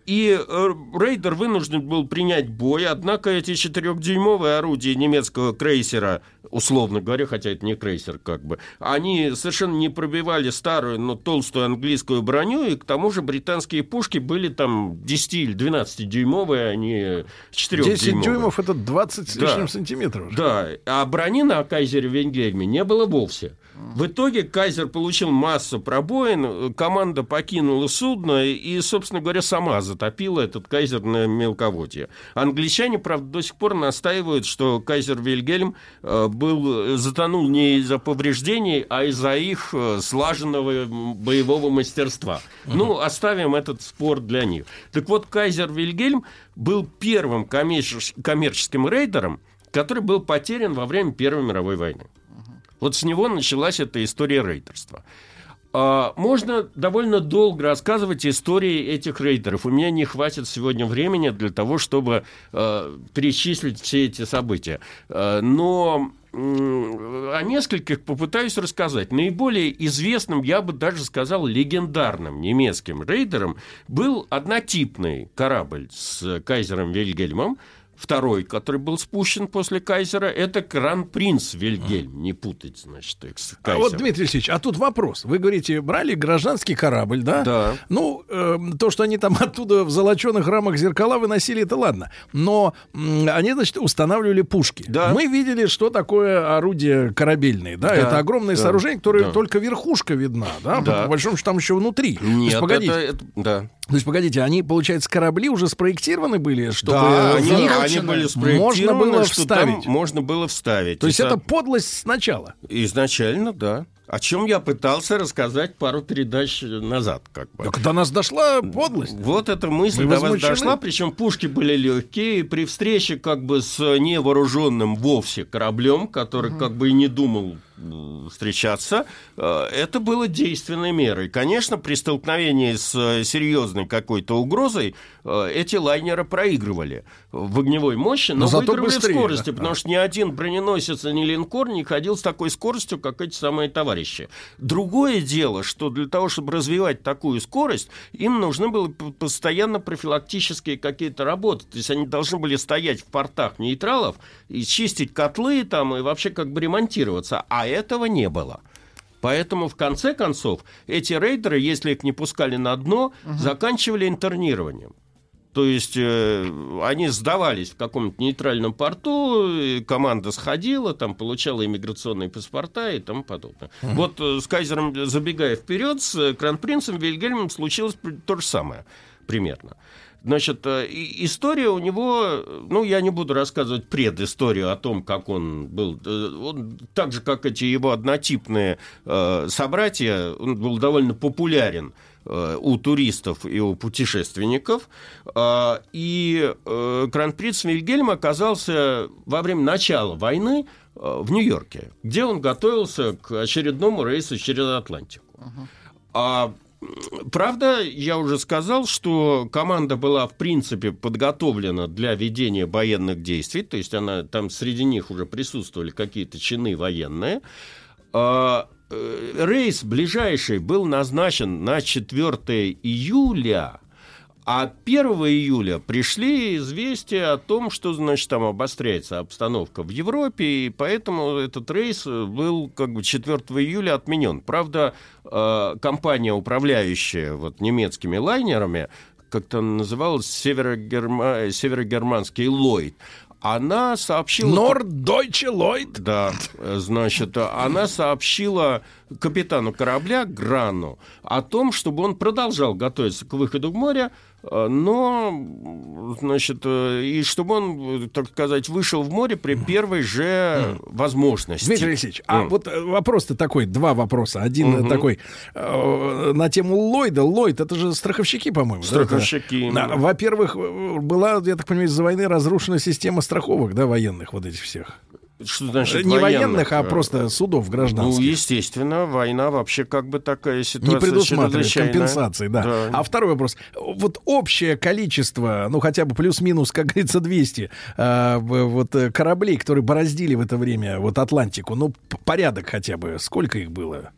Speaker 16: И э, рейдер вынужден был принять бой, однако эти четырехдюймовые орудия немецкого крейсера, условно говоря, хотя это не крейсер как бы, они совершенно не пробивали старую, но толстую английскую броню, и к тому же британские пушки были там 10 или 12 дюймовые, а не 4
Speaker 1: 10 дюймов это 20 с лишним сантиметров.
Speaker 16: Да, а брони на Кайзере Венгельме не было вовсе. В итоге Кайзер получил массу пробоин, команда покинула судно и, собственно говоря, сама затопила этот Кайзер на мелководье. Англичане, правда, до сих пор настаивают, что Кайзер Вильгельм э, был, затонул не из-за повреждений, а из-за их э, слаженного боевого мастерства. Ну, оставим этот спор для них. Так вот, Кайзер Вильгельм был первым коммерчес- коммерческим рейдером, который был потерян во время Первой мировой войны. Вот с него началась эта история рейдерства. А, Можно довольно долго рассказывать истории этих рейдеров. У меня не хватит сегодня времени для того, чтобы э, перечислить все эти события. Э, но о нескольких попытаюсь рассказать. Наиболее известным, я бы даже сказал, легендарным немецким рейдером был однотипный корабль с кайзером Вильгельмом, Второй, который был спущен после Кайзера, это Кран-принц Вильгельм. Не путать, значит, их с
Speaker 1: А вот,
Speaker 16: Кайзером.
Speaker 1: Дмитрий Алексеевич, а тут вопрос. Вы говорите, брали гражданский корабль, да?
Speaker 16: Да.
Speaker 1: Ну, эм, то, что они там *laughs* оттуда в золоченых рамах зеркала выносили, это ладно. Но м, они, значит, устанавливали пушки.
Speaker 16: Да.
Speaker 1: Мы видели, что такое орудие корабельное, да?
Speaker 16: Да,
Speaker 1: Это огромное
Speaker 16: да,
Speaker 1: сооружение, которое
Speaker 16: да.
Speaker 1: только верхушка видна, да?
Speaker 16: Да.
Speaker 1: По большому счету там еще внутри. То есть,
Speaker 16: Нет,
Speaker 1: погодите.
Speaker 16: это- это- да.
Speaker 1: То есть, погодите, они, получается, корабли уже спроектированы были, чтобы
Speaker 16: да, они,
Speaker 1: них
Speaker 16: они были
Speaker 1: можно
Speaker 16: спроектированы,
Speaker 1: было
Speaker 16: что там
Speaker 1: вставить.
Speaker 16: можно было вставить.
Speaker 1: То есть это
Speaker 16: со-
Speaker 1: подлость сначала.
Speaker 16: Изначально, да. О чем я пытался рассказать пару передач назад, как бы.
Speaker 1: Так до нас дошла подлость.
Speaker 16: Вот эта мысль
Speaker 1: Мы
Speaker 16: до вас
Speaker 1: возмущены.
Speaker 16: дошла, причем пушки были легкие, и при встрече как бы с невооруженным вовсе кораблем, который как бы и не думал встречаться, э, это было действенной мерой. Конечно, при столкновении с э, серьезной какой-то угрозой э, эти лайнеры проигрывали в огневой мощи, но,
Speaker 1: Но
Speaker 16: выигрывали
Speaker 1: быстрее,
Speaker 16: в скорости, потому что ни один броненосец, ни линкор не ходил с такой скоростью, как эти самые товарищи. Другое дело, что для того, чтобы развивать такую скорость, им нужны были постоянно профилактические какие-то работы. То есть они должны были стоять в портах нейтралов и чистить котлы там, и вообще как бы ремонтироваться. А этого не было. Поэтому, в конце концов, эти рейдеры, если их не пускали на дно, заканчивали интернированием. То есть э, они сдавались в каком-то нейтральном порту, команда сходила, там получала иммиграционные паспорта и тому подобное.
Speaker 17: Мгм.
Speaker 16: Вот э, с Кайзером, забегая вперед, с э, Кронпринцем Вильгельмом случилось то же самое примерно. Э, и- история у него, э, ну, я не буду рассказывать предысторию о том, как он был, э, он, так же, как эти его однотипные э, собратья, он был довольно популярен э, у туристов и у путешественников. А, И э, Кронпринц Вильгельм оказался во время начала войны э, в Нью-Йорке, где он готовился к очередному рейсу через Атлантику. А м, правда, я уже сказал, что команда была в принципе подготовлена для ведения военных действий, то есть она там среди них уже присутствовали какие-то чины военные. А, э, Рейс ближайший был назначен на 4 июля, а 1 июля пришли известия о том, что, значит, там обостряется обстановка в Европе, и поэтому этот рейс был как бы 4 июля отменен. Правда, э, компания, управляющая вот немецкими лайнерами, как-то называлась Северогерма- Северогерманский Ллойд, она сообщила...
Speaker 1: Норддойче Ллойд.
Speaker 16: Да, э, значит, она сообщила капитану корабля Грану о том, чтобы он продолжал готовиться к выходу в море, э, но, значит, э, и чтобы он, э, так сказать, вышел в море при первой же возможности.
Speaker 1: Дмитрий Алексеевич, а вот э, вопрос-то такой, два вопроса. Один э,
Speaker 16: Мгм.
Speaker 1: такой э, на тему Ллойда. Ллойд, это же страховщики, по-моему. да?
Speaker 16: Страховщики,
Speaker 1: Это-
Speaker 16: именно.
Speaker 1: А, Во-первых, э, была, я так понимаю, из-за войны разрушена система страховок, да, военных вот этих всех.
Speaker 16: Что значит
Speaker 1: Не военных,
Speaker 16: военных,
Speaker 1: а
Speaker 16: э,
Speaker 1: просто судов
Speaker 16: Ну,
Speaker 1: гражданских.
Speaker 16: естественно, война вообще как бы такая ситуация
Speaker 1: не предусматривает компенсации, да. А второй вопрос. Вот общее количество, ну, хотя бы плюс-минус, как говорится, 200 э, в- вот э, кораблей, которые бороздили в это время вот Атлантику, ну, порядок хотя бы, сколько их было?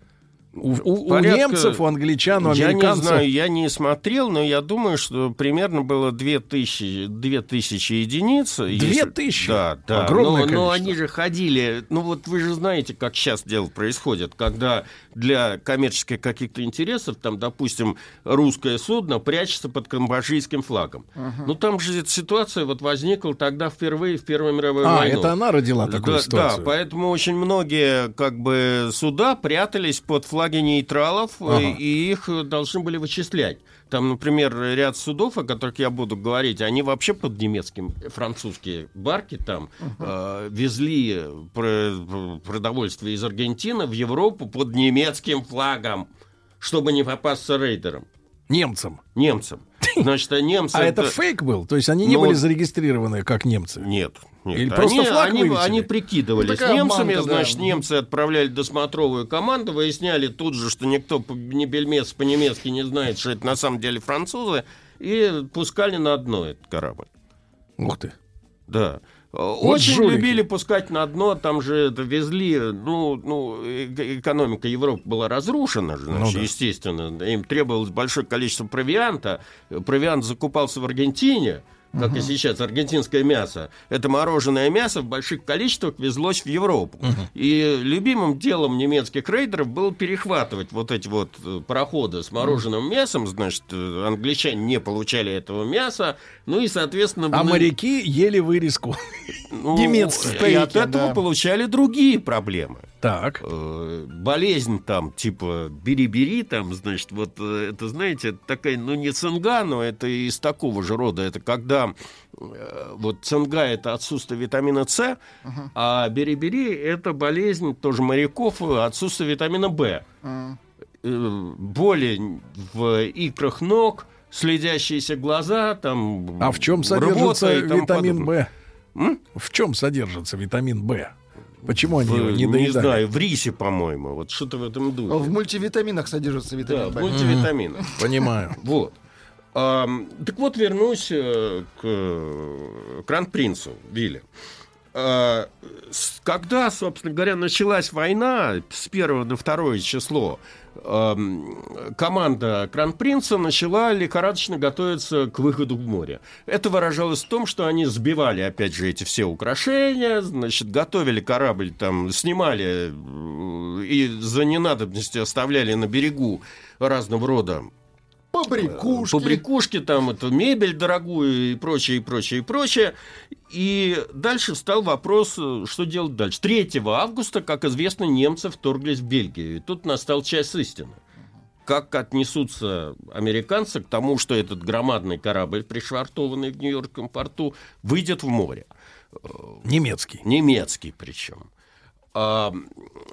Speaker 1: У, у- у
Speaker 16: Порядка-
Speaker 1: немцев, у англичан, у
Speaker 16: Я
Speaker 1: американцев?
Speaker 16: не знаю, я не смотрел, но я думаю, что примерно было 2000, 2000 единиц.
Speaker 1: Две тысячи?
Speaker 16: Да, да.
Speaker 1: Огромное
Speaker 16: но, но
Speaker 1: количество.
Speaker 16: они же ходили... Ну вот вы же знаете, как сейчас дело происходит, когда для коммерческих каких-то интересов, там, допустим, русское судно прячется под камбоджийским флагом.
Speaker 1: Ага.
Speaker 16: Ну там же эта ситуация вот возникла тогда впервые в Первую мировую
Speaker 1: А,
Speaker 16: войну.
Speaker 1: это она родила такую
Speaker 16: да,
Speaker 1: ситуацию.
Speaker 16: Да, поэтому очень многие как бы суда прятались под флаги нейтралов,
Speaker 1: Ага.
Speaker 16: э, и их должны были вычислять. Там, например, ряд судов, о которых я буду говорить, они вообще под немецким, французские барки там э, везли про- продовольствие из Аргентины в Европу под немецким флагом, чтобы не попасться рейдерам.
Speaker 1: Немцам.
Speaker 16: Немцам. Значит, а немцы...
Speaker 1: А это фейк был? То есть они не
Speaker 16: Ну,
Speaker 1: были зарегистрированы как немцы?
Speaker 16: Нет. Нет,
Speaker 1: Или
Speaker 16: они,
Speaker 1: просто флаг
Speaker 16: они,
Speaker 1: вывесили?
Speaker 16: они прикидывались
Speaker 1: Ну,
Speaker 16: немцами,
Speaker 1: да.
Speaker 16: значит, немцы отправляли досмотровую команду, выясняли тут же, что никто ни бельмес по-немецки не знает, что это на самом деле французы, и пускали на дно этот корабль.
Speaker 1: Ух ты.
Speaker 16: Да. Очень
Speaker 1: жулики.
Speaker 16: любили пускать на дно, там же везли, ну, ну, экономика Европы была разрушена, же, значит,
Speaker 1: Ну да.
Speaker 16: естественно, им требовалось большое количество провианта, провиант закупался в Аргентине, как и сейчас, аргентинское мясо. Это мороженое мясо в больших количествах везлось в Европу. И любимым делом немецких рейдеров было перехватывать вот эти вот э, пароходы с мороженым мясом. Значит, э, англичане не получали этого мяса. Ну и, соответственно...
Speaker 1: А моряки ели вырезку.
Speaker 16: ну, *laughs*
Speaker 1: Немецкие.
Speaker 16: И от этого получали другие проблемы.
Speaker 1: Так.
Speaker 16: Болезнь там, типа, бери-бери, там, значит, вот э, это, знаете, это такая, ну, не цинга, но это из такого же рода. Это когда э, вот цинга – это отсутствие витамина С, а бери-бери – это болезнь тоже моряков, э, отсутствие витамина В. Э, Боли в икрах ног, следящиеся глаза, там...
Speaker 1: А в чем
Speaker 16: рвота
Speaker 1: содержится
Speaker 16: тому
Speaker 1: витамин. Б? В чем содержится витамин Б? Почему они
Speaker 16: В-
Speaker 1: его не
Speaker 16: не
Speaker 1: доедали?
Speaker 16: знаю, в рисе, по-моему. Вот что-то в этом духе.
Speaker 2: В мультивитаминах содержится
Speaker 16: Да,
Speaker 2: витамин Б.
Speaker 16: мультивитамины.
Speaker 1: Понимаю. *laughs*
Speaker 16: Вот. Ам, так вот, вернусь э, к э, Кран-принцу Вилли. А, Когда, собственно говоря, началась война с 1 на 2 число, команда Кран-принца начала лихорадочно готовиться к выходу в море. Это выражалось в том, что они сбивали, опять же, эти все украшения, значит, готовили корабль, там, снимали э, и за ненадобностью оставляли на берегу разного рода
Speaker 2: Побрякушки.
Speaker 16: побрякушки, там это мебель дорогую и прочее, и прочее, и прочее. И дальше встал вопрос, э, что делать дальше. 3 августа, как известно, немцы вторглись в Бельгию. И тут настал час истины. Как отнесутся американцы к тому, что этот громадный корабль, пришвартованный в Нью-Йоркском порту, выйдет в море?
Speaker 1: Немецкий.
Speaker 16: Немецкий причем. А,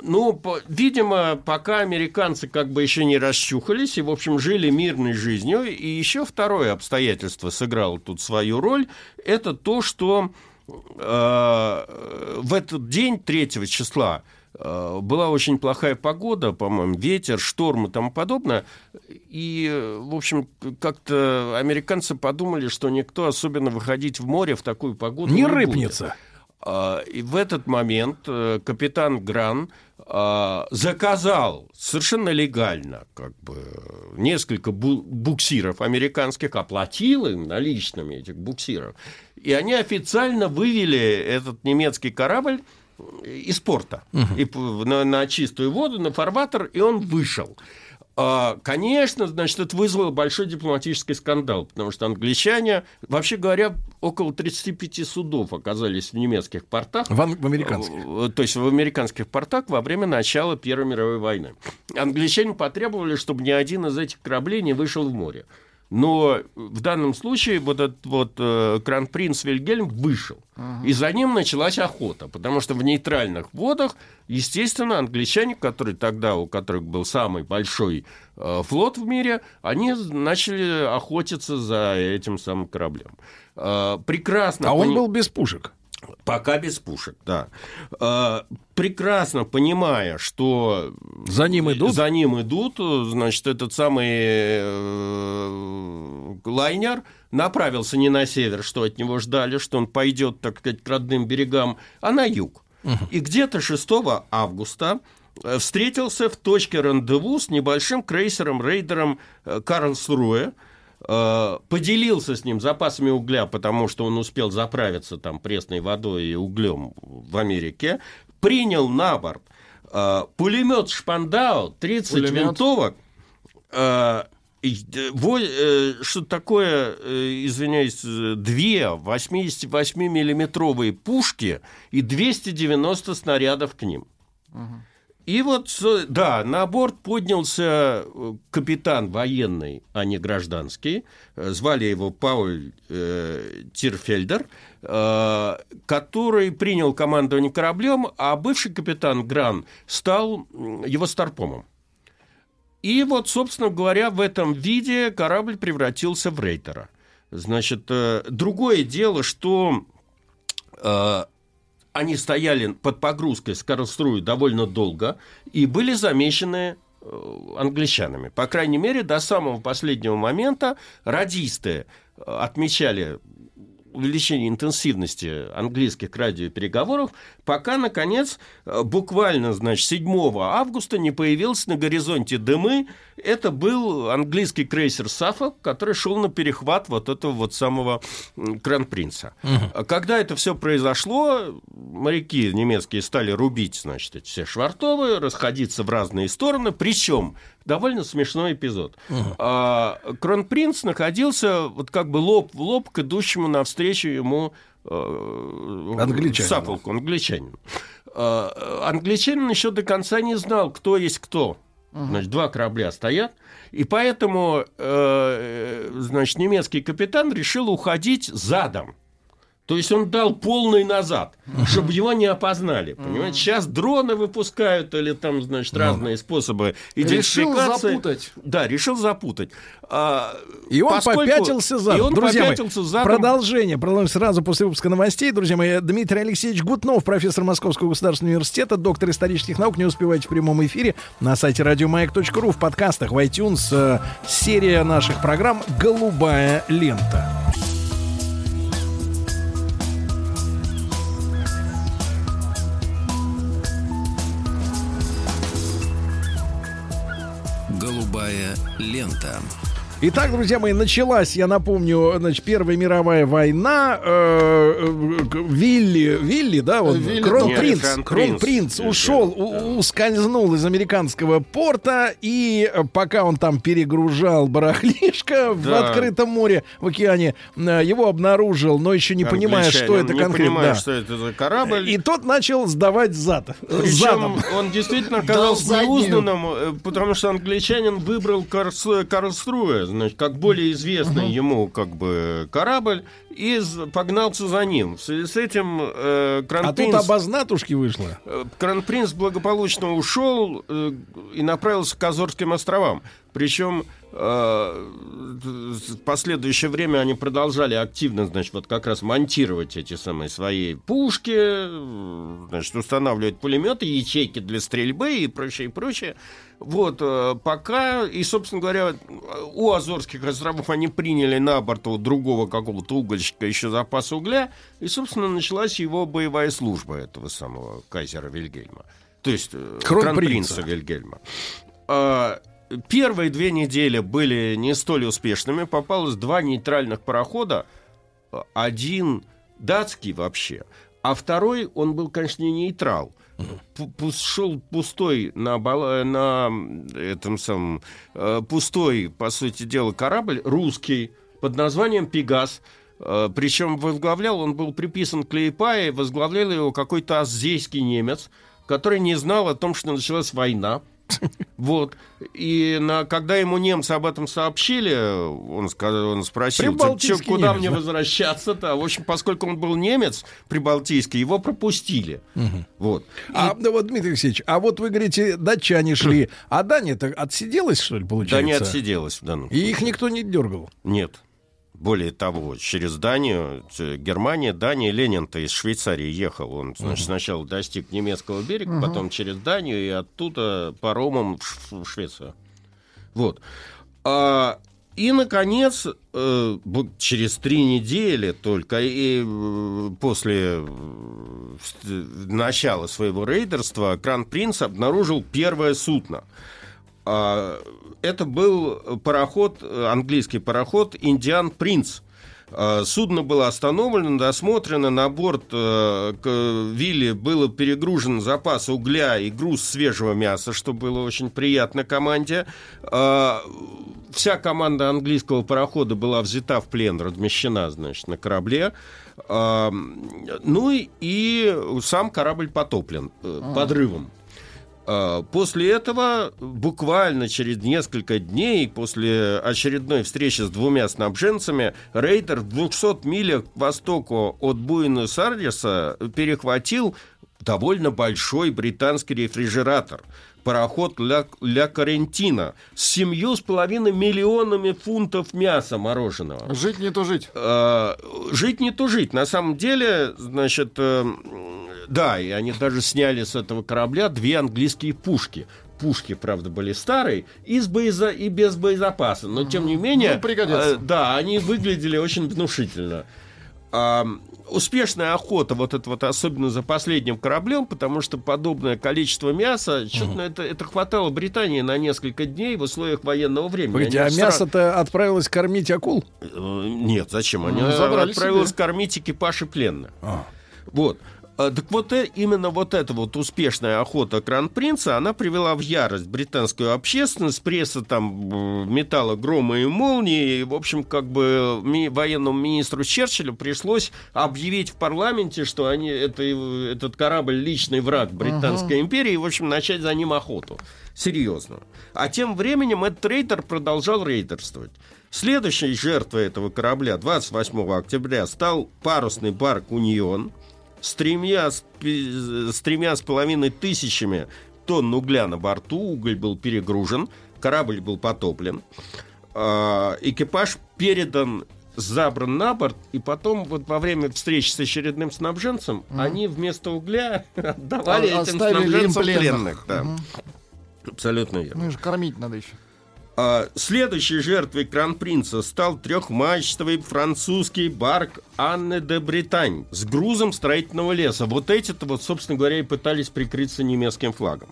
Speaker 16: ну, видимо, пока американцы как бы еще не расчухались и, в общем, жили мирной жизнью. И еще второе обстоятельство сыграло тут свою роль. Это то, что э, в этот день, 3 числа, э, была очень плохая погода, по-моему, ветер, шторм и тому подобное. И, в общем, как-то американцы подумали, что никто особенно выходить в море в такую погоду
Speaker 1: Не
Speaker 16: будет.
Speaker 1: рыпнется.
Speaker 16: А, И в этот момент э, капитан Гран а, заказал совершенно легально как бы несколько бу- буксиров американских, оплатил им наличными этих буксиров, и они официально вывели этот немецкий корабль из порта. И п- на, на чистую воду, на фарватер, и он вышел. А, Конечно, значит, это вызвало большой дипломатический скандал, потому что англичане, вообще говоря, около 35 судов оказались в немецких портах.
Speaker 1: В, в американских.
Speaker 16: Э, То есть в американских портах во время начала Первой мировой войны. Англичане потребовали, чтобы ни один из этих кораблей не вышел в море. Но в данном случае вот этот вот э, Кран-принц Вильгельм вышел. И за ним началась охота, потому что в нейтральных водах, естественно, англичане, которые тогда, у которых был самый большой э, флот в мире, они начали охотиться за этим самым кораблем. Э, прекрасно.
Speaker 1: А он был без пушек.
Speaker 16: Пока без пушек, да. Э, прекрасно понимая, что
Speaker 1: За ним идут?
Speaker 16: за ним идут, значит, этот самый э, лайнер направился не на север, что от него ждали, что он пойдет, так сказать, к родным берегам, а на юг. И где-то 6 августа э, встретился в точке рандеву с небольшим крейсером-рейдером э, Карлсруэ, поделился с ним запасами угля, потому что он успел заправиться там пресной водой и углем в Америке, принял на борт э, пулемет Шпандау, 30
Speaker 2: Пулемет.
Speaker 16: винтовок, э, э, э, что такое, э, извиняюсь, э, две 88-миллиметровые пушки и 290 снарядов к ним. И вот, да, на борт поднялся э, капитан военный, а не гражданский. Э, Звали его Пауль э, Тирфельдер, э, который принял командование кораблем, а бывший капитан Гран стал его старпомом. И вот, собственно говоря, в этом виде корабль превратился в рейтера. Значит, э, другое дело, что э, они стояли под погрузкой с Карлсруэ довольно долго и были замечены э, англичанами. По крайней мере, до самого последнего момента радисты э, отмечали увеличение интенсивности английских радиопереговоров, пока, наконец, э, буквально, значит, 7 августа не появился на горизонте дымы. Это был английский крейсер «Саффолк», который шел на перехват вот этого вот самого Кран-Принца. А Когда это все произошло, моряки немецкие стали рубить, значит, эти все швартовые, расходиться в разные стороны, причем довольно смешной эпизод. А, Кронпринц находился вот как бы лоб в лоб к идущему навстречу ему э,
Speaker 1: Англичанину.
Speaker 16: Англичанину. А, Англичанин еще до конца не знал, кто есть кто. Значит, два корабля стоят, и поэтому, э, значит, немецкий капитан решил уходить задом. То есть он дал полный назад, чтобы его не опознали. Понимаете? Сейчас дроны выпускают или там, значит, разные способы
Speaker 2: Решил
Speaker 16: идентификации.
Speaker 2: запутать.
Speaker 16: Да, решил запутать. А,
Speaker 1: И он
Speaker 16: поскольку-
Speaker 1: попятился задом.
Speaker 16: И он
Speaker 1: Друзья мои,
Speaker 16: попятился задом.
Speaker 1: Продолжение. Продолжим сразу после выпуска новостей. Друзья мои, Дмитрий Алексеевич Гутнов, профессор Московского государственного университета, доктор исторических наук. Не успевайте в прямом эфире на сайте радиомаяк.ру, в подкастах, в iTunes. э, Серия наших программ «Голубая лента».
Speaker 3: Голубая лента.
Speaker 1: Итак, друзья мои, началась, я напомню, значит, Первая мировая война. э, э, Вилли, Вилли, да, вот,
Speaker 2: Вилли,
Speaker 1: кронпринц.
Speaker 16: Нет,
Speaker 1: кронпринц ушел, у- ускользнул из американского порта, и пока он там перегружал барахлишко в открытом море, в океане, э, его обнаружил, но еще не понимая, что это
Speaker 16: не
Speaker 1: конкретно.
Speaker 16: понимая,
Speaker 1: да.
Speaker 16: что это за корабль.
Speaker 1: И тот начал сдавать зад.
Speaker 16: Причем он действительно оказался неузнанным, потому что англичанин выбрал Карлсруэ, значит, как более известный ему как бы корабль, и погнался за ним. В связи с этим э,
Speaker 1: А тут
Speaker 16: Кронпринц,
Speaker 1: обознатушки вышло.
Speaker 16: э, Кронпринц благополучно ушел э, и направился к Азорским островам. Причем э, в последующее время они продолжали активно, значит, вот как раз монтировать эти самые свои пушки, э, значит, устанавливать пулеметы, ячейки для стрельбы и прочее, и прочее. Вот, э, пока, и, собственно говоря, у Азорских островов они приняли на борт вот другого какого-то угольщика еще запас угля, и, собственно, началась его боевая служба этого самого кайзера Вильгельма. То есть э,
Speaker 1: Кронпринца.
Speaker 16: Вильгельма. А, Первые две недели были не столь успешными. Попалось два нейтральных парохода. Один датский вообще, а второй, он был, конечно, не нейтрал. Шел пустой на, на этом самом э, пустой, по сути дела, корабль русский под названием Пегас. Э, Причем возглавлял, он был приписан к Лейпае, возглавлял его какой-то азейский немец, который не знал о том, что началась война. Вот. И на, когда ему немцы об этом сообщили, он, сказал, он спросил, «Чё- куда
Speaker 1: немец,
Speaker 16: мне
Speaker 1: да?
Speaker 16: возвращаться-то? В общем, поскольку он был немец прибалтийский, его пропустили. Вот.
Speaker 1: А ну вот, Дмитрий Алексеевич, а вот вы говорите, датчане *clears throat* шли, а Дания-то отсиделась, что ли, получается?
Speaker 16: Да не отсиделась в данном
Speaker 1: И их никто не дергал.
Speaker 16: Нет. Более того, через Данию, Германия, Дания, Ленин-то из Швейцарии ехал. Он, значит, сначала достиг немецкого берега,
Speaker 2: Мгм.
Speaker 16: потом через Данию и оттуда паромом в Швецию. Вот. А, и, наконец, э, через три недели только и э, после э, начала своего рейдерства Кран-Принц обнаружил первое судно. Это был пароход, э, английский пароход «Индиан Принц». А, Судно было остановлено, досмотрено, на борт э, к Вилли было перегружен запас угля и груз свежего мяса, что было очень приятно команде. Вся команда английского парохода была взята в плен, размещена, значит, на корабле. Ну и- сам корабль потоплен э,
Speaker 2: А.
Speaker 16: подрывом. А, После этого, буквально через несколько дней, после очередной встречи с двумя снабженцами, рейдер в 200 милях к востоку от Буэнос-Айреса перехватил довольно большой британский рефрижератор. Пароход «Ля, Ля Карентина» с семью с половиной миллионами фунтов мяса мороженого.
Speaker 2: Жить не то жить.
Speaker 16: Э, жить не то жить. На самом деле, значит, э, да, и они даже сняли с этого корабля две английские пушки. Пушки, правда, были старые и, с боеза... и без боезапаса, но тем не менее,
Speaker 2: Ну, пригодятся.
Speaker 16: э, да, они выглядели очень внушительно. А, успешная охота, вот это вот особенно за последним кораблем, потому что подобное количество мяса, что-то это, это хватало Британии на несколько дней в условиях военного времени.
Speaker 1: Погодите, а
Speaker 16: Они
Speaker 1: мясо-то отправилось кормить акул?
Speaker 16: Э, Нет, зачем? Они
Speaker 1: Ну, забрали
Speaker 16: отправились
Speaker 1: себе.
Speaker 16: кормить экипаж и пленных. Вот. А, Так вот, э, именно вот эта вот успешная охота Кран-Принца, она привела в ярость британскую общественность, пресса там э, метала громы и молнии, и, в общем, как бы ми- военному министру Черчиллю пришлось объявить в парламенте, что они, это, э, этот корабль личный враг Британской империи, и, в общем, начать за ним охоту. Серьезно. А тем временем этот рейдер продолжал рейдерствовать. Следующей жертвой этого корабля 28 октября стал парусный барк «Унион», с тремя, с пи- с тремя с половиной тысячами тонн угля на борту. Уголь был перегружен, корабль был потоплен. А, Экипаж передан забран на борт, и потом вот во время встречи с очередным снабженцем они вместо угля *laughs* отдавали
Speaker 2: А-
Speaker 16: этим снабженцам
Speaker 2: пленных.
Speaker 16: пленных. да.
Speaker 2: Мгм.
Speaker 16: Абсолютно верно.
Speaker 2: Ну же кормить надо еще.
Speaker 16: А, Следующей жертвой кран-принца стал трехмачтовый французский барк Анны де Британь с грузом строительного леса. Вот эти-то, вот, собственно говоря, и пытались прикрыться немецким флагом.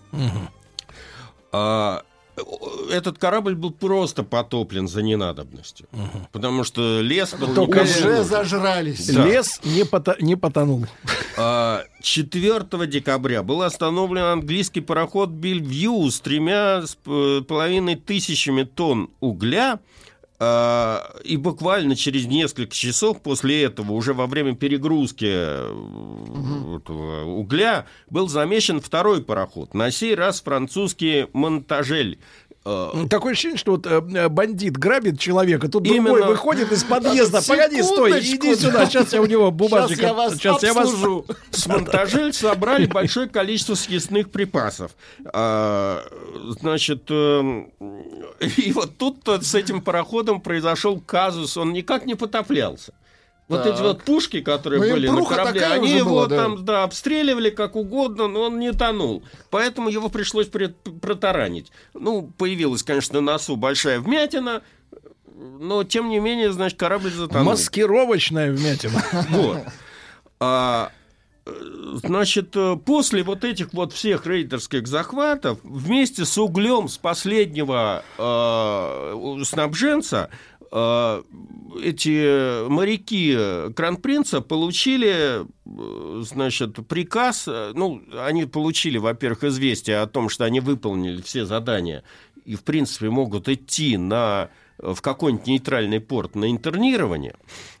Speaker 16: А, этот корабль был просто потоплен за ненадобностью. Потому что лес был...
Speaker 1: Только
Speaker 16: не
Speaker 2: Уже
Speaker 16: нужен.
Speaker 2: зажрались.
Speaker 16: Да.
Speaker 1: Лес не, пото- не потонул.
Speaker 16: А, 4 декабря был остановлен английский пароход Бельвью с тремя с половиной тысячами тонн угля. А, И буквально через несколько часов после этого, уже во время перегрузки э, угля, был замечен второй пароход. На сей раз французский «Монтажель». Э,
Speaker 1: Такое ощущение, что вот э, бандит грабит человека, тут
Speaker 16: Именно.
Speaker 1: другой выходит из подъезда. Погоди, стой, иди сюда,
Speaker 2: да.
Speaker 1: сейчас я у него бумажник.
Speaker 2: Щас я вас
Speaker 1: я вас-
Speaker 2: обслужу. *laughs*
Speaker 16: с монтажель собрали большое количество съестных припасов. А, значит, эм, и вот тут с этим пароходом произошел казус, он никак не потоплялся. Вот
Speaker 2: Так.
Speaker 16: эти вот пушки, которые
Speaker 2: Ну, и
Speaker 16: были на корабле, они его
Speaker 2: была, да.
Speaker 16: там да, обстреливали как угодно, но он не тонул. Поэтому его пришлось протаранить. Ну, появилась, конечно, на носу большая вмятина, но, тем не менее, значит, корабль затонул.
Speaker 1: Маскировочная вмятина. *laughs*
Speaker 16: Вот. А, значит, после вот этих вот всех рейдерских захватов, вместе с углем с последнего э, снабженца, эти моряки Кронпринца получили, э, значит, приказ, э, ну, они получили, во-первых, известие о том, что они выполнили все задания и, в принципе, могут идти на в какой-нибудь нейтральный порт на интернирование.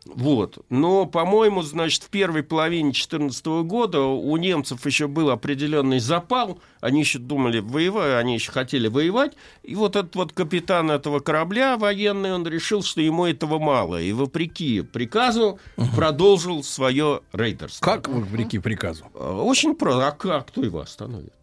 Speaker 16: Вот. Но, по-моему, значит, в первой половине 2014 года у немцев еще был определенный запал. Они еще думали воевать, они еще хотели воевать. И вот этот вот капитан этого корабля военный, он решил, что ему этого мало. И вопреки приказу продолжил свое рейдерство.
Speaker 1: Как вопреки приказу?
Speaker 16: Очень просто. А как? Кто его остановит?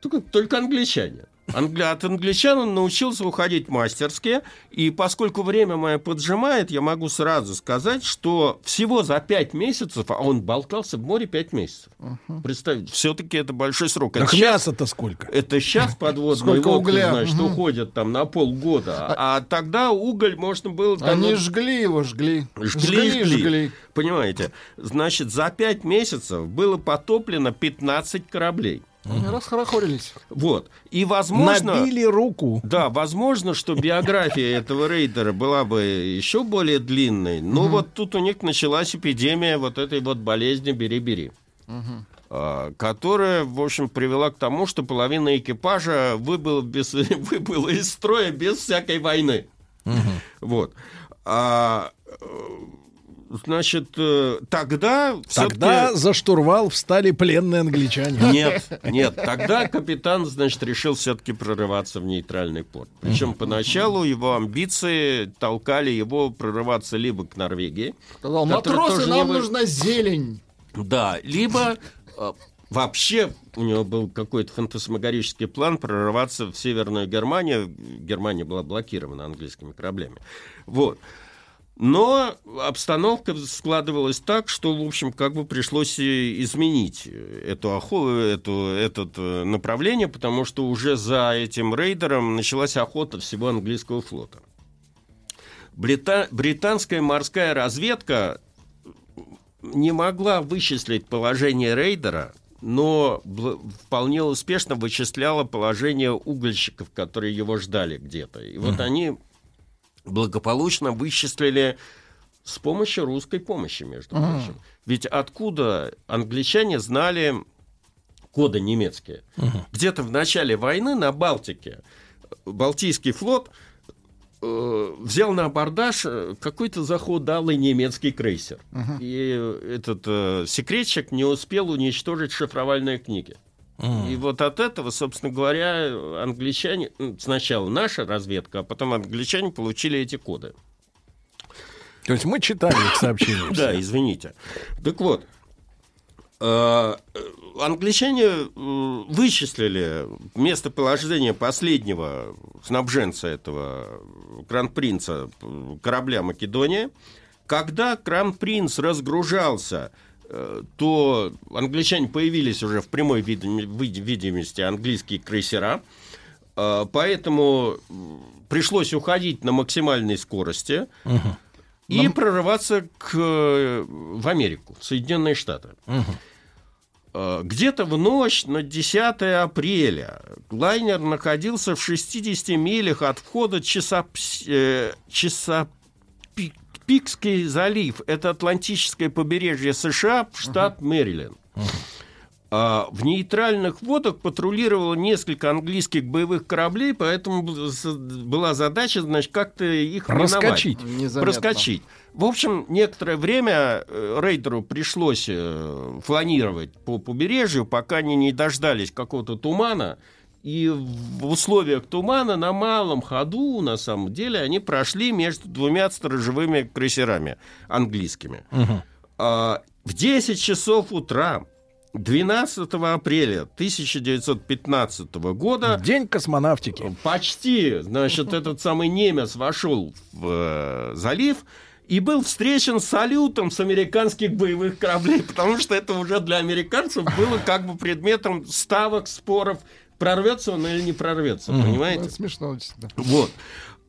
Speaker 16: Только, только англичане. Англи- От англичан он научился уходить мастерски, и поскольку время мое поджимает, я могу сразу сказать, что всего за пять месяцев, а он болтался в море пять месяцев. Представьте, все-таки это большой срок.
Speaker 1: Так мясо-то сколько?
Speaker 16: это сейчас подводные
Speaker 2: Сколько
Speaker 16: лодки,
Speaker 2: угля?
Speaker 16: значит,
Speaker 2: Мгм.
Speaker 16: уходят там на полгода, а, тогда уголь можно было... там,
Speaker 2: Они жгли его, жгли.
Speaker 16: Жгли, жгли. Понимаете? Значит, за пять месяцев было потоплено 15 кораблей.
Speaker 2: Они расхорохорились.
Speaker 16: Вот. И возможно...
Speaker 1: Набили руку.
Speaker 16: Да, возможно, что биография этого рейдера была бы еще более длинной, но вот тут у них началась эпидемия вот этой вот болезни «бери-бери», а, которая, в общем, привела к тому, что половина экипажа выбыла, без, *laughs* выбыла из строя без всякой войны. Вот. А, э, значит, э, тогда...
Speaker 1: Тогда за штурвал встали пленные англичане.
Speaker 16: нет, нет. Тогда капитан, значит, решил все-таки прорываться в нейтральный порт. Причем поначалу его амбиции толкали его прорываться либо к Норвегии.
Speaker 2: Сказал, матросы,
Speaker 16: не
Speaker 2: нам нужна зелень.
Speaker 16: Да, либо э, вообще у него был какой-то фантасмагорический план прорываться в Северную Германию. Германия была блокирована английскими кораблями. Вот. Но обстановка складывалась так, что, в общем, как бы пришлось изменить эту, охо- эту, этот э, направление, потому что уже за этим рейдером началась охота всего английского флота. Брита- британская морская разведка не могла вычислить положение рейдера, но вполне успешно вычисляла положение угольщиков, которые его ждали где-то. И вот
Speaker 17: Мгм.
Speaker 16: они благополучно вычислили с помощью русской помощи, между
Speaker 17: Мгм.
Speaker 16: прочим. Ведь откуда англичане знали коды немецкие? Где-то в начале войны на Балтике Балтийский флот э, взял на абордаж э, какой-то захудалый немецкий крейсер.
Speaker 17: Мгм.
Speaker 16: И этот э, секретчик не успел уничтожить шифровальные книги. И вот от этого, собственно говоря, англичане, м, сначала наша разведка, а потом англичане получили эти коды.
Speaker 1: То есть мы читали их сообщения.
Speaker 16: Да, извините. Так вот, э, англичане э, вычислили местоположение последнего снабженца этого кран-принца э, корабля Македония. Когда кран-принц разгружался, то англичане появились уже в прямой видим- види- видимости английские крейсера. Э, Поэтому пришлось уходить на максимальной скорости и прорываться к, э, в Америку, в Соединенные Штаты. Э, Где-то в ночь на 10 апреля лайнер находился в 60 милях от входа Чесапс- э, Чесапикский залив. Это Атлантическое побережье США, штат Мэриленд. А в нейтральных водах патрулировало несколько английских боевых кораблей, поэтому была задача, значит, как-то их.
Speaker 2: Незаметно.
Speaker 16: Проскочить. В общем, некоторое время э, рейдеру пришлось э, фланировать по побережью, пока они не дождались какого-то тумана. И в условиях тумана на малом ходу, на самом деле, они прошли между двумя сторожевыми крейсерами английскими. А, в 10 часов утра 12 апреля 1915 года...
Speaker 1: День космонавтики.
Speaker 16: Почти. Значит, этот самый немец вошел в э, залив и был встречен салютом с американских боевых кораблей, *laughs* потому что это уже для американцев было как бы предметом ставок, споров, прорвется он или не прорвется, понимаете?
Speaker 2: Ну, Смешно да.
Speaker 16: Вот.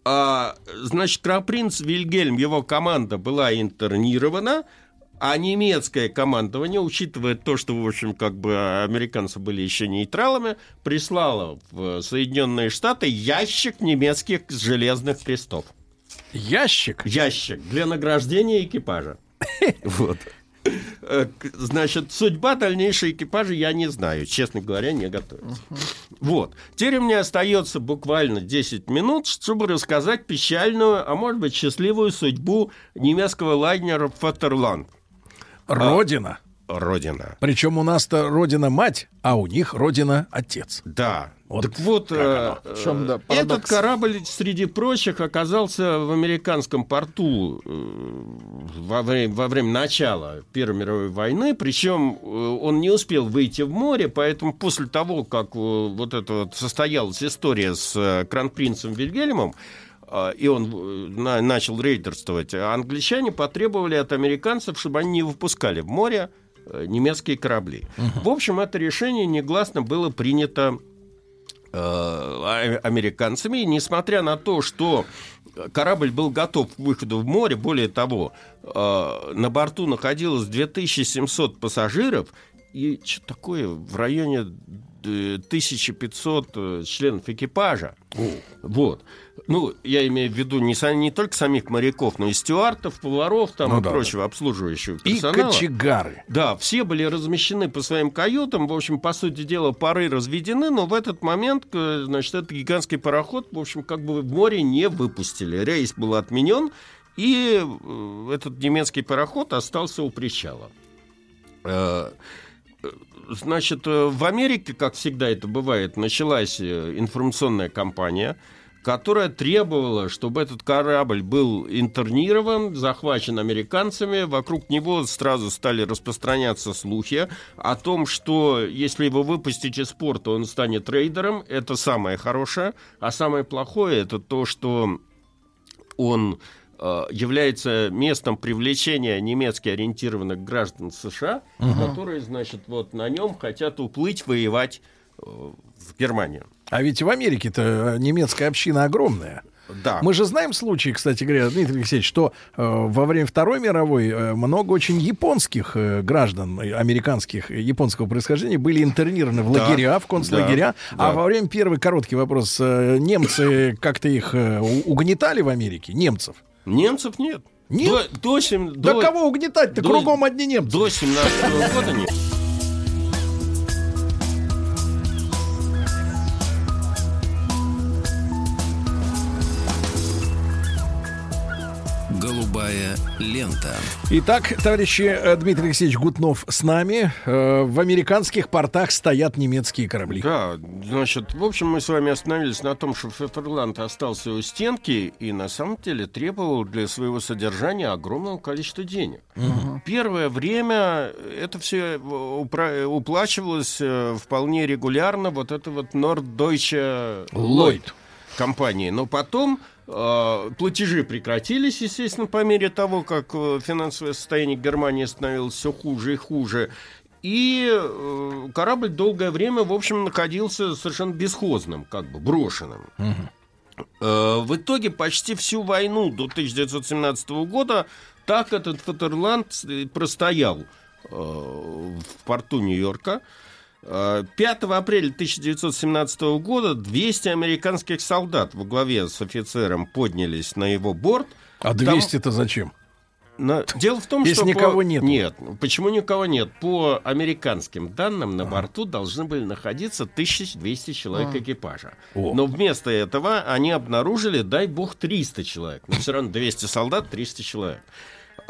Speaker 16: А, значит, кронпринц Вильгельм, его команда была интернирована, а немецкое командование, учитывая то, что, в общем, как бы американцы были еще нейтралами, прислало в Соединенные Штаты ящик немецких железных крестов.
Speaker 1: Ящик?
Speaker 16: Ящик для награждения экипажа. *laughs* Вот. Э, Значит, судьба дальнейшей экипажа я не знаю, честно говоря, не готовится. Вот. Теперь мне остается буквально 10 минут, чтобы рассказать печальную, а может быть счастливую судьбу немецкого лайнера «Фатерланд».
Speaker 1: Родина.
Speaker 16: Родина.
Speaker 1: Причем у нас-то родина мать, а у них родина отец.
Speaker 16: Да.
Speaker 1: Вот
Speaker 16: так вот, э,
Speaker 2: чем, да,
Speaker 16: этот корабль, среди прочих, оказался в американском порту э, во, время, во время начала Первой мировой войны, причем э, он не успел выйти в море, поэтому после того, как э, вот это вот состоялась история с э, кронпринцем Вильгельмом, э, и он э, на- начал рейдерствовать, англичане потребовали от американцев, чтобы они не выпускали в море э, немецкие корабли. В общем, это решение негласно было принято э, а- американцами, и несмотря на то, что корабль был готов к выходу в море, более того, э, на борту находилось 2700 пассажиров, и что такое в районе э, 1500 э, членов экипажа. Вот. Ну, я имею в виду не, не только самих моряков, но и стюартов, поваров там,
Speaker 1: Ну
Speaker 16: и
Speaker 1: да,
Speaker 16: прочего обслуживающего
Speaker 1: И
Speaker 16: персонала.
Speaker 1: кочегары.
Speaker 16: Да, все были размещены по своим каютам. В общем, по сути дела, пары разведены, но в этот момент, э, значит, этот гигантский пароход, в общем, как бы в море не выпустили. Рейс был отменен, и э, этот немецкий пароход остался у причала. Значит, э, в Америке, как всегда это бывает, началась э, информационная кампания, которая требовала, чтобы этот корабль был интернирован, захвачен американцами. Вокруг него сразу стали распространяться слухи о том, что если его выпустить из порта, он станет рейдером. Это самое хорошее. А самое плохое это то, что он является местом привлечения немецки ориентированных граждан США,
Speaker 1: Мгм.
Speaker 16: которые, значит, вот на нем хотят уплыть воевать э, в Германию.
Speaker 1: А ведь в Америке-то немецкая община огромная.
Speaker 16: Да.
Speaker 1: Мы же знаем случаи, кстати говоря, Дмитрий Алексеевич, что э, во время Второй мировой э, много очень японских э, граждан, э, американских, э, японского происхождения, были интернированы в
Speaker 16: Да.
Speaker 1: лагеря, в концлагеря.
Speaker 16: Да.
Speaker 1: А во время первый короткий вопрос, э, немцы как-то их э, угнетали в Америке? Немцев?
Speaker 16: Немцев нет.
Speaker 1: Нет?
Speaker 16: До, до сем-
Speaker 1: Да
Speaker 16: до-
Speaker 1: кого угнетать-то?
Speaker 16: до-
Speaker 1: Кругом одни немцы.
Speaker 16: До 17 года нет.
Speaker 3: Голубая лента.
Speaker 1: Итак, товарищи, э, Дмитрий Алексеевич Гутнов с нами. Э, В американских портах стоят немецкие корабли.
Speaker 16: Да, значит, в общем, мы с вами остановились на том, что Фетерланд остался у стенки и на самом деле требовал для своего содержания огромного количества денег. Первое время это все упра- уплачивалось э, вполне регулярно, вот это вот Norddeutsche
Speaker 1: Lloyd.
Speaker 16: компании. Но потом платежи прекратились, естественно, по мере того, как э, финансовое состояние Германии становилось все хуже и хуже. И э, корабль долгое время, в общем, находился совершенно бесхозным, как бы брошенным. Э, В итоге почти всю войну до 1917 года так этот Фатерланд простоял в порту Нью-Йорка. Э, 5 апреля 1917 года 200 американских солдат во главе с офицером поднялись на его борт.
Speaker 1: А
Speaker 16: Там-
Speaker 1: 200-то зачем?
Speaker 16: на- Дело в том,
Speaker 1: Если
Speaker 16: что...
Speaker 1: никого
Speaker 16: по...
Speaker 1: нет.
Speaker 16: Нет. Почему никого нет? По американским данным, на борту должны были находиться 1200 человек
Speaker 1: А.
Speaker 16: экипажа.
Speaker 1: О.
Speaker 16: Но вместо этого они обнаружили, дай бог, 300 человек. Но все равно 200 солдат, 300 человек.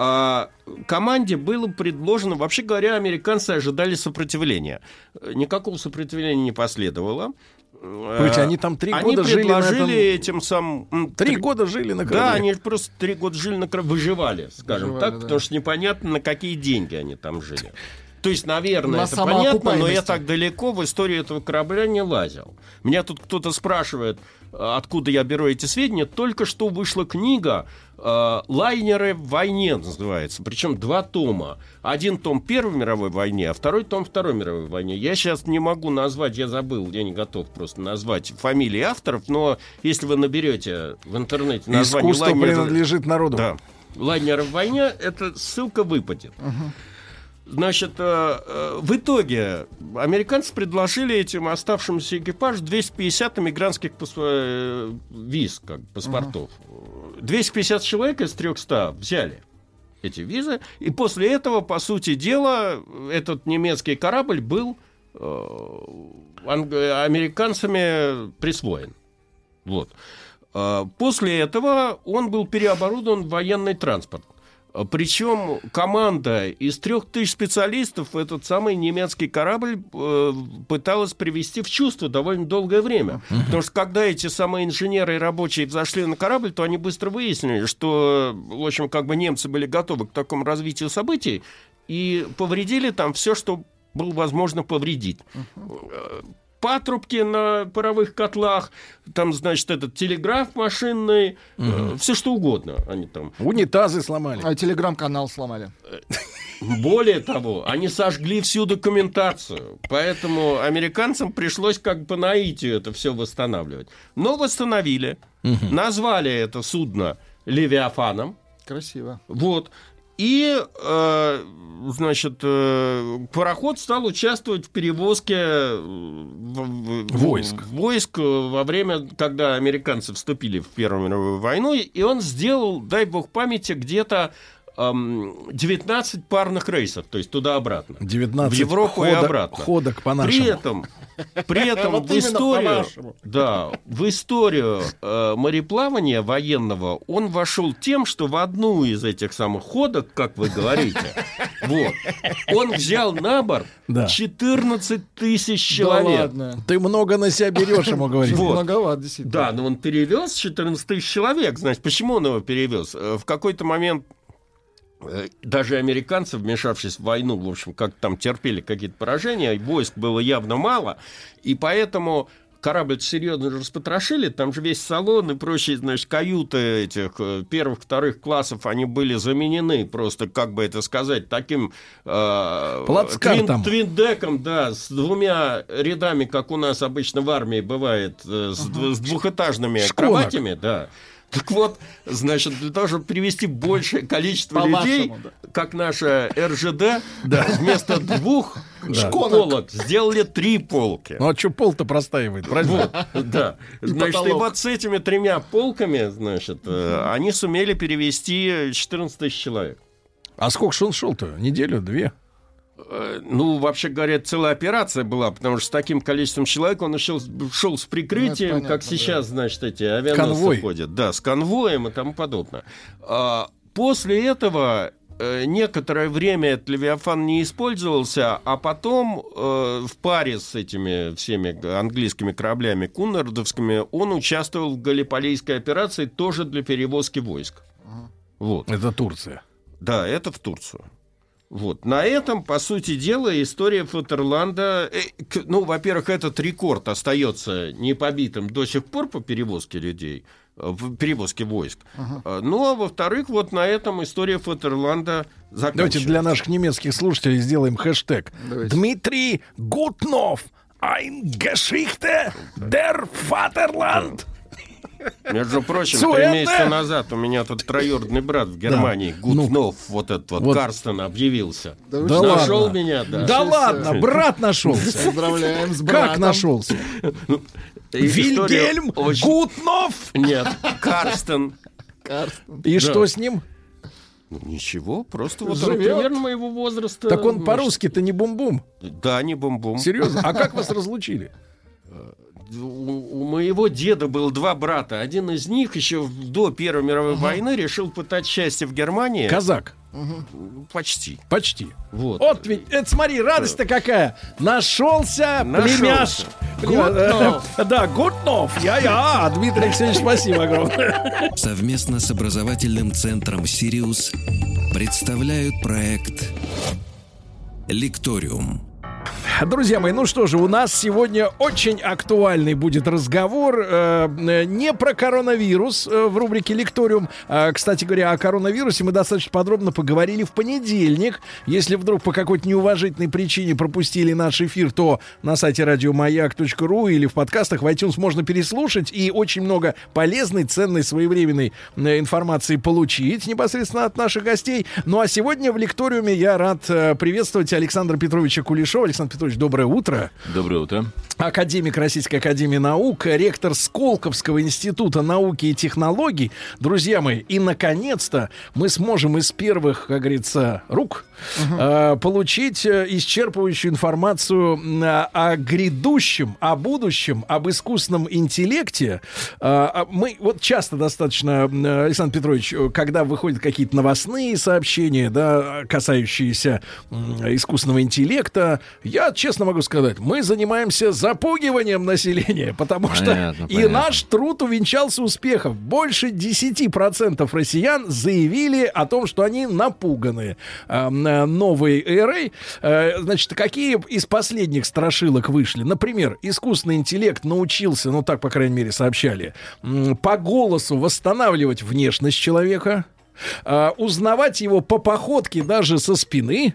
Speaker 16: А команде было предложено, вообще говоря, американцы ожидали сопротивления. Э, Никакого сопротивления не последовало.
Speaker 1: Ведь
Speaker 16: Э,
Speaker 1: они там три
Speaker 16: они
Speaker 1: года жили на
Speaker 16: предложили
Speaker 1: этом-
Speaker 16: этим самым... м,
Speaker 1: Три года жили на
Speaker 16: Да,
Speaker 1: корабле.
Speaker 16: они просто три года жили на корабле, выживали, скажем
Speaker 2: Выживали,
Speaker 16: так,
Speaker 2: да.
Speaker 16: потому что непонятно, на какие деньги они там жили. То есть, наверное,
Speaker 2: На
Speaker 16: это понятно, но я так далеко в историю этого корабля не лазил. Меня тут кто-то спрашивает, а, откуда я беру эти сведения. Только что вышла книга «Лайнеры в войне» называется. Причем два тома. Один том Первой мировой войне, а второй том Второй мировой войне. Я сейчас не могу назвать, я забыл, я не готов просто назвать фамилии авторов, но если вы наберете в интернете название
Speaker 1: Искусство
Speaker 16: «Лайнеры...»
Speaker 1: принадлежит народу.
Speaker 16: Да. «Лайнеры в войне» — это ссылка выпадет. Значит, э, э, в итоге американцы предложили этим оставшимся экипажу 250 иммигрантских пас- э, виз, как паспортов. 250 человек из 300 взяли эти визы, и после этого, по сути дела, этот немецкий корабль был американцами присвоен. Вот. После этого он был переоборудован в военный транспорт. А, Причем команда из трех тысяч специалистов этот самый немецкий корабль э, пыталась привести в чувство довольно долгое время. Потому что когда эти самые инженеры и рабочие взошли на корабль, то они быстро выяснили, что, в общем, как бы немцы были готовы к такому развитию событий и повредили там все, что было возможно повредить. Патрубки на паровых котлах, там, значит, этот телеграф машинный, все что угодно они там.
Speaker 1: Унитазы сломали.
Speaker 2: А телеграм-канал сломали. *laughs*
Speaker 16: Более того, они сожгли всю документацию, поэтому американцам пришлось как бы по наитию это все восстанавливать. Но восстановили, назвали это судно Левиафаном,
Speaker 2: Красиво.
Speaker 16: вот. И, э, значит, э, пароход стал участвовать в перевозке э, в- в-
Speaker 1: Войск.
Speaker 16: войск во время, когда американцы вступили в Первую мировую войну, и он сделал, дай бог памяти, где-то 19 парных рейсов, то есть туда-обратно.
Speaker 1: 19
Speaker 16: в Европу и
Speaker 1: ходок-
Speaker 16: обратно.
Speaker 1: ходок по-нашему.
Speaker 16: При этом, при *laughs* этом
Speaker 2: Вот
Speaker 16: в историю, да, в историю э, мореплавания военного он вошел тем, что в одну из этих самых ходок, как вы говорите, *laughs* вот, он взял на борт
Speaker 1: Да.
Speaker 16: 14 тысяч
Speaker 2: Да
Speaker 16: человек.
Speaker 2: ладно.
Speaker 1: Ты много на себя берешь, ему говорить.
Speaker 16: Вот.
Speaker 2: Многовато, действительно.
Speaker 16: Да, но он перевез 14 тысяч человек. Значит, почему он его перевез? Э, В какой-то момент даже американцы, вмешавшись в войну, в общем, как там терпели какие-то поражения, войск было явно мало, и поэтому корабль серьезно распотрошили, там же весь салон и прочие, значит, каюты этих э, первых, вторых классов, они были заменены просто, как бы это сказать, таким э, твин- твиндеком, да, с двумя рядами, как у нас обычно в армии бывает, э, с, д- с двухэтажными
Speaker 1: Шконок.
Speaker 16: кроватями, да. Так вот, значит, для того, чтобы привести большее количество
Speaker 2: По-вашему,
Speaker 16: людей, как наша РЖД, вместо двух
Speaker 1: Да.
Speaker 16: полок сделали три полки.
Speaker 1: Ну а что пол-то простаивает, правильно?
Speaker 16: Вот, да. Значит, и
Speaker 1: потолок.
Speaker 16: вот с этими тремя полками, значит, э, они сумели перевести 14 тысяч человек.
Speaker 1: А сколько он шел-то? Неделю, две?
Speaker 16: Э, Ну, вообще говоря, целая операция была, потому что с таким количеством человек он шел, шел с прикрытием,
Speaker 2: Ну, это
Speaker 16: как
Speaker 2: понятно,
Speaker 16: сейчас, значит, эти авианосцы
Speaker 1: Конвой.
Speaker 16: ходят. Да, с конвоем и тому подобное. А, после этого э, некоторое время этот Левиафан не использовался, а потом э, в паре с этими всеми английскими кораблями куннардовскими он участвовал в Галиполийской операции тоже для перевозки войск. Вот.
Speaker 1: Это Турция.
Speaker 16: Да, это в Турцию. Вот. На этом, по сути дела, история Фатерланда... э, ну, во-первых, этот рекорд остается непобитым до сих пор по перевозке людей, э, в перевозке войск. Э, Ну, а во-вторых, вот на этом история Фатерланда заканчивается.
Speaker 1: Давайте для наших немецких слушателей сделаем хэштег.
Speaker 2: Давайте.
Speaker 1: Дмитрий Гутнов. Ein Geschichte der Vaterland.
Speaker 16: Между прочим,
Speaker 1: Суетная.
Speaker 16: три месяца назад у меня тут троюродный брат в Германии,
Speaker 1: Ну.
Speaker 16: Гутнов, вот этот вот,
Speaker 1: Вот.
Speaker 16: Карстен, объявился.
Speaker 2: Да вы
Speaker 1: Да
Speaker 16: Нашел
Speaker 1: ладно.
Speaker 16: меня, да.
Speaker 1: Да ладно, брат нашелся.
Speaker 2: Поздравляем с братом.
Speaker 1: Как нашелся?
Speaker 16: История
Speaker 1: Вильгельм
Speaker 16: очень-
Speaker 1: Гутнов.
Speaker 16: Нет, Карстен.
Speaker 2: Карстен.
Speaker 1: И
Speaker 16: Да.
Speaker 1: что с ним?
Speaker 16: Ну, ничего, просто вот он
Speaker 2: Живет.
Speaker 16: примерно моего возраста.
Speaker 1: Так он
Speaker 16: значит,
Speaker 1: по-русски-то не бум-бум.
Speaker 16: Да, не бум-бум.
Speaker 1: Серьезно? А как вас разлучили?
Speaker 16: У, у моего деда было два брата. Один из них еще до Первой мировой войны решил пытать счастье в Германии.
Speaker 1: Казак.
Speaker 16: Почти.
Speaker 1: Почти.
Speaker 16: Вот.
Speaker 1: Вот ведь, это смотри, радость-то какая. Нашелся
Speaker 16: Нашелся.
Speaker 1: племяш. Племя- э, Да, Гутнов. Я-я. Дмитрий Алексеевич, спасибо огромное.
Speaker 3: Совместно с образовательным центром «Сириус» представляют проект «Лекториум».
Speaker 1: Друзья мои, ну что же, у нас сегодня очень актуальный будет разговор э, э, не про коронавирус э, в рубрике «Лекториум». А, кстати говоря, о коронавирусе мы достаточно подробно поговорили в понедельник. Если вдруг по какой-то неуважительной причине пропустили наш эфир, то на сайте радиомаяк.ру или в подкастах в iTunes можно переслушать и очень много полезной, ценной, своевременной э, информации получить непосредственно от наших гостей. Ну а сегодня в лекториуме я рад э, приветствовать Александра Петровича Кулешова. Александр Петрович, доброе утро.
Speaker 17: Доброе утро.
Speaker 1: Академик Российской Академии Наук, ректор Сколковского института науки и технологий. Друзья мои, и наконец-то мы сможем из первых, как говорится, рук э, получить э, исчерпывающую информацию м, о, грядущем, о будущем, об искусственном интеллекте. Э, а мы вот часто достаточно, м, Александр Петрович, э, когда выходят какие-то новостные сообщения, да, касающиеся искусственного интеллекта, я честно могу сказать, мы занимаемся запугиванием населения, потому что
Speaker 17: Понятно,
Speaker 1: и
Speaker 17: понятно.
Speaker 1: наш труд увенчался успехом. Больше 10% россиян заявили о том, что они напуганы э, э, новой эрой. Э, значит, какие из последних страшилок вышли? Например, искусственный интеллект научился, ну так, по крайней мере, сообщали, по голосу восстанавливать внешность человека. А, узнавать его по походке даже со спины,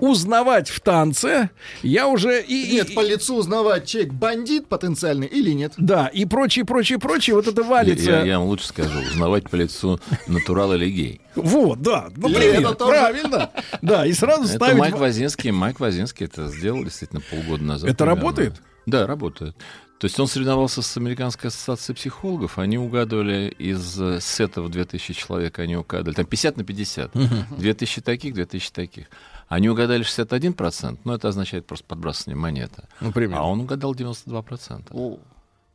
Speaker 1: узнавать в танце, я уже и, и-
Speaker 2: Нет, по лицу узнавать, человек бандит потенциальный или нет.
Speaker 1: да, и прочее, прочее, прочее, вот это валится.
Speaker 17: Я, я вам лучше скажу. Узнавать по лицу натурал или гей.
Speaker 1: Вот, да,
Speaker 2: И
Speaker 1: например,
Speaker 2: это тоже.
Speaker 1: правильно. Да, и сразу
Speaker 17: Это
Speaker 1: ставить...
Speaker 17: Майк Вазинский. Майк Вазинский это сделал действительно полгода назад.
Speaker 1: Это
Speaker 17: примерно.
Speaker 1: работает?
Speaker 17: Да, работает. То есть он соревновался с Американской ассоциацией психологов. Они угадывали из э, сетов 2000 человек, они угадывали. Там 50 на 50.
Speaker 1: Мгм.
Speaker 17: 2000 таких, 2000 таких. Они угадали 61%, но это означает просто подбрасывание монеты.
Speaker 1: Ну, примерно.
Speaker 17: А он угадал 92%.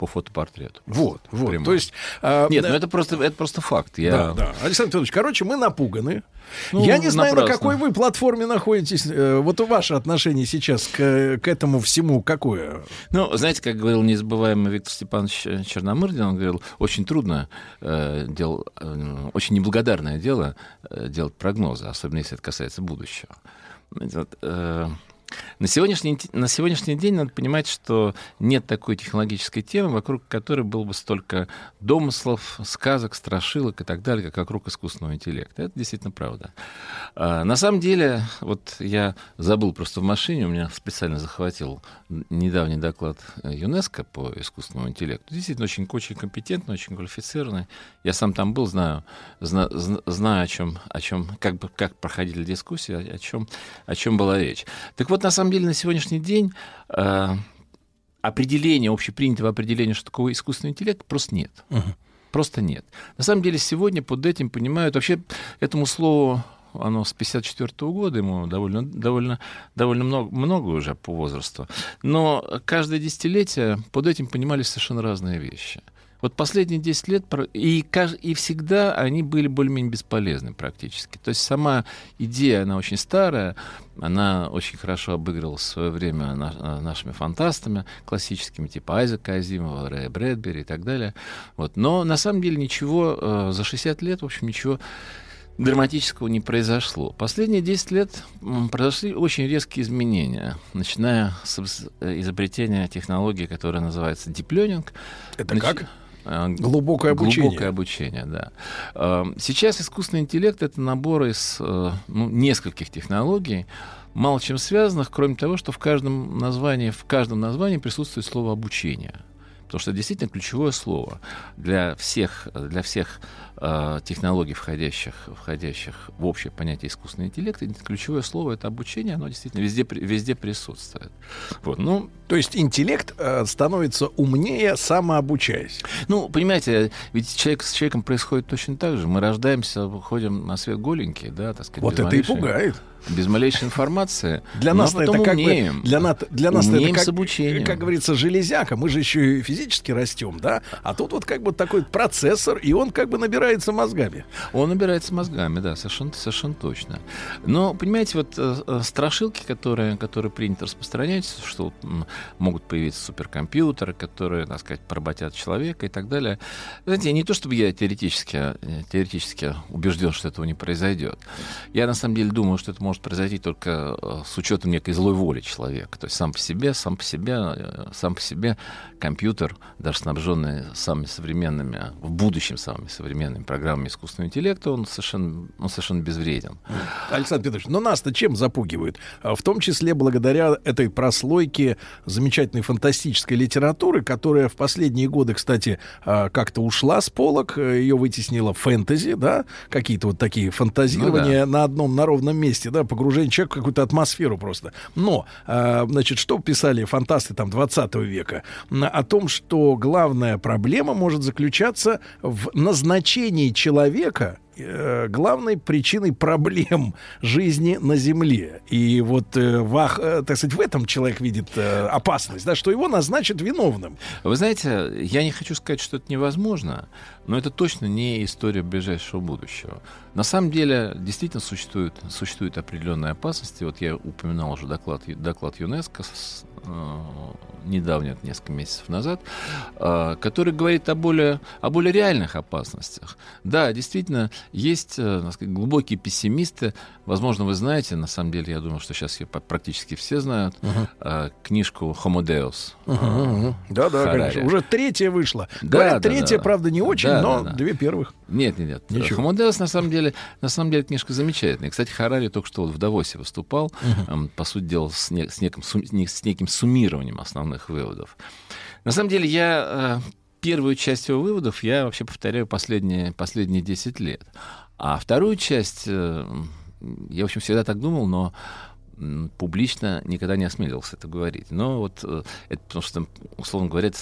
Speaker 17: По фотопортрету.
Speaker 1: Вот, вот.
Speaker 17: Прямо.
Speaker 1: То есть... а,
Speaker 17: Нет,
Speaker 1: да,
Speaker 17: ну это просто, это просто факт. Я...
Speaker 1: Да, да. Александр Петрович, короче, мы напуганы.
Speaker 17: Ну,
Speaker 1: Я не знаю, на
Speaker 17: напрасно.
Speaker 1: какой вы платформе находитесь. Э, Вот ваше отношение сейчас к, к этому всему какое?
Speaker 17: Ну, знаете, как говорил незабываемый Виктор Степанович Черномырдин, он говорил, очень трудно э, дел, э, очень неблагодарное дело э, делать прогнозы, особенно если это касается будущего. Вот, э, На сегодняшний, на сегодняшний день надо понимать, что нет такой технологической темы, вокруг которой было бы столько домыслов, сказок, страшилок и так далее, как вокруг искусственного интеллекта. Это действительно правда. А, на самом деле, вот я забыл просто в машине, у меня специально захватил недавний доклад ЮНЕСКО по искусственному интеллекту. Действительно, очень, очень компетентный, очень квалифицированный. Я сам там был, знаю, зна, знаю о чем, о чем как, бы, как проходили дискуссии, о, о, чем, о чем была речь. Так вот, на самом деле, на сегодняшний день э, определения, общепринятого определения, что такое искусственный интеллект, просто нет. Угу. Просто нет. На самом деле, сегодня под этим понимают, вообще этому слову оно с 54 -го года, ему довольно, довольно, довольно много, много уже по возрасту. Но каждое десятилетие под этим понимали совершенно разные вещи. Вот последние 10 лет, и, и всегда они были более-менее бесполезны практически. То есть сама идея, она очень старая, она очень хорошо обыгрывалась в свое время нашими фантастами классическими, типа Айзека Азимова, Рэя Брэдбери и так далее. Вот. Но на самом деле ничего, э, за 60 лет, в общем, ничего драматического не произошло. Последние 10 лет произошли очень резкие изменения, начиная с э, изобретения технологии, которая называется deep learning.
Speaker 1: Это Нач... как? Э, глубокое обучение.
Speaker 17: Глубокое обучение, да. Э, сейчас искусственный интеллект — это набор из ну, нескольких технологий, мало чем связанных, кроме того, что в каждом названии, в каждом названии присутствует слово «обучение». Потому что это действительно ключевое слово для всех, для всех э, технологий, входящих, входящих в общее понятие искусственный интеллект. И ключевое слово это обучение, оно действительно везде, везде присутствует. Вот,
Speaker 1: ну, То есть интеллект э, становится умнее, самообучаясь.
Speaker 17: Ну, понимаете, ведь человек с человеком происходит точно так же. Мы рождаемся, выходим на свет голенькие, да, так сказать.
Speaker 1: Вот это малейшей, и пугает.
Speaker 17: Без малейшей информации.
Speaker 1: Для нас это как
Speaker 17: умеем.
Speaker 1: бы, для, на, для нас
Speaker 17: умеем
Speaker 1: это как,
Speaker 17: с обучением.
Speaker 1: как говорится, железяка. Мы же еще и физически растем, да? А тут вот как бы такой процессор, и он как бы набирается мозгами.
Speaker 17: Он набирается мозгами, да, совершенно, совершенно точно. Но, понимаете, вот э, э страшилки, которые, которые принято распространять, что могут появиться суперкомпьютеры, которые, так сказать, поработят человека и так далее. Знаете, не то чтобы я теоретически, э, теоретически убежден, что этого не произойдет. Я, на самом деле, думаю, что это может произойти только с учетом некой злой воли человека. То есть сам по себе, сам по себе, сам по себе компьютер, даже снабженный самыми современными, в будущем самыми современными программами искусственного интеллекта, он совершенно, он совершенно безвреден.
Speaker 1: Александр Петрович, но нас-то чем запугивают? А, в том числе благодаря этой прослойке замечательной фантастической литературы, которая в последние годы, кстати, а, как-то ушла с полок, ее вытеснила фэнтези, да, какие-то вот такие фантазирования ну, да. на одном, на ровном месте, да, погружение человека в какую-то атмосферу просто. Но, а, значит, что писали фантасты там 20 века? О том, что главная проблема может заключаться в назначении человека Э, главной причиной проблем жизни на Земле. И вот, э, вах, э, так сказать, в этом человек видит э, опасность, да, что его назначат виновным.
Speaker 17: Вы знаете, я не хочу сказать, что это невозможно, но это точно не история ближайшего будущего. На самом деле, действительно существует, существует определенные опасности. Вот я упоминал уже доклад, доклад юНЕСКО с, э, недавно, несколько месяцев назад, э, который говорит о более, о более реальных опасностях. Да, действительно, есть э, сказать, глубокие пессимисты. Возможно, вы знаете, на самом деле, я думаю, что сейчас ее практически все знают, uh-huh. э, книжку «Homo Deus».
Speaker 1: Uh-huh. Да-да, конечно. Уже третья вышла. Да, Говорят, да, третья, да. правда, не очень, да, но да, да. две первых.
Speaker 17: Нет, нет, нет. Ничего. «Homo Deus» на самом деле, на самом деле книжка замечательная. Кстати, Харари только что вот в Давосе выступал, э, по сути дела, с, не, с, неким, с неким суммированием основных выводов. На самом деле, я э, первую часть его выводов я вообще повторяю последние, последние 10 лет. А вторую часть, э, я, в общем, всегда так думал, но публично никогда не осмеливался это говорить. Но вот э, это потому что, условно говоря, это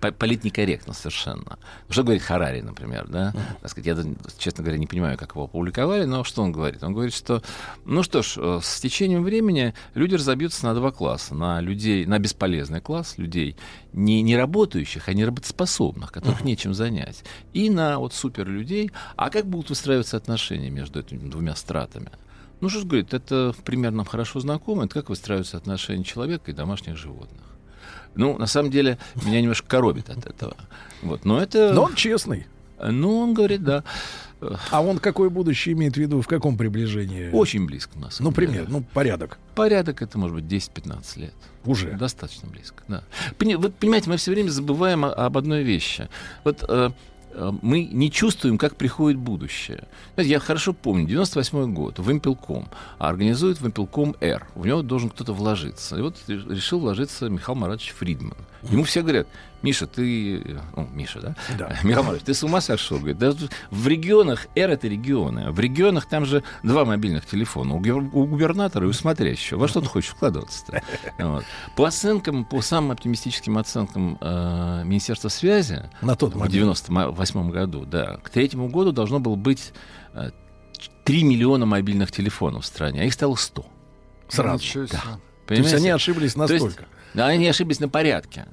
Speaker 17: политнекорректно совершенно. Что говорит Харари, например, да? Так сказать, я, честно говоря, не понимаю, как его опубликовали, но что он говорит? Он говорит, что, ну что ж, э, с течением времени люди разобьются на два класса. На людей, на бесполезный класс людей, не, не работающих, а не работоспособных, которых uh-huh. нечем занять. И на вот суперлюдей. А как будут выстраиваться отношения между этими двумя стратами? Ну, что ж говорит, это примерно хорошо знакомо, это как выстраиваются отношения человека и домашних животных. Ну, на самом деле, меня немножко коробит от этого. Вот, но это...
Speaker 1: Но он честный.
Speaker 17: Ну, он говорит, да.
Speaker 1: А он какое будущее имеет в виду, в каком приближении?
Speaker 17: Очень близко у нас.
Speaker 1: Ну, пример, ну, порядок.
Speaker 17: Порядок это может быть 10-15 лет.
Speaker 1: Уже?
Speaker 17: Достаточно близко, да. Вы понимаете, мы все время забываем об одной вещи. Вот э, мы не чувствуем, как приходит будущее. Знаете, я хорошо помню, 98 год, Вимпелком организует Вимпелком Р. В него должен кто-то вложиться. И вот решил вложиться Михаил Маратович Фридман. Ему все говорят, Миша, ты... Ну, Миша, да?
Speaker 1: Да. *laughs*
Speaker 17: Михаил Маратович, ты с ума сошел? Говорит, да в регионах, Р это регионы. В регионах там же два мобильных телефона. У, губер- у губернатора и у смотрящего. Во что ты хочешь вкладываться-то? *laughs* Вот. По оценкам, по самым оптимистическим оценкам э, Министерства связи
Speaker 1: На тот
Speaker 17: в
Speaker 1: момент.
Speaker 17: 98 году, да, к третьему году должно было быть э, 3 миллиона мобильных телефонов в стране, а их стало 100.
Speaker 1: Сразу.
Speaker 2: Ничего себе.
Speaker 1: То есть
Speaker 17: Понимаете?
Speaker 1: они ошиблись
Speaker 17: То есть, да, они ошиблись на порядке.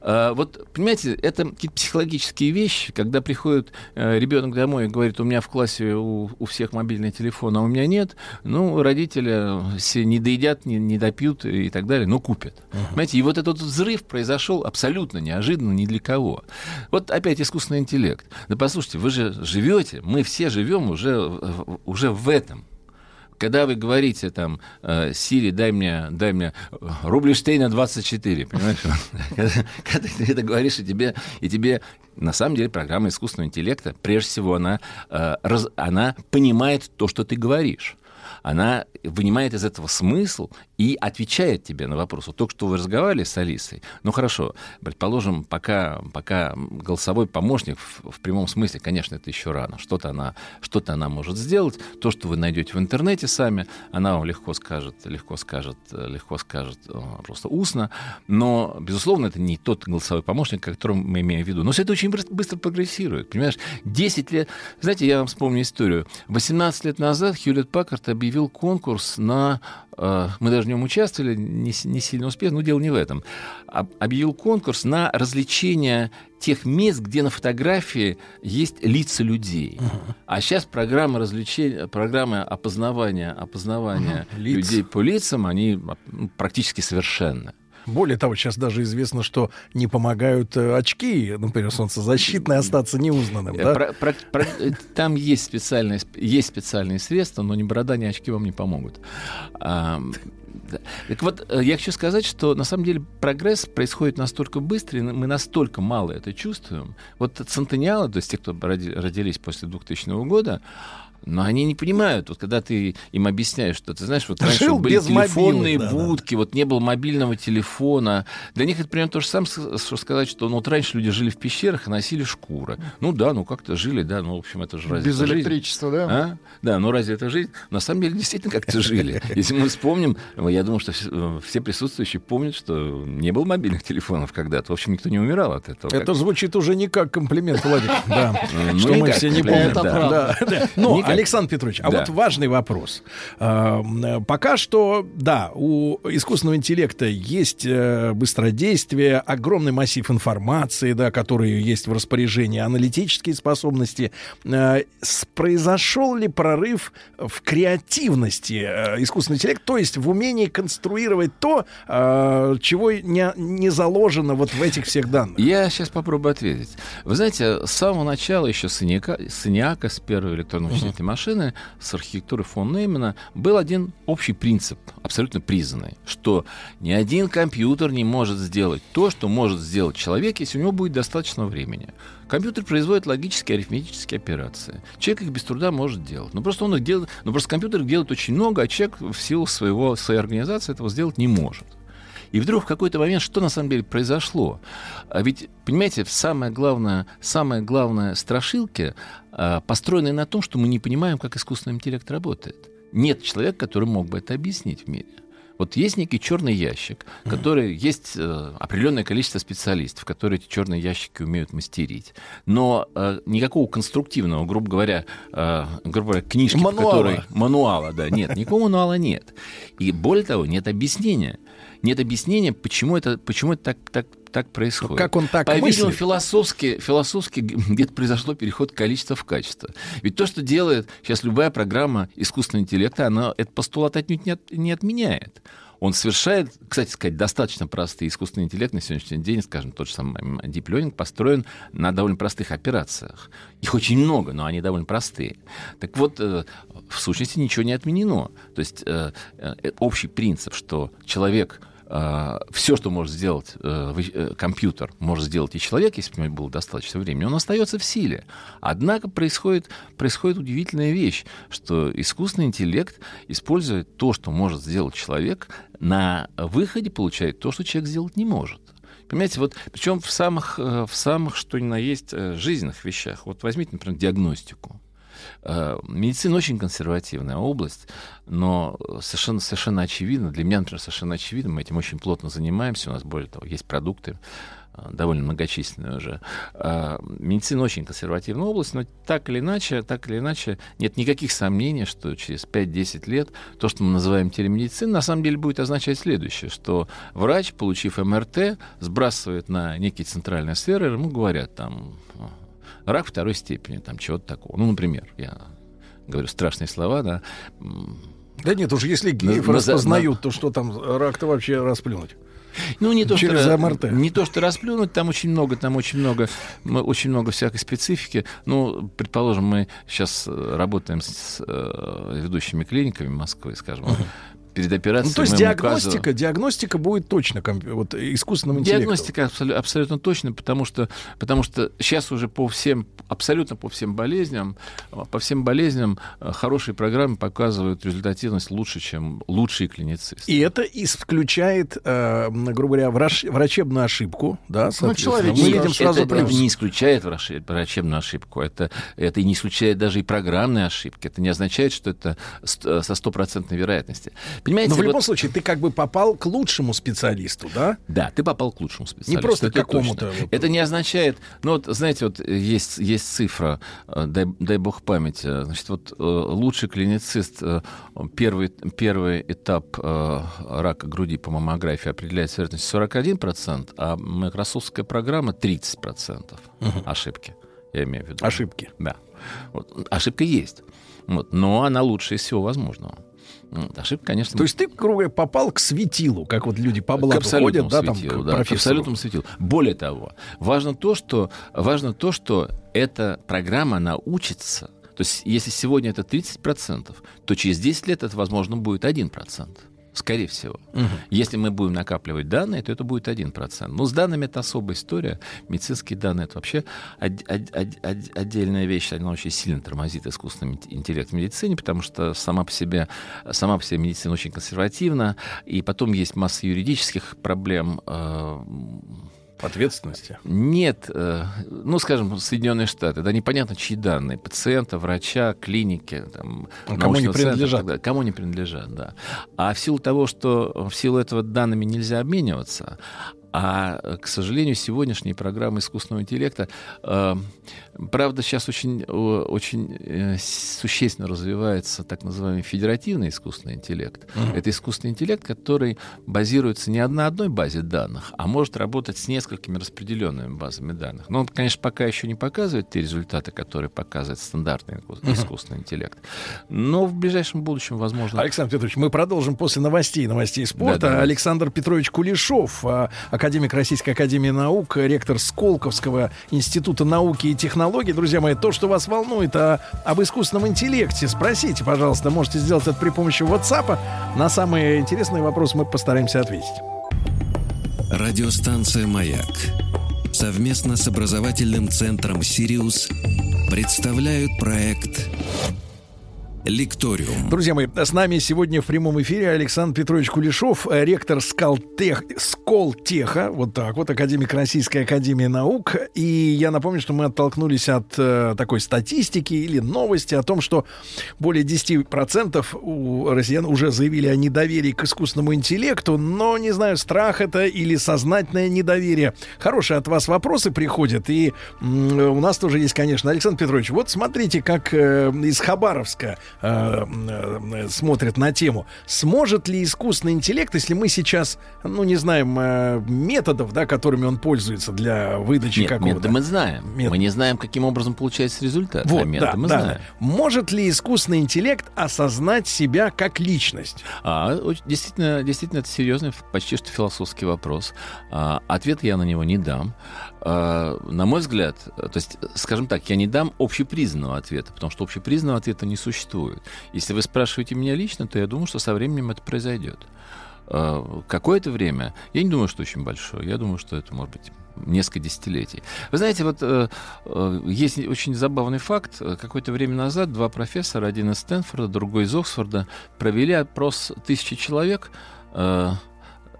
Speaker 17: А, вот, понимаете, это какие-то психологические вещи, когда приходит э, ребенок домой и говорит, у меня в классе у, у всех мобильный телефон, а у меня нет, ну, родители все не доедят, не, не допьют и так далее, но купят. Понимаете, и вот этот взрыв произошел абсолютно неожиданно ни для кого. Вот опять искусственный интеллект. Да послушайте, вы же живете, мы все живем уже, уже в этом. Когда вы говорите там, э, Сири, дай мне, дай мне Рубльштейна 24, понимаешь? *laughs* Когда когда ты это говоришь, и тебе, и тебе на самом деле программа искусственного интеллекта, прежде всего, она, э, раз- она понимает то, что ты говоришь. Она вынимает из этого смысл и отвечает тебе на вопрос. Вот только что вы разговаривали с Алисой. Ну хорошо, предположим, пока, пока голосовой помощник в, в прямом смысле, конечно, это еще рано. Что-то она, что-то она может сделать. То, что вы найдете в интернете сами, она вам легко скажет, легко скажет, легко скажет э, просто устно. Но, безусловно, это не тот голосовой помощник, о котором мы имеем в виду. Но все это очень быс- быстро прогрессирует. Понимаешь, 10 лет... Знаете, я вам вспомню историю. 18 лет назад Хьюлет Паккарт объявил конкурс на... э, Мы даже в нем участвовали, не, не сильно успешно, но дело не в этом. Об- Объявил конкурс на развлечение тех мест, где на фотографии есть лица людей. А сейчас программы развлечения, программы опознавания, опознавания.
Speaker 1: Лиц.
Speaker 17: людей по лицам, они практически совершенны.
Speaker 1: Более того, сейчас даже известно, что не помогают э, очки, например, солнцезащитные, остаться неузнанным.
Speaker 17: Э,
Speaker 1: Да?
Speaker 17: про- про- про- э, Там есть специальные, сп- есть специальные средства, но ни борода, ни очки вам не помогут. А. Так вот, я хочу сказать, что на самом деле прогресс происходит настолько быстро, и мы настолько мало это чувствуем. Вот центениалы, то есть те, кто роди- родились после 2000 года, но они не понимают, вот когда ты им объясняешь, что ты знаешь, вот раньше
Speaker 1: Жил
Speaker 17: были
Speaker 1: без
Speaker 17: телефонные
Speaker 1: мобилы, да, да.
Speaker 17: будки, вот не было мобильного телефона. Для них это примерно то же самое, что сказать, что ну, вот раньше люди жили в пещерах и носили шкуры. Ну да, ну как-то жили, да, ну в общем это же разве
Speaker 2: Без
Speaker 17: это жизнь?
Speaker 2: электричества, да?
Speaker 17: А? Да, ну разве это жизнь? На самом деле действительно как-то жили. *laughs* Если мы вспомним, я думаю, что все, э, все присутствующие помнят, что не было мобильных телефонов когда-то. В общем, никто не умирал от этого.
Speaker 1: Это звучит уже не как комплимент, Владик. *laughs* Да.
Speaker 17: Ну,
Speaker 1: Что мы все не помним. Но,
Speaker 17: как-
Speaker 1: Александр Петрович, а
Speaker 17: Да.
Speaker 1: вот важный вопрос. А, м, Пока что, да, у искусственного интеллекта есть э, быстродействие, огромный массив информации, да, который есть в распоряжении, аналитические способности. Э, Произошел ли прорыв в креативности э, искусственного интеллекта, то есть в умении конструировать то, чего не, не заложено вот в этих всех данных?
Speaker 17: Я сейчас попробую ответить. Вы знаете, с самого начала еще с ENIAC, с ENIAC, с первой вычислительной машины, с архитектуры фон Неймана, был один общий принцип, абсолютно признанный, что ни один компьютер не может сделать то, что может сделать человек, если у него будет достаточно времени. Компьютер производит логические арифметические операции. Человек их без труда может делать. Но просто он их делает, но просто компьютер их делает очень много, а человек в силу своего, своей организации этого сделать не может. И вдруг в какой-то момент что на самом деле произошло? А ведь, понимаете, самое главное, самое главное страшилки а, построены на том, что мы не понимаем, как искусственный интеллект работает. Нет человека, который мог бы это объяснить в мире. Вот есть некий черный ящик, который есть э, определенное количество специалистов, которые эти черные ящики умеют мастерить. Но э, никакого конструктивного, грубо говоря, э, грубо говоря, книжки,
Speaker 1: Мануала.
Speaker 17: которой мануала, да, нет, никакого мануала нет. И более того, нет объяснения. Нет объяснения, почему это, почему это так, так, так происходит.
Speaker 1: Как он так
Speaker 17: По-видимому,
Speaker 1: мыслит?
Speaker 17: философски, философски *laughs* где-то произошло переход количества в качество. Ведь то, что делает сейчас любая программа искусственного интеллекта, она этот постулат отнюдь не, от- не отменяет. Он совершает, кстати сказать, достаточно простые. Искусственный интеллект на сегодняшний день, скажем, тот же самый Deep Learning, построен на довольно простых операциях. Их очень много, но они довольно простые. Так вот, э, в сущности ничего не отменено. То есть э, э, общий принцип, что человек все, что может сделать э, э, компьютер, может сделать и человек, если бы у него было достаточно времени, он остается в силе. Однако происходит, происходит удивительная вещь, что искусственный интеллект использует то, что может сделать человек, на выходе получает то, что человек сделать не может. Понимаете, вот причем в самых, э, в самых, что ни на есть, жизненных вещах. Вот возьмите, например, диагностику. Э, Медицина очень консервативная область, но совершенно, совершенно очевидно, для меня, например, совершенно очевидно, мы этим очень плотно занимаемся, у нас, более того, есть продукты, э, довольно многочисленные уже. Э, Медицина очень консервативная область, но так или иначе, так или иначе, нет никаких сомнений, что через 5-10 лет то, что мы называем телемедициной, на самом деле будет означать следующее, что врач, получив МРТ, сбрасывает на некие центральные сферы, ему говорят там рак второй степени, там чего-то такого. Ну, например, я говорю страшные слова, да.
Speaker 1: Да нет, уж если геев
Speaker 17: На- на-
Speaker 1: распознают, то что там рак-то вообще расплюнуть?
Speaker 17: Ну, не то,
Speaker 1: Через
Speaker 17: что,
Speaker 1: МРТ.
Speaker 17: не то, что расплюнуть, там очень много, там очень много, м, очень много всякой специфики. Ну, предположим, мы сейчас э, работаем с э, ведущими клиниками Москвы, скажем, перед операцией.
Speaker 1: Ну, то есть диагностика,
Speaker 17: указываем-
Speaker 1: диагностика будет точно комп- вот, искусственным интеллектом.
Speaker 17: Диагностика абсолю- абсолютно точно, потому что, потому что сейчас уже по всем, абсолютно по всем болезням, по всем болезням э, хорошие программы показывают результативность лучше, чем лучшие клиницисты.
Speaker 1: И это исключает, э, грубо говоря, враж- врачебную ошибку, да, соответственно.
Speaker 17: человек
Speaker 1: мы
Speaker 17: не-
Speaker 1: видим сразу...
Speaker 17: это, это не исключает враче- врачебную ошибку, это, это и не исключает даже и программные ошибки. Это не означает, что это со стопроцентной вероятностью. Понимаете,
Speaker 1: Но в
Speaker 17: вот-
Speaker 1: любом случае, ты как бы попал к лучшему специалисту, да?
Speaker 17: Да, ты попал к лучшему специалисту.
Speaker 1: Не просто к какому-то
Speaker 17: точно.
Speaker 1: вот-
Speaker 17: Это не означает... Ну, вот, знаете, вот есть, есть цифра, э, дай, дай бог памяти. Значит, вот э, лучший клиницист, э, первый, первый этап рака груди по маммографии определяет с вероятностью 41%, а майкрософтская программа 30% ошибки. Я имею в виду.
Speaker 1: Ошибки.
Speaker 17: Да. Вот. Ошибка есть. Вот. Но она лучше из всего возможного. Вот. Ошибка, конечно...
Speaker 1: То есть ты, говоря, попал к светилу, как вот люди по блату ходят, да, там,
Speaker 17: светилу,
Speaker 1: к
Speaker 17: да, к абсолютному светилу. Более того, важно то, что, важно то, что эта программа научится. То есть, если сегодня это 30%, то через 10 лет это, возможно, будет 1%. Скорее всего.
Speaker 1: Мгм.
Speaker 17: Если мы будем накапливать данные, то это будет 1%. Но с данными это особая история. Медицинские данные это вообще од- од- од- отдельная вещь. Она очень сильно тормозит искусственный инт- интеллект в медицине, потому что сама по себе, сама по себе медицина очень консервативна. И потом есть масса юридических проблем. э,
Speaker 1: Ответственности?
Speaker 17: Нет, э, ну, скажем, Соединенные Штаты, да, непонятно, чьи данные, пациента, врача, клиники, там,
Speaker 1: А кому не
Speaker 17: центра
Speaker 1: принадлежат.
Speaker 17: далее. Кому не принадлежат, да. А в силу того, что в силу этого данными нельзя обмениваться, а, к сожалению, сегодняшние программы искусственного интеллекта, э, правда, сейчас очень, очень э, существенно развивается так называемый федеративный искусственный интеллект.
Speaker 1: Мгм.
Speaker 17: Это искусственный интеллект, который базируется не на одной базе данных, а может работать с несколькими распределенными базами данных. Но он, конечно, пока еще не показывает те результаты, которые показывает стандартный искусственный интеллект. Но в ближайшем будущем, возможно...
Speaker 1: Александр Петрович, мы продолжим после новостей, новостей спорта.
Speaker 17: Да, давайте.
Speaker 1: Александр Петрович Кулешов, а, академик Российской Академии Наук, ректор Сколковского Института науки и технологий. Друзья мои, то, что вас волнует а, об искусственном интеллекте, спросите, пожалуйста. Можете сделать это при помощи WhatsApp. На самые интересные вопросы мы постараемся ответить.
Speaker 3: Радиостанция «Маяк» совместно с образовательным центром «Сириус» представляют проект «Лекториум».
Speaker 1: Друзья мои, с нами сегодня в прямом эфире Александр Петрович Кулешов, э, ректор Скалтех, Сколтеха, вот так вот, академик Российской Академии Наук. И я напомню, что мы оттолкнулись от э, такой статистики или новости о том, что более 10% у россиян уже заявили о недоверии к искусственному интеллекту, но, не знаю, страх это или сознательное недоверие. Хорошие от вас вопросы приходят, и м, у нас тоже есть, конечно. Александр Петрович, вот смотрите, как э, из Хабаровска э, э, смотрят на тему. Сможет ли искусственный интеллект, если мы сейчас, ну, не знаем э, методов, да, которыми он пользуется для выдачи какого-то...
Speaker 17: методы мы знаем.
Speaker 1: Метод.
Speaker 17: Мы не знаем, каким образом получается результат.
Speaker 1: Вот,
Speaker 17: а методы
Speaker 1: да,
Speaker 17: мы
Speaker 1: да,
Speaker 17: знаем.
Speaker 1: Может ли искусственный интеллект осознать себя как личность?
Speaker 17: А, действительно, действительно, это серьезный, почти что философский вопрос. А, ответ я на него не дам. А, на мой взгляд, э, то есть, э, скажем так, я не дам общепризнанного ответа, потому что общепризнанного ответа не существует. Если вы спрашиваете меня лично, то я думаю, что со временем это произойдет. А, Какое-то время, я не думаю, что очень большое, я думаю, что это может быть несколько десятилетий. Вы знаете, вот э, э, есть очень забавный факт. Какое-то время назад два профессора, один из Стэнфорда, другой из Оксфорда, провели опрос тысячи человек, э, э,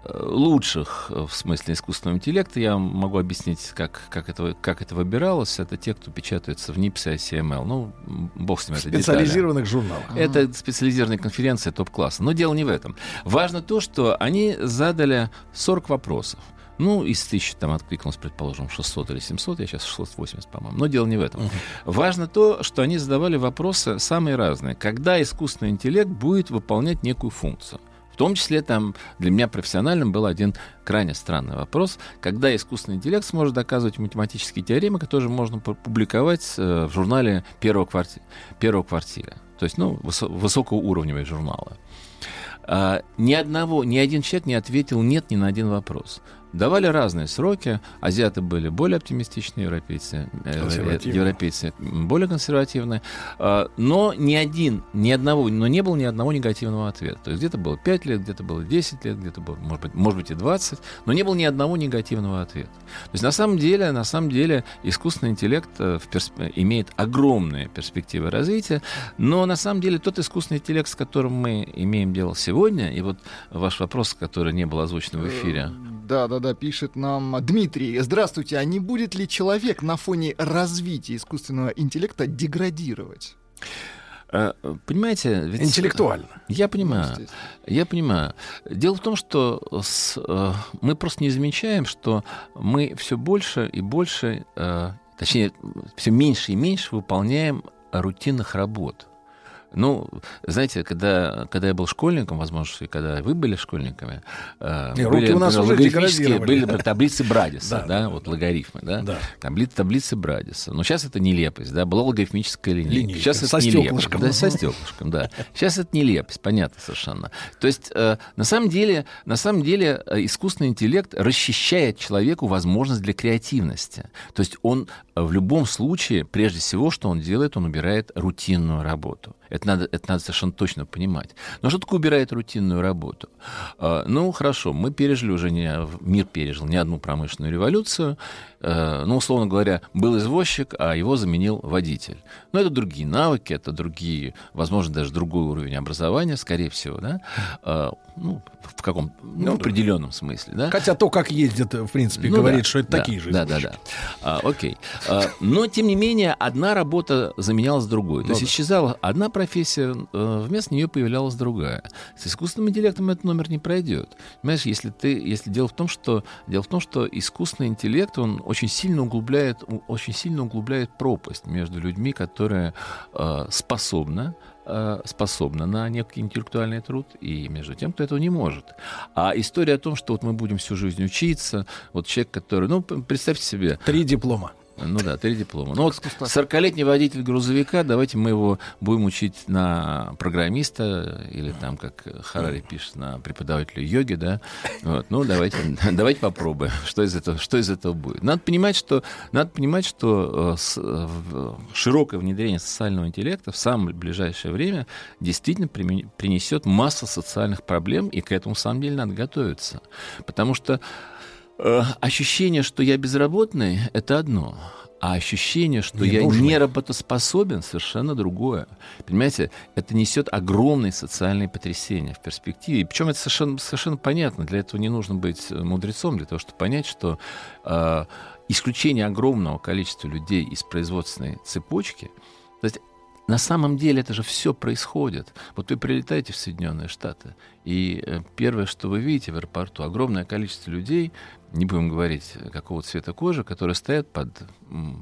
Speaker 17: лучших э, в смысле искусственного интеллекта. Я могу объяснить, как, как, это, как это выбиралось. Это те, кто печатаются в НИПСе, ICML. Ну, бог с ним, это детали.
Speaker 1: специализированных журналах.
Speaker 17: Это специализированная конференция топ-класса. Но дело не в этом. Важно то, что они задали 40 вопросов. Ну, из тысячи там откликнулось, предположим, 600 или 700, я сейчас 680, по-моему. Но дело не в этом. Важно то, что они задавали вопросы самые разные. Когда искусственный интеллект будет выполнять некую функцию? В том числе там для меня профессиональным был один крайне странный вопрос, когда искусственный интеллект сможет доказывать математические теоремы, которые можно пу- публиковать э, в журнале первого, кварти... первого квартира. То есть, ну, высо- высокоуровневые журналы. А, ни одного, ни один человек не ответил нет ни на один вопрос. Давали разные сроки. Азиаты были более оптимистичные, европейцы, э,
Speaker 1: Консервативные.
Speaker 17: европейцы более консервативные. А, Но ни один, ни одного, но не было ни одного негативного ответа. То есть где-то было 5 лет, где-то было 10 лет, где-то было, может быть, может быть и 20, но не было ни одного негативного ответа. То есть на самом деле, на самом деле искусственный интеллект э, в перс- имеет огромные перспективы развития, но на самом деле тот искусственный интеллект, с которым мы имеем дело сегодня, и вот ваш вопрос, который не был озвучен в эфире,
Speaker 2: Да, да, да, пишет нам Дмитрий. Здравствуйте, а не будет ли человек на фоне развития искусственного интеллекта деградировать?
Speaker 17: Э, Понимаете, ведь-
Speaker 1: Интеллектуально.
Speaker 17: Я понимаю. Я понимаю. Дело в том, что с, э, мы просто не замечаем, что мы все больше и больше, э, точнее, все меньше и меньше выполняем рутинных работ. Ну, знаете, когда, когда я был школьником, возможно, и когда вы были школьниками, э,
Speaker 1: Не,
Speaker 17: были,
Speaker 1: руки у нас уже
Speaker 17: логарифмические- были таблицы Брадиса, *laughs*
Speaker 1: Да,
Speaker 17: да, вот логарифмы, да,
Speaker 1: Да.
Speaker 17: Табли- таблицы Брадиса. Но сейчас это нелепость, да, была логарифмическая линейка.
Speaker 1: Линейка.
Speaker 17: Сейчас это
Speaker 1: Со
Speaker 17: нелепость.
Speaker 1: стеклышком.
Speaker 17: Да, со стеклышком, да. Сейчас это нелепость, понятно совершенно. То есть, э, на самом деле, на самом деле э, искусственный интеллект расчищает человеку возможность для креативности. То есть он э, в любом случае, прежде всего, что он делает, он убирает рутинную работу. Это надо, это надо совершенно точно понимать. Но что такое убирает рутинную работу? Э, Ну, хорошо, мы пережили уже, не, мир пережил не одну промышленную революцию. Э, Ну, условно говоря, был извозчик, а его заменил водитель. Но это другие навыки, это другие, возможно, даже другой уровень образования, скорее всего, да? Э, Ну, в каком, ну, в определенном смысле, да?
Speaker 1: Хотя то, как ездят, в принципе,
Speaker 17: Ну
Speaker 1: говорит,
Speaker 17: да,
Speaker 1: что это
Speaker 17: да,
Speaker 1: такие же
Speaker 17: Да, да, да. А, окей. А, но, тем не менее, одна работа заменялась другой. То
Speaker 1: Ну
Speaker 17: есть
Speaker 1: да.
Speaker 17: исчезала одна профессия, э, вместо нее появлялась другая. С искусственным интеллектом этот номер не пройдет. Понимаешь, если ты, если дело в том, что дело в том, что искусственный интеллект, он очень сильно углубляет, очень сильно углубляет пропасть между людьми, которые э, способны э, способна на некий интеллектуальный труд, и между тем, кто этого не может. А история о том, что вот мы будем всю жизнь учиться, вот человек, который, ну, представьте себе...
Speaker 1: Три диплома.
Speaker 17: Ну да, три диплома. Ну вот 40-летний водитель грузовика, давайте мы его будем учить на программиста или там, как Харари пишет, на преподавателя йоги, да. Вот, ну давайте, *laughs* давайте попробуем, что из этого, что из этого будет. Надо понимать, что, надо понимать, что э, э, широкое внедрение социального интеллекта в самое ближайшее время действительно принесет массу социальных проблем, и к этому, в самом деле, надо готовиться. Потому что ощущение, что я безработный, это одно. А ощущение, что я
Speaker 1: Ненужный.
Speaker 17: не работоспособен, совершенно другое. Понимаете, это несет огромные социальные потрясения в перспективе. И причем это совершенно, совершенно понятно. Для этого не нужно быть э, мудрецом, для того, чтобы понять, что э, исключение огромного количества людей из производственной цепочки, то есть на самом деле это же все происходит. Вот вы прилетаете в Соединенные Штаты, и э, первое, что вы видите в аэропорту, огромное количество людей, не будем говорить, э, какого цвета кожи, которые стоят под,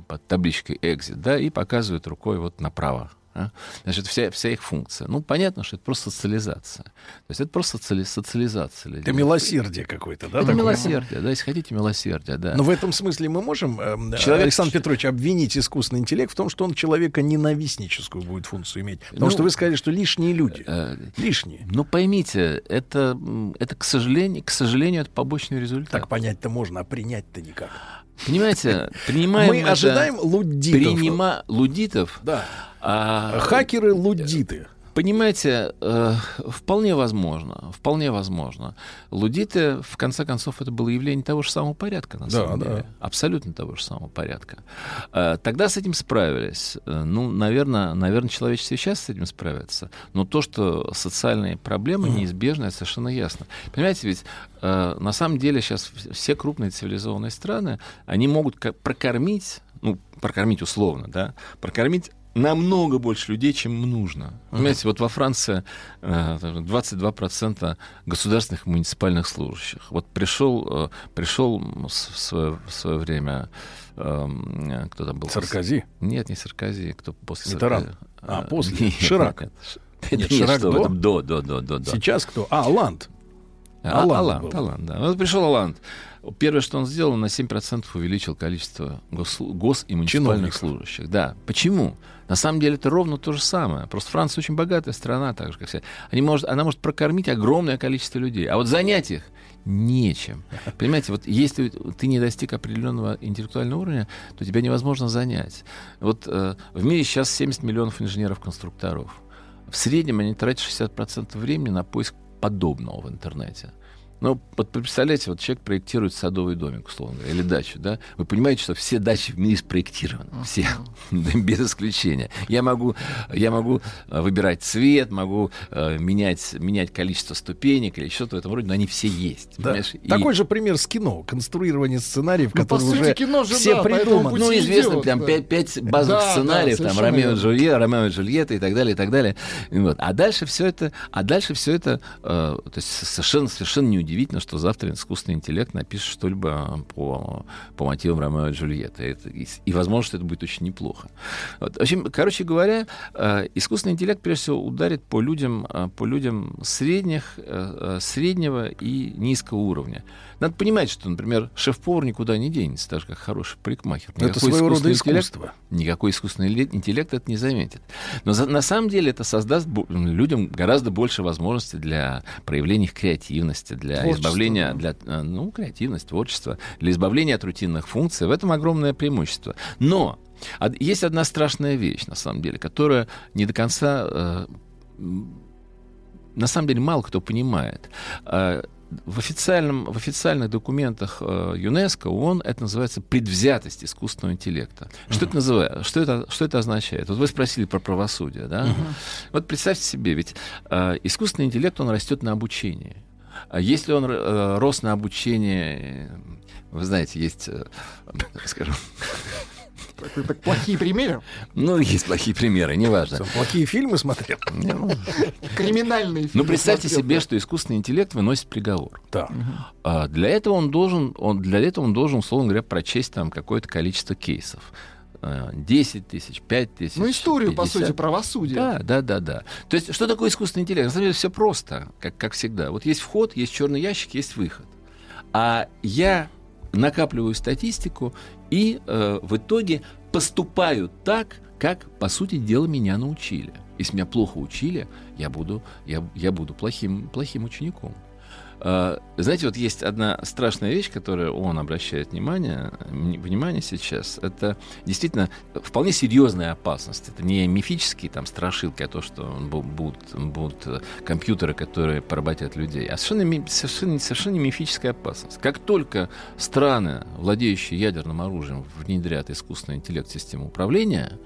Speaker 17: под табличкой «Exit», да, и показывают рукой вот направо. А? Значит, вся, вся их функция. Ну, понятно, что это просто социализация. То есть это просто соци... социализация. людей.
Speaker 1: Это милосердие какое-то, да?
Speaker 17: Это
Speaker 1: такое?
Speaker 17: милосердие, да, если хотите, милосердие, да.
Speaker 1: Но в этом смысле мы можем, э,
Speaker 17: Человек-
Speaker 1: Александр Петрович, обвинить искусственный интеллект в том, что он человека ненавистническую будет функцию иметь. Потому
Speaker 17: Ну,
Speaker 1: что вы сказали, что лишние люди.
Speaker 17: Э,
Speaker 1: Лишние.
Speaker 17: Ну, поймите, это, это к, сожалению, к сожалению, это побочный результат.
Speaker 1: Так понять-то можно, а принять-то никак.
Speaker 17: Понимаете, *laughs* принимаем
Speaker 1: Мы
Speaker 17: это-
Speaker 1: ожидаем луддитов.
Speaker 17: Принима... Лудитов?
Speaker 1: Да.
Speaker 17: А,
Speaker 1: Хакеры луддиты.
Speaker 17: Понимаете, э, вполне возможно, вполне возможно. Лудиты, в конце концов, это было явление того же самого порядка, на
Speaker 1: Да,
Speaker 17: самом
Speaker 1: да.
Speaker 17: деле. Абсолютно того же самого порядка. Э, тогда с этим справились. Э, ну, наверное, наверное, человечество сейчас с этим справится. Но то, что социальные проблемы неизбежны, это совершенно ясно. Понимаете, ведь э, на самом деле сейчас все крупные цивилизованные страны, они могут прокормить, ну, прокормить условно, да, прокормить намного больше людей, чем нужно. Понимаете, вот во Франции э, 22% государственных и муниципальных служащих. Вот пришел, э, пришел в свое, в свое время эм, кто там был?
Speaker 1: Саркози?
Speaker 17: Нет, не Саркози, кто после
Speaker 1: Миттеран?
Speaker 17: Саркози?
Speaker 1: А,
Speaker 17: Э,
Speaker 1: после?
Speaker 17: нет,
Speaker 1: Ширак?
Speaker 17: нет, нет.
Speaker 1: Нет,
Speaker 17: Нет,
Speaker 1: Ширак
Speaker 17: что
Speaker 1: до?
Speaker 17: там, до, до, до, до, до.
Speaker 1: Сейчас кто? А, Ланд.
Speaker 17: А,
Speaker 1: Оланд, был.
Speaker 17: Оланд, да. Вот пришел Оланд. Первое, что он сделал, на 7% увеличил количество гос, гос- и муниципальных
Speaker 1: Чиновников.
Speaker 17: служащих. Да. Почему? На самом деле это ровно то же самое. Просто Франция очень богатая страна, так же, как вся. Они может, она может прокормить огромное количество людей. А вот занять их нечем. Понимаете, вот если ты не достиг определенного интеллектуального уровня, то тебя невозможно занять. Вот э, в мире сейчас 70 миллионов инженеров-конструкторов. В среднем они тратят 60% времени на поиск подобного в интернете. Ну, вот представляете, вот человек проектирует садовый домик, условно говоря, или дачу, да? Вы понимаете, что все дачи в мире спроектированы, все, *laughs* без исключения. Я могу, я могу э, выбирать цвет, могу э, менять, менять количество ступенек или что-то в этом роде, но они все есть,
Speaker 1: Да.
Speaker 17: И-
Speaker 1: Такой же пример с кино. Конструирование сценариев,
Speaker 2: Ну,
Speaker 1: которые уже
Speaker 2: кино же,
Speaker 1: все
Speaker 2: да,
Speaker 1: придуманы.
Speaker 17: ну, известно,
Speaker 2: идет,
Speaker 17: там
Speaker 2: да.
Speaker 17: базовых
Speaker 2: Да, да,
Speaker 17: сценариев, там
Speaker 2: совершенно
Speaker 17: Ромео и. Джульетта, Ромео и Джульетта и так далее, и так далее. И вот. А дальше все это, а дальше все это, э, то есть совершенно, совершенно неудивительно, что завтра искусственный интеллект напишет что-либо по, по мотивам Ромео и Джульетты. Это- и, и, возможно, что это будет очень неплохо. Вот. В общем, короче говоря, э, искусственный интеллект, прежде всего, ударит по людям, э, по людям средних, э, э, среднего и низкого уровня. Надо понимать, что, например, шеф-повар никуда не денется, так же, как хороший парикмахер.
Speaker 1: Это
Speaker 17: Никакой
Speaker 1: своего рода искусство.
Speaker 17: Никакой искусственный ле- интеллект это не заметит. Но за- на самом деле это создаст людям гораздо больше возможностей для проявления их креативности, для
Speaker 2: Творчества,
Speaker 17: избавления, для, э, ну, креативность, творчество, для избавления от рутинных функций. В этом огромное преимущество. Но есть одна страшная вещь, на самом деле, которая не до конца... э, на самом деле мало кто понимает. В, официальном, в официальных документах э, ЮНЕСКО, ООН, это называется предвзятость искусственного интеллекта. Что, это называет, что, это, что это означает? Вот вы спросили про правосудие. Да? Вот представьте себе, ведь э, искусственный интеллект, он растет на обучении. А если он э, рос на обучении, вы знаете, есть, э, скажем,
Speaker 2: Так, так плохие примеры.
Speaker 17: ну, есть плохие примеры, неважно.
Speaker 1: Что, Плохие фильмы смотрел.
Speaker 2: Криминальные фильмы.
Speaker 17: Ну, представьте
Speaker 2: смотрел,
Speaker 17: себе,
Speaker 2: да.
Speaker 17: что искусственный интеллект выносит приговор.
Speaker 1: Да.
Speaker 17: А для этого он должен, он, для этого он должен, условно говоря, прочесть там какое-то количество кейсов. Э, 10 тысяч, 5 тысяч.
Speaker 2: Ну, историю, по
Speaker 17: 50.
Speaker 2: сути, правосудия.
Speaker 17: Да, да, да, да. То есть, что такое искусственный интеллект? На самом деле все просто, как, как всегда. Вот есть вход, есть черный ящик, есть выход. А я накапливаю статистику и э, в итоге поступаю так, как, по сути дела, меня научили. Если меня плохо учили, я буду, я, я буду плохим, плохим учеником. Э, Знаете, вот есть одна страшная вещь, которую он обращает внимание, внимание сейчас. Это действительно вполне серьезная опасность. Это не мифические там страшилки, а то, что бу- будут, будут э, компьютеры, которые поработят людей, а совершенно, совершенно, совершенно мифическая опасность. Как только страны, владеющие ядерным оружием, внедрят искусственный интеллект в систему управления,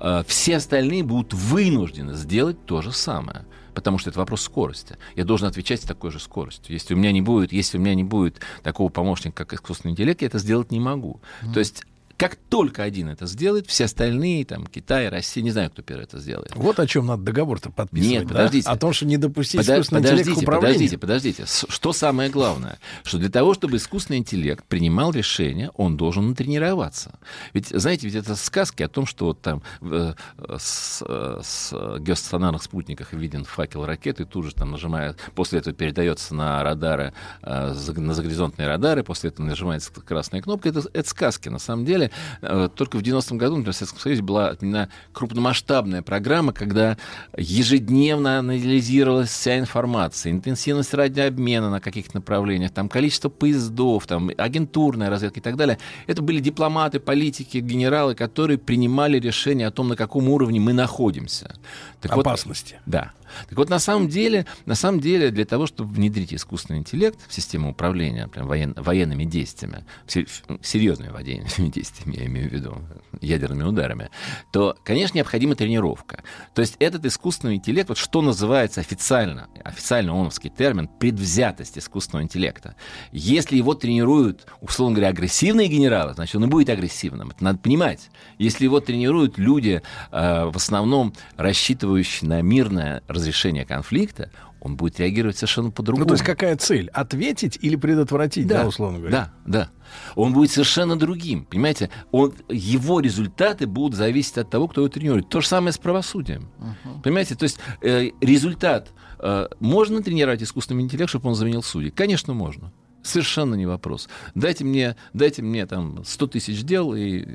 Speaker 17: э, все остальные будут вынуждены сделать то же самое. Потому что это вопрос скорости. Я должен отвечать с такой же скоростью. Если у меня не будет, если у меня не будет такого помощника, как искусственный интеллект, я это сделать не могу. То есть Как только один это сделает, все остальные, там, Китай, Россия, не знаю, кто первый это сделает.
Speaker 1: Вот о чем надо договор-то подписывать.
Speaker 17: Нет,
Speaker 1: да?
Speaker 17: подождите.
Speaker 1: О том, что не допустить
Speaker 17: Подо-
Speaker 1: искусственный интеллект
Speaker 17: подождите,
Speaker 1: управлению.
Speaker 17: подождите, подождите. Что самое главное? Что для того, чтобы искусственный интеллект принимал решения, он должен натренироваться. Ведь, знаете, ведь это сказки о том, что вот там э, э, с, э, с геостационарных спутниках виден факел ракеты, тут же там нажимает, после этого передается на радары, э, на загоризонтные радары, после этого нажимается красная кнопка. Это, это сказки. На самом деле, э, только в 90-м году, например, в Советском Союзе была отменена крупномасштабная программа, когда ежедневно анализировалась вся информация, интенсивность радиообмена на каких-то направлениях, там количество поездов, там агентурная разведка и так далее. Это были дипломаты, политики, генералы, которые принимали решение о том, на каком уровне мы находимся. Так вот-
Speaker 1: Опасности.
Speaker 17: да. Так вот, на самом деле, на самом деле, для того, чтобы внедрить искусственный интеллект в систему управления прям воен- военными действиями, се- серьезными военными *laughs* действиями, я имею в виду, ядерными ударами, то, конечно, необходима тренировка. То есть этот искусственный интеллект, вот что называется официально, официально ООНовский термин, предвзятость искусственного интеллекта. Если его тренируют, условно говоря, агрессивные генералы, значит, он и будет агрессивным. Это надо понимать. Если его тренируют люди, э, в основном рассчитывающие на мирное разрешение конфликта, он будет реагировать совершенно по-другому.
Speaker 1: Ну, то есть какая цель? Ответить или предотвратить, да, условно говоря?
Speaker 17: Да, да. Он будет совершенно другим. Понимаете, он, его результаты будут зависеть от того, кто его тренирует. То же самое с правосудием. Понимаете, то есть э, результат. э, можно тренировать искусственный интеллект, чтобы он заменил судей? Конечно, можно. Совершенно не вопрос. Дайте мне, дайте мне там 100 тысяч дел, и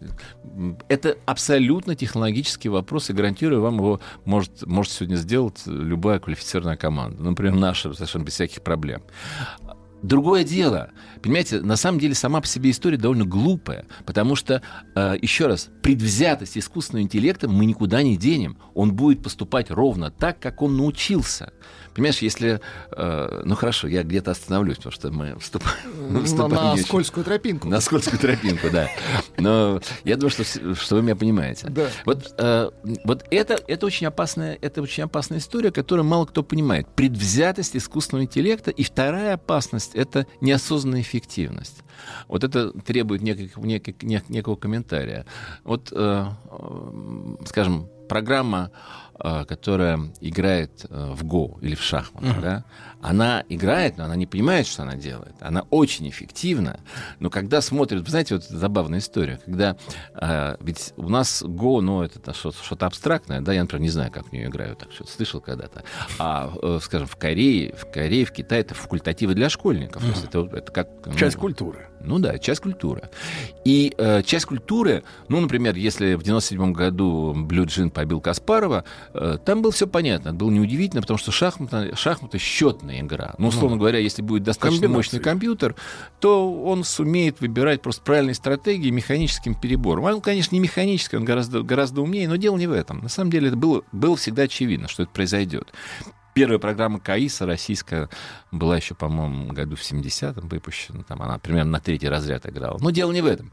Speaker 17: это абсолютно технологический вопрос, и гарантирую вам его может, может сегодня сделать любая квалифицированная команда. Например, наша, совершенно без всяких проблем. Другое дело, понимаете, на самом деле сама по себе история довольно глупая, потому что, э, еще раз, предвзятость искусственного интеллекта мы никуда не денем. Он будет поступать ровно так, как он научился. Понимаешь, если... э, ну хорошо, я где-то остановлюсь, потому что мы вступаем...
Speaker 2: На,
Speaker 17: вступаем
Speaker 2: на
Speaker 17: очень-
Speaker 2: скользкую тропинку.
Speaker 17: на скользкую тропинку, да. Но я думаю, что, что вы меня понимаете.
Speaker 2: Да.
Speaker 17: Вот, э, вот это, это, очень опасная, это очень опасная история, которую мало кто понимает. Предвзятость искусственного интеллекта. И вторая опасность — это неосознанная эффективность. Вот это требует неких- неких- нек- некого комментария. Вот, э, э, скажем, программа, которая играет э, в Го или в шахматы,
Speaker 1: Мгм.
Speaker 17: да, она играет, но она не понимает, что она делает. Она очень эффективна, но когда смотрят, вы знаете, вот забавная история, когда э, ведь у нас Go, ну, это что-то абстрактное, да, я, например, не знаю, как в нее играют, так что-то слышал когда-то. А, э, скажем, в Корее, в Корее, в Китае это факультативы для школьников. То есть это, это как... ну,
Speaker 1: Часть культуры.
Speaker 17: ну да, часть культуры. И э, часть культуры, ну, например, если в 97 году Блю Джин побил Каспарова, э, там было все понятно. Это было неудивительно, потому что шахматы, шахматы счетная игра. Ну, условно
Speaker 1: Ну,
Speaker 17: говоря, если будет достаточно
Speaker 1: комбинации.
Speaker 17: мощный компьютер, то он сумеет выбирать просто правильные стратегии механическим перебором. Он, конечно, не механический, он гораздо, гораздо умнее, но дело не в этом. На самом деле это было, было всегда очевидно, что это произойдет. Первая программа КАИСа российская была еще, по-моему, году в 70-м выпущена. Там она примерно на третий разряд играла. Но дело не в этом.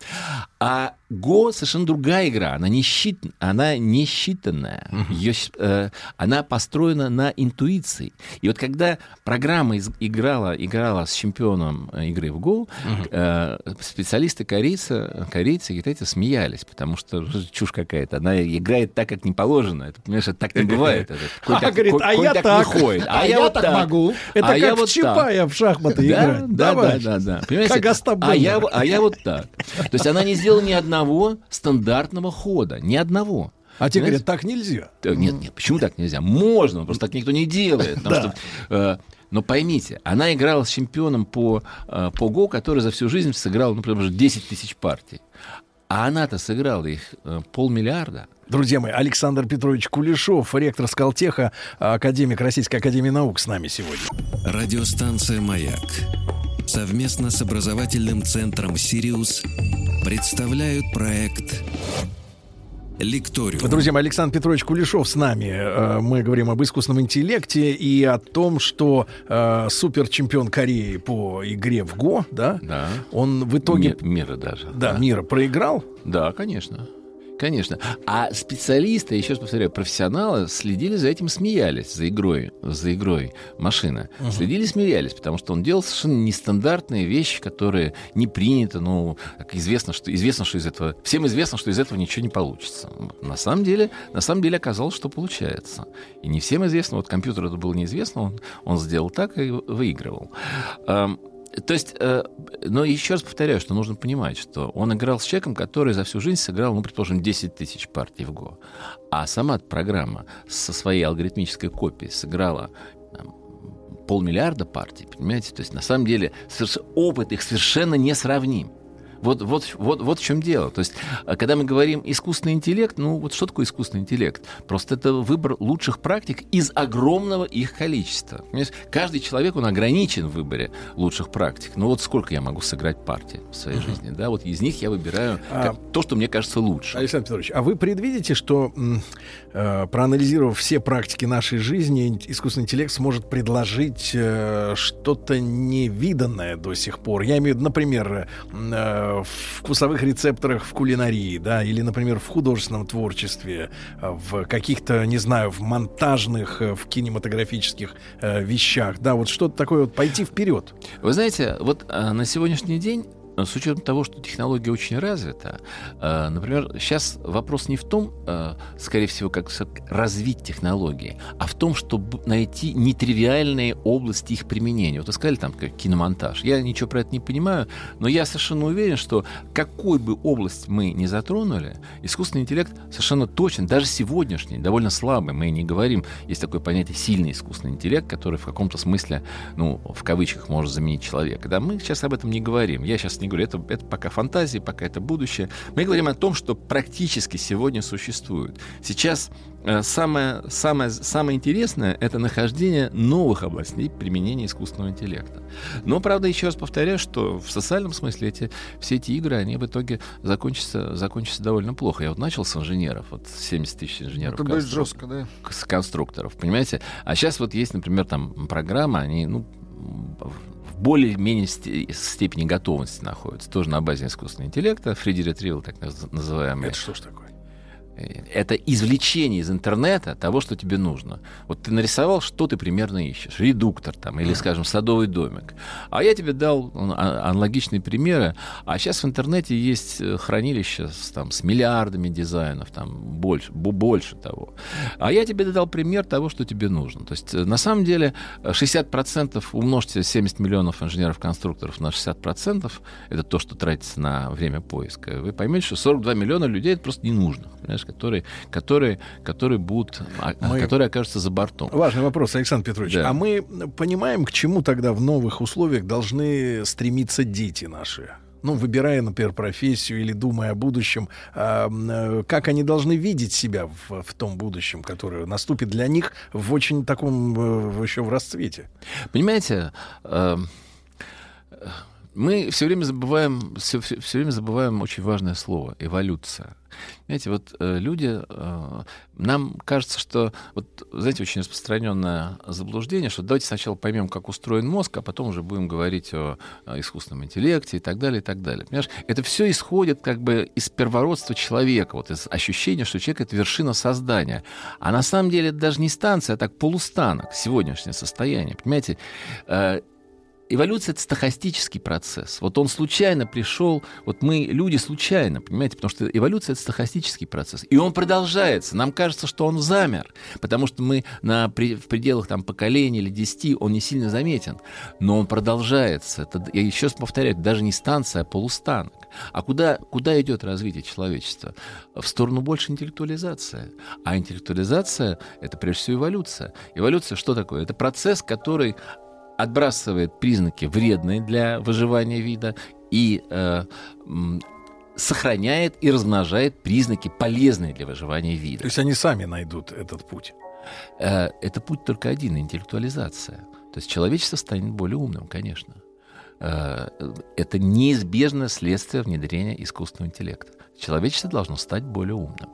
Speaker 17: А Го совершенно другая игра. Она не, щит... она не считанная. Щ- э, она построена на интуиции. И вот когда программа из- играла, играла с чемпионом э, игры в Го, э, специалисты корейцы, корейцы и китайцы смеялись, потому что ну, чушь какая-то. Она играет так, как не положено. Это, понимаешь, это так не бывает. Это *laughs*
Speaker 1: А, говорит, а
Speaker 17: конь
Speaker 1: я так. А я
Speaker 17: вот
Speaker 1: так могу. Это
Speaker 17: А
Speaker 1: как в
Speaker 17: вот так.
Speaker 1: Чапая в шахматы
Speaker 17: Да,
Speaker 1: играть.
Speaker 17: Да, да,
Speaker 1: Давай.
Speaker 17: да, да. Понимаете?
Speaker 1: Как Остап
Speaker 17: а, я, а я вот так. То есть она не сделала ни одного стандартного хода. Ни одного.
Speaker 1: А те говорят, так нельзя.
Speaker 17: Нет, нет, почему так нельзя? Можно, просто так никто не делает. потому
Speaker 1: Да.
Speaker 17: что, э, но поймите, она играла с чемпионом по, э, по ГО, который за всю жизнь сыграл, ну, например, 10 тысяч партий. А она-то сыграла их э, полмиллиарда.
Speaker 1: Друзья мои, Александр Петрович Кулешов, ректор Скалтеха, академик Российской Академии Наук с нами сегодня.
Speaker 3: Радиостанция «Маяк» совместно с образовательным центром «Сириус» представляют проект «Лекториум».
Speaker 1: Друзья мои, Александр Петрович Кулешов с нами. Э, Мы говорим об искусственном интеллекте и о том, что э, суперчемпион Кореи по игре в ГО, да,
Speaker 17: Да.
Speaker 1: он в итоге...
Speaker 17: Ми- мира даже.
Speaker 1: Да, мира проиграл.
Speaker 17: Да, конечно. Конечно. А специалисты, еще раз повторяю, профессионалы следили за этим, смеялись, за игрой, за игрой машина.
Speaker 1: Мгм.
Speaker 17: Следили, смеялись, потому что он делал совершенно нестандартные вещи, которые не приняты. Ну, известно, что известно, что из этого всем известно, что из этого ничего не получится. На самом деле, на самом деле оказалось, что получается. И не всем известно. Вот компьютеру это было неизвестно, он, он сделал так и выигрывал. То есть, э, но еще раз повторяю, что нужно понимать, что он играл с человеком, который за всю жизнь сыграл, ну, предположим, 10 тысяч партий в ГО. А сама программа со своей алгоритмической копией сыграла там, полмиллиарда партий, понимаете? То есть, на самом деле, опыт их совершенно несравним. Вот, вот, вот, вот в чем дело. То есть, а когда мы говорим искусственный интеллект, ну вот что такое искусственный интеллект? Просто это выбор лучших практик из огромного их количества. Понимаете? Каждый человек, он ограничен в выборе лучших практик. Ну вот сколько я могу сыграть партий в своей
Speaker 1: Мгм.
Speaker 17: жизни? Да, вот из них я выбираю
Speaker 1: А-
Speaker 17: как- то, что мне кажется лучше.
Speaker 1: Александр Петрович, а вы предвидите, что, э, проанализировав все практики нашей жизни, искусственный интеллект сможет предложить э, что-то невиданное до сих пор? Я имею в виду, например, э, в вкусовых рецепторах в кулинарии, да, или, например, в художественном творчестве, э, в каких-то, не знаю, в монтажных, э, в кинематографических э, вещах, да, вот что-то такое вот пойти вперед.
Speaker 17: Вы знаете, вот на сегодняшний день, с учетом того, что технология очень развита, а, например, сейчас вопрос не в том, а, скорее всего, как развить технологии, а в том, чтобы найти нетривиальные области их применения. Вот вы сказали там киномонтаж. Я ничего про это не понимаю, но я совершенно уверен, что какой бы область мы ни затронули, искусственный интеллект совершенно точно, даже сегодняшний, довольно слабый, мы не говорим, есть такое понятие сильный искусственный интеллект, который в каком-то смысле, ну, в кавычках, может заменить человека. Да, мы сейчас об этом не говорим. Я сейчас не говорю, это, это пока фантазии, пока это будущее. Мы говорим о том, что практически сегодня существует. Сейчас э, самое, самое, самое интересное — это нахождение новых областей применения искусственного интеллекта. Но, правда, еще раз повторяю, что в социальном смысле эти, все эти игры, они в итоге закончатся, закончатся довольно плохо. Я вот начал с инженеров, вот 70 тысяч инженеров.
Speaker 2: Это будет жестко, да?
Speaker 17: с конструкторов, понимаете? А сейчас вот есть, например, там программа, они, ну, более-менее сте- степени готовности находятся, тоже на базе искусственного интеллекта, Фредди Ретривел, так наз- называемый.
Speaker 1: Это что ж такое?
Speaker 17: Это извлечение из интернета того, что тебе нужно. Вот ты нарисовал, что ты примерно ищешь. Редуктор там, или, скажем, садовый домик. А я тебе дал а- аналогичные примеры. А сейчас в интернете есть э, хранилище с, там, с миллиардами дизайнов, там, больше, больше того. А я тебе дал пример того, что тебе нужно. То есть, э, на самом деле, э, 60% умножьте 70 миллионов инженеров-конструкторов на 60%, это то, что тратится на время поиска. Вы поймете, что 42 миллиона людей это просто не нужно, понимаешь, которые, которые, которые будут, а-
Speaker 1: Мы-
Speaker 17: которые окажутся за бортом.
Speaker 1: Важный вопрос, Александр Петрович.
Speaker 17: Да.
Speaker 1: А мы понимаем, к чему тогда в новых условиях должны стремиться дети наши? Ну, выбирая, например, профессию или думая о будущем, э, как они должны видеть себя в, в том будущем, которое наступит для них в очень таком э, еще в расцвете?
Speaker 17: Понимаете, э, мы все время забываем, все, время забываем очень важное слово эволюция. Знаете, вот э, люди, э, нам кажется, что, вот, знаете, очень распространенное заблуждение, что давайте сначала поймем, как устроен мозг, а потом уже будем говорить о, о искусственном интеллекте и так далее, и так далее. Понимаешь, это все исходит как бы из первородства человека, вот из ощущения, что человек — это вершина создания. А на самом деле это даже не станция, а так полустанок, сегодняшнее состояние. Понимаете, Э, Эволюция — это стахастический процесс. Вот он случайно пришел, вот мы люди случайно, понимаете, потому что эволюция — это стахастический процесс. И он продолжается. Нам кажется, что он замер, потому что мы на, при- в пределах там, поколения или десяти он не сильно заметен. Но он продолжается. Это, я еще раз повторяю, даже не станция, а полустанок. А куда, куда идет развитие человечества? В сторону больше интеллектуализации. А интеллектуализация — это прежде всего эволюция. Эволюция что такое? Это процесс, который отбрасывает признаки вредные для выживания вида и э, сохраняет и размножает признаки полезные для выживания вида.
Speaker 1: То есть они сами найдут этот путь.
Speaker 17: Э, это путь только один — интеллектуализация. То есть человечество станет более умным, конечно. Э, это неизбежное следствие внедрения искусственного интеллекта. Человечество должно стать более умным.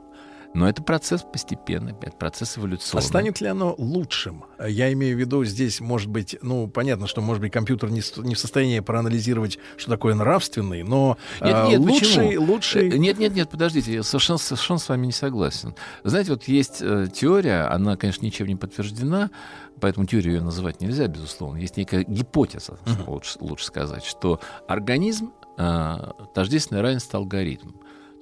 Speaker 17: Но это процесс постепенный, это процесс эволюционный.
Speaker 1: А станет ли оно лучшим? Я имею в виду, здесь может быть, ну, понятно, что, может быть, компьютер не, не в состоянии проанализировать, что такое нравственный, но
Speaker 17: Нет,
Speaker 1: а,
Speaker 17: нет,
Speaker 1: лучший,
Speaker 17: почему?
Speaker 1: лучший...
Speaker 17: Э, Нет, нет, нет, подождите, я совершенно, совершенно с вами не согласен. Знаете, вот есть э, теория, она, конечно, ничем не подтверждена, поэтому теорию ее называть нельзя, безусловно. Есть некая гипотеза, лучше, лучше сказать, что организм э, тождественно равенство алгоритму.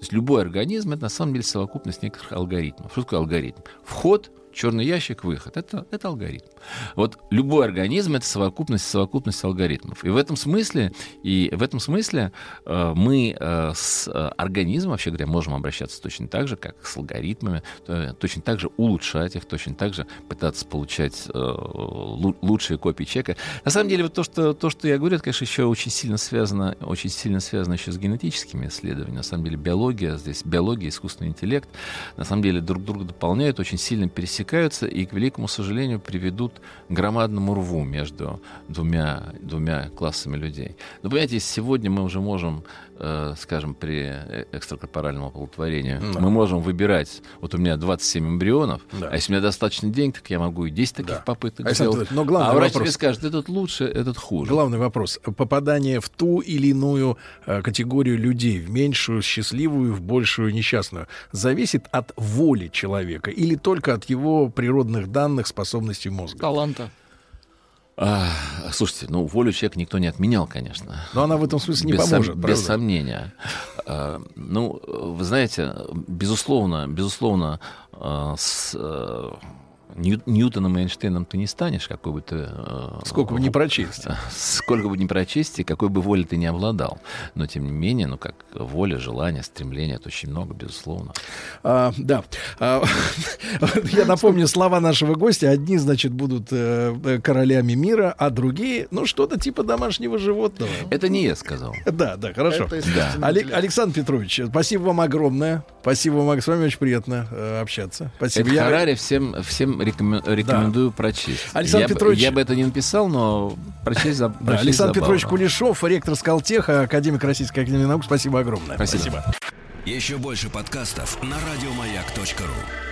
Speaker 17: То есть любой организм — это на самом деле совокупность некоторых алгоритмов. Что такое алгоритм? Вход, черный ящик, выход. Это, это алгоритм. Вот любой организм — это совокупность, совокупность алгоритмов. И в этом смысле, и в этом смысле э, мы э, с э, организмом, вообще говоря, можем обращаться точно так же, как с алгоритмами, э, точно так же улучшать их, точно так же пытаться получать э, лу- лучшие копии человека. На самом деле, вот то, что, то, что я говорю, это, конечно, еще очень сильно связано, очень сильно связано еще с генетическими исследованиями. На самом деле, биология, здесь биология, искусственный интеллект, на самом деле друг друга дополняют, очень сильно пересекаются и, к великому сожалению, приведут к громадному рву между двумя, двумя классами людей. Но, понимаете, сегодня мы уже можем, скажем, при э, экстракорпоральном оплодотворении,
Speaker 1: Да.
Speaker 17: мы можем выбирать, вот у меня 27 эмбрионов,
Speaker 1: Да.
Speaker 17: а если у меня достаточно денег, так я могу и 10 таких попыток
Speaker 1: Александр
Speaker 17: сделать.
Speaker 1: Но главный
Speaker 17: а врач
Speaker 1: вопрос-
Speaker 17: тебе скажет, этот лучше, этот хуже.
Speaker 1: Главный вопрос. Попадание в ту или иную э, категорию людей, в меньшую счастливую, в большую несчастную, зависит от воли человека или только от его природных данных, способностей мозга?
Speaker 2: Таланта.
Speaker 17: А, слушайте, ну, волю человека никто не отменял, конечно.
Speaker 1: Но она в этом смысле не
Speaker 17: без
Speaker 1: поможет,
Speaker 17: без
Speaker 1: правда?
Speaker 17: сомнения. А, ну, вы знаете, безусловно, безусловно, а, с а, Ньютоном и Эйнштейном ты не станешь, какой бы ты... а,
Speaker 1: Сколько бы ни прочесть. *laughs*
Speaker 17: Сколько бы ни прочесть, и какой бы волей ты не обладал. Но, тем не менее, ну, как воля, желание, стремление, это очень много, безусловно.
Speaker 1: А, да. А, *laughs* я напомню слова нашего гостя. Одни, значит, будут э, э, королями мира, а другие, ну, что-то типа домашнего животного.
Speaker 17: Это не я сказал. *laughs*
Speaker 1: Да, да, хорошо.
Speaker 2: Это
Speaker 17: Да.
Speaker 1: Александр Петрович, спасибо вам огромное. Спасибо вам, с вами очень приятно э, общаться. Спасибо.
Speaker 17: Это
Speaker 1: Я-
Speaker 17: Харари всем, всем рекомен- рекомендую прочесть.
Speaker 1: Александр
Speaker 17: я, бы-
Speaker 1: Петрович-
Speaker 17: я бы это не написал, но прочесть, за-
Speaker 1: Да,
Speaker 17: прочесть
Speaker 1: Александр
Speaker 17: забавно.
Speaker 1: Петрович Кулешов, ректор Скалтеха, академик Российской академии наук. Спасибо огромное.
Speaker 17: Спасибо.
Speaker 3: Еще больше подкастов на радиомаяк.ру.